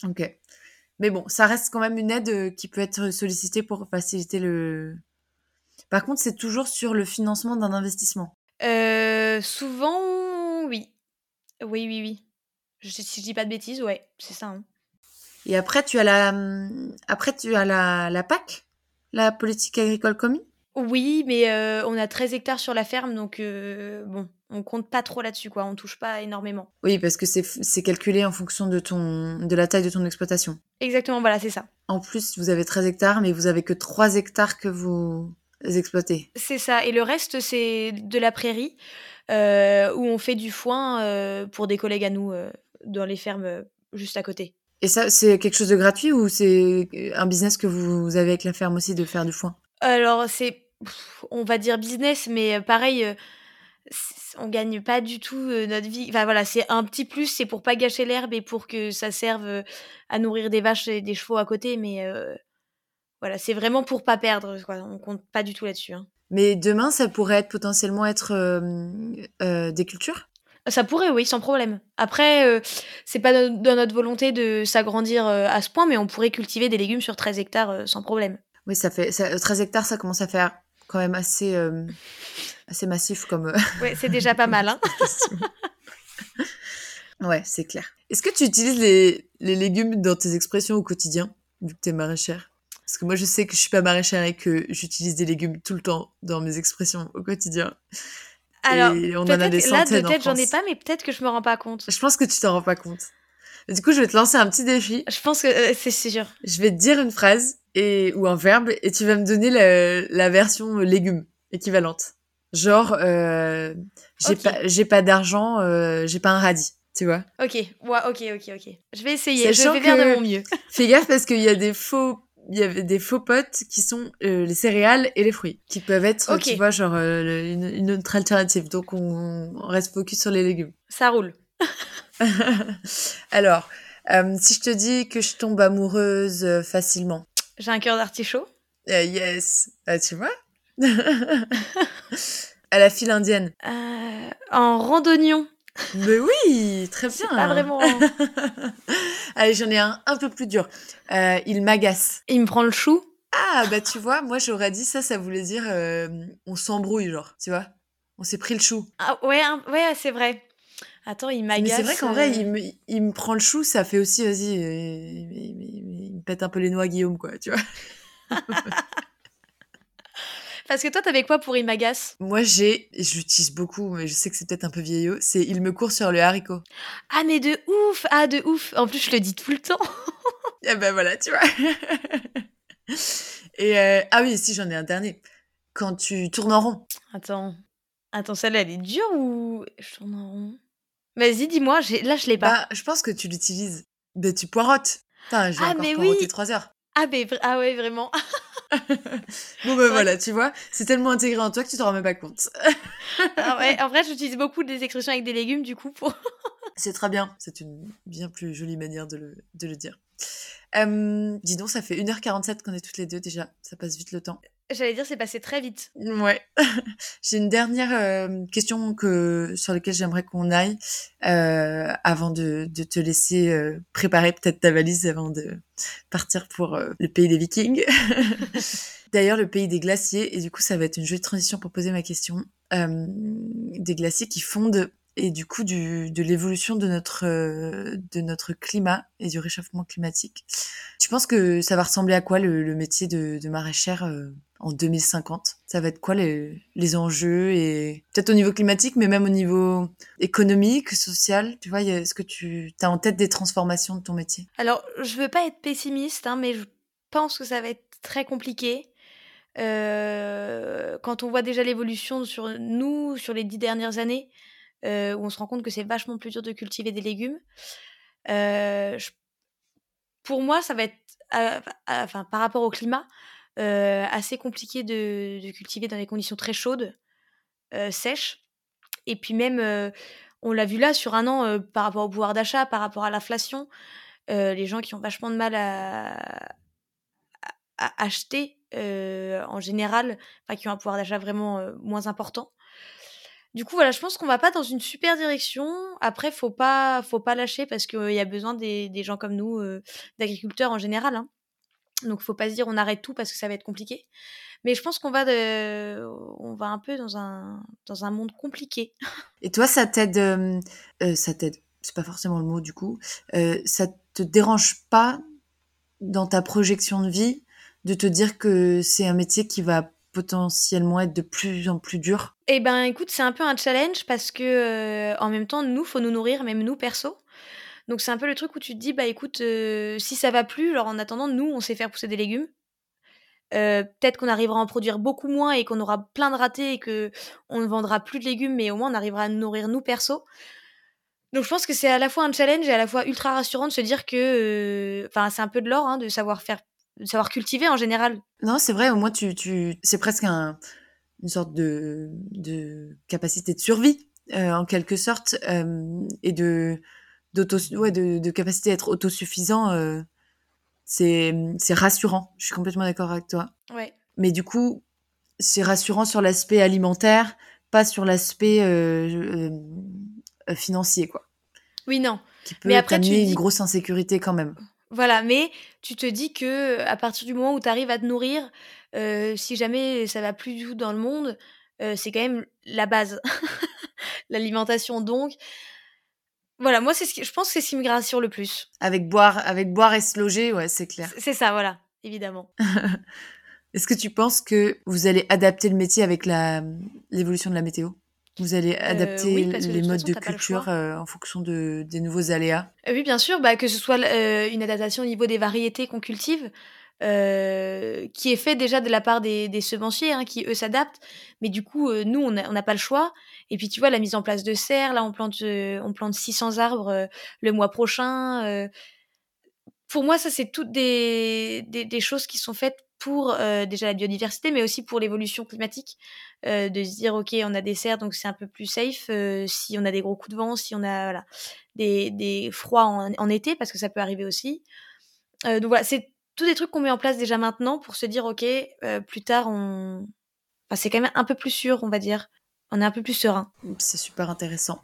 Ok. Mais bon, ça reste quand même une aide euh, qui peut être sollicitée pour faciliter le... Par contre, c'est toujours sur le financement d'un investissement. Euh, souvent, oui. Oui, oui, oui. Je, si je dis pas de bêtises, ouais, c'est ça. hein. Et après, tu as la, après, tu as la, la PAC, la politique agricole commune. Oui, mais euh, on a 13 hectares sur la ferme, donc euh, bon, on compte pas trop là-dessus, quoi. On touche pas énormément. Oui, parce que c'est, calculé en fonction de ton, de la taille de ton exploitation. Exactement, voilà, c'est ça. En plus, vous avez 13 hectares, mais vous avez que 3 hectares que vous exploitez. C'est ça. Et le reste, c'est de la prairie, euh, où on fait du foin euh, pour des collègues à nous euh, dans les fermes juste à côté. Et ça, c'est quelque chose de gratuit ou c'est un business que vous avez avec la ferme aussi de faire du foin? Alors, c'est, on va dire business, mais pareil, on gagne pas du tout euh, notre vie. Enfin voilà, c'est un petit plus, c'est pour pas gâcher l'herbe et pour que ça serve euh, à nourrir des vaches et des chevaux à côté, mais euh, voilà, c'est vraiment pour pas perdre, quoi. On compte pas du tout là-dessus. hein. Mais demain, ça pourrait être potentiellement être des cultures? Ça pourrait, oui, sans problème. Après, c'est pas no- dans notre volonté de s'agrandir à ce point, mais on pourrait cultiver des légumes sur 13 hectares sans problème. Oui, ça fait ça, 13 hectares, ça commence à faire quand même assez, euh, assez massif comme. euh, Ouais, c'est déjà pas mal, hein. Ouais, c'est clair. Est-ce que tu utilises les, les légumes dans tes expressions au quotidien, vu que t'es maraîchère? Parce que moi, je sais que je suis pas maraîchère et que j'utilise des légumes tout le temps dans mes expressions au quotidien. Alors, Et on en a des peut-être, là, de centaines tête, j'en ai pas, mais peut-être que je me rends pas compte. Je pense que tu t'en rends pas compte. Du coup, je vais te lancer un petit défi. Je pense que euh, c'est sûr. Je vais te dire une phrase et ou un verbe et tu vas me donner la, la version euh, légumes équivalente. Genre, euh, j'ai pas, j'ai pas d'argent, euh, j'ai pas un radis, tu vois. Ok, ouais, ok, ok, ok. Je vais essayer, je vais faire de mon mieux. Fais gaffe parce qu'il y a des faux, il y avait des faux potes qui sont euh, les céréales et les fruits, qui peuvent être, tu vois, genre euh, une, une autre alternative. Donc on, on reste focus sur les légumes. Ça roule. Alors, euh, si je te dis que je tombe amoureuse facilement, J'ai un cœur d'artichaut. Euh, yes, Ah, tu vois? À la file indienne. Euh, en randonnion. Mais oui, très bien. Pas vraiment. Allez, j'en ai un un peu plus dur. Euh, il m'agace. Il me prend le chou. Ah, bah tu vois, moi j'aurais dit ça, ça voulait dire euh, on s'embrouille, genre, tu vois? On s'est pris le chou. Ah, ouais, hein, ouais, c'est vrai. Attends, il m'agace. Mais c'est vrai qu'en vrai, euh, il me, il me prend le chou, ça fait aussi, vas-y, euh, il, il- il me pète un peu les noix, Guillaume, quoi, tu vois Parce que toi, t'avais quoi pour il m'agace? Moi j'ai, je l'utilise beaucoup, mais je sais que c'est peut-être un peu vieillot, c'est il me court sur le haricot. Ah, mais de ouf Ah, de ouf En plus, je le dis tout le temps. Et ben voilà, tu vois. Et euh, ah oui, si j'en ai un dernier. Quand tu tournes en rond. Attends. Attends, celle-là, elle est dure ou. Je tourne en rond? Vas-y, dis-moi, là, je l'ai pas. Bah, je pense que tu l'utilises. Ben, tu poirotes. Putain, j'ai Ah, encore mais poireauté oui. trois heures. Ah, mais ah ouais, vraiment. Bon, ben voilà, tu vois, c'est tellement intégré en toi que tu t'en rends même pas compte. Ah ouais, en vrai, j'utilise beaucoup des expressions avec des légumes, du coup, pour. C'est très bien. C'est une bien plus jolie manière de le, de le dire. Euh, dis donc, ça fait 1h47 qu'on est toutes les deux déjà. Ça passe vite le temps. J'allais dire, c'est passé très vite. Ouais. J'ai une dernière euh, question que, sur laquelle j'aimerais qu'on aille euh, avant de, de te laisser euh, préparer peut-être ta valise avant de partir pour euh, le pays des Vikings. D'ailleurs, le pays des glaciers. Et du coup, ça va être une jolie transition pour poser ma question. euh, des glaciers qui fondent et du coup du, de l'évolution de notre euh, de notre climat et du réchauffement climatique. Tu penses que ça va ressembler à quoi le, le métier de, de maraîchère euh, en 2050 Ça va être quoi les, les enjeux et peut-être au niveau climatique, mais même au niveau économique, social. Tu vois, est-ce que tu as en tête des transformations de ton métier? Alors, je veux pas être pessimiste, hein, mais je pense que ça va être très compliqué. Euh, quand on voit déjà l'évolution sur nous sur les dix dernières années, euh, où on se rend compte que c'est vachement plus dur de cultiver des légumes. Euh, pour moi, ça va être, euh, enfin, par rapport au climat, euh, assez compliqué de, cultiver dans des conditions très chaudes, euh, sèches. Et puis même, on l'a vu là sur un an par rapport au pouvoir d'achat, par rapport à l'inflation, les gens qui ont vachement de mal à, acheter en général, qui ont un pouvoir d'achat vraiment moins important. Du coup, voilà, je pense qu'on va pas dans une super direction. Après, faut pas, faut pas lâcher parce qu'il y a besoin des, gens comme nous, euh, d'agriculteurs en général. Hein. Donc, faut pas se dire on arrête tout parce que ça va être compliqué. Mais je pense qu'on va, de, on va un peu dans un, dans un monde compliqué. Et toi, ça t'aide, euh, ça t'aide. C'est pas forcément le mot du coup. Euh, ça te dérange pas dans ta projection de vie de te dire que c'est un métier qui va potentiellement être de plus en plus dur? Eh ben, écoute, c'est un peu un challenge parce que euh, en même temps, nous, faut nous nourrir, même nous perso. Donc c'est un peu le truc où tu te dis, bah écoute, euh, si ça va plus, alors en attendant, nous, on sait faire pousser des légumes. Euh, peut-être qu'on arrivera à en produire beaucoup moins et qu'on aura plein de ratés et que on ne vendra plus de légumes, mais au moins on arrivera à nous nourrir nous perso. Donc je pense que c'est à la fois un challenge et à la fois ultra rassurant de se dire que, enfin, c'est un peu de l'or hein, de savoir faire savoir cultiver en général. Non, c'est vrai, au moins tu, tu c'est presque un, une sorte de, de capacité de survie, euh, en quelque sorte, euh, et de, d'auto, ouais, de, de capacité à être autosuffisant. Euh, c'est, c'est rassurant. Je suis complètement d'accord avec toi. Ouais. Mais du coup, c'est rassurant sur l'aspect alimentaire, pas sur l'aspect euh, euh, financier, quoi. Oui, non. Qui peut Mais après, tu dis... une grosse insécurité quand même. Voilà, mais tu te dis que à partir du moment où tu arrives à te nourrir, si jamais ça va plus du tout dans le monde, c'est quand même la base, l'alimentation. Donc, voilà, moi c'est ce qui, je pense que c'est ce qui me rassure le plus. Avec boire, avec boire et se loger, ouais, c'est clair. C'est ça, voilà, évidemment. Est-ce que tu penses que vous allez adapter le métier avec la l'évolution de la météo? Vous allez adapter euh, oui, les de modes de culture euh, en fonction de, des nouveaux aléas? Euh, Oui, bien sûr, bah, que ce soit une adaptation au niveau des variétés qu'on cultive, qui est fait déjà de la part des, des semenciers, hein, qui eux s'adaptent. Mais du coup, nous, on n'a pas le choix. Et puis, tu vois, la mise en place de serres, là, on plante, on plante 600 arbres le mois prochain. pour moi, ça, c'est toutes des, des, choses qui sont faites pour euh, déjà la biodiversité, mais aussi pour l'évolution climatique, euh, de se dire ok, on a des serres, donc c'est un peu plus safe. Euh, si on a des gros coups de vent, si on a des, des froids en, été, parce que ça peut arriver aussi. donc voilà, c'est tous des trucs qu'on met en place déjà maintenant pour se dire ok, plus tard on, c'est quand même un peu plus sûr, on va dire. On est un peu plus serein. C'est super intéressant.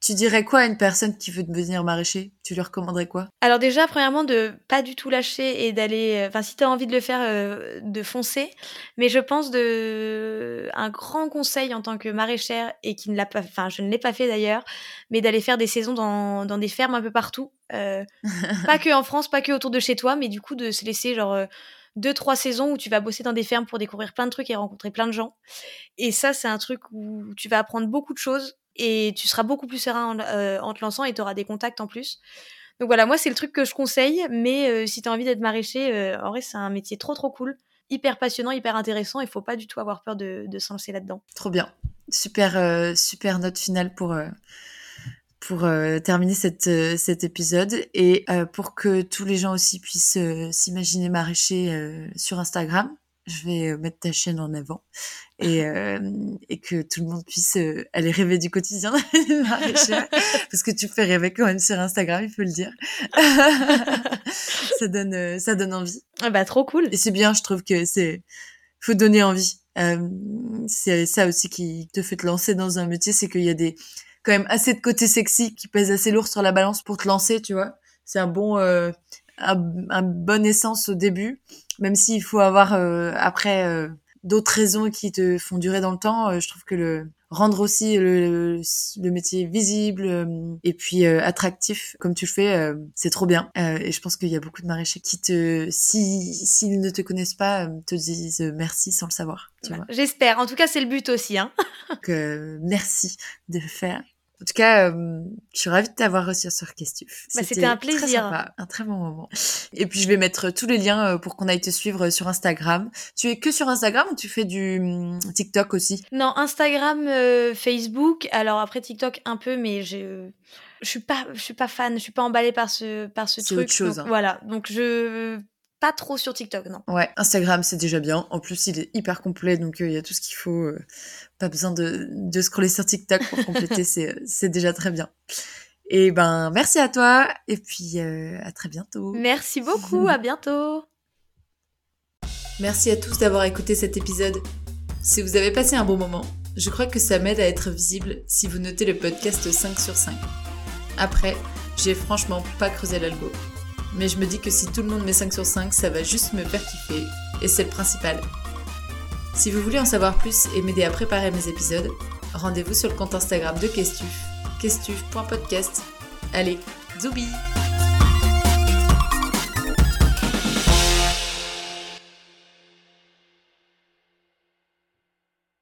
Tu dirais quoi à une personne qui veut devenir maraîcher? Tu lui recommanderais quoi? Alors déjà, premièrement, de pas du tout lâcher et d'aller... Euh, enfin, si tu as envie de le faire, euh, de foncer. Mais je pense de... Un grand conseil en tant que maraîchère, et qui ne l'a pas... Enfin, je ne l'ai pas fait d'ailleurs, mais d'aller faire des saisons dans, dans des fermes un peu partout. Euh, pas que en France, pas que autour de chez toi, mais du coup de se laisser genre... Deux trois saisons où tu vas bosser dans des fermes pour découvrir plein de trucs et rencontrer plein de gens et ça c'est un truc où tu vas apprendre beaucoup de choses et tu seras beaucoup plus serein en, euh, te lançant et tu auras des contacts en plus. Donc voilà, moi c'est le truc que je conseille, mais euh, si tu as envie d'être maraîcher, euh, en vrai c'est un métier trop trop cool, hyper passionnant, hyper intéressant, il faut pas du tout avoir peur de, de se lancer là-dedans. Trop bien, super super note finale pour pour euh, terminer cette, cet épisode et pour que tous les gens aussi puissent s'imaginer maraîcher sur Instagram je vais mettre ta chaîne en avant et, euh, et que tout le monde puisse euh, aller rêver du quotidien maraîchère parce que tu fais rêver quand même sur Instagram il faut le dire. Ça donne euh, ça donne envie. Ah bah trop cool. Et c'est bien je trouve que c'est faut donner envie. Euh, c'est ça aussi qui te fait te lancer dans un métier c'est qu'il y a des quand même assez de côté sexy qui pèsent assez lourd sur la balance pour te lancer tu vois. C'est un bon un, un bon essence au début même s'il faut avoir euh, après euh, d'autres raisons qui te font durer dans le temps, euh, je trouve que le, rendre aussi le, le métier visible euh, et puis euh, attractif comme tu le fais, euh, c'est trop bien. et je pense qu'il y a beaucoup de maraîchers qui te, si s'ils ne te connaissent pas, te disent merci sans le savoir. Bah, j'espère. En tout cas, c'est le but aussi. Hein. Donc, merci de le faire. En tout cas, euh, je suis ravie de t'avoir reçu sur Questuf. Bah, c'était un plaisir. Très sympa, un très bon moment. Et puis, je vais mettre tous les liens euh, pour qu'on aille te suivre sur Instagram. Tu es que sur Instagram ou tu fais du hum, TikTok aussi? Non, Instagram, euh, Facebook. Alors après TikTok un peu, mais je je suis pas je suis pas fan, je suis pas emballée par ce par ce truc. Autre chose. Hein. Voilà, donc je pas trop sur TikTok, non. Ouais, Instagram, c'est déjà bien. En plus, il est hyper complet, donc euh, il y a tout ce qu'il faut. Euh, pas besoin de, de scroller sur TikTok pour compléter, c'est, c'est déjà très bien. Et ben, merci à toi, et puis euh, à très bientôt. Merci beaucoup, à bientôt. Merci à tous d'avoir écouté cet épisode. Si vous avez passé un bon moment, je crois que ça m'aide à être visible si vous notez le podcast 5 sur 5. Après, j'ai franchement pas creusé l'algo mais je me dis que si tout le monde met 5 sur 5, ça va juste me faire kiffer, et c'est le principal. Si vous voulez en savoir plus et m'aider à préparer mes épisodes, rendez-vous sur le compte Instagram de Questuf, questuf.podcast. Allez, zoubi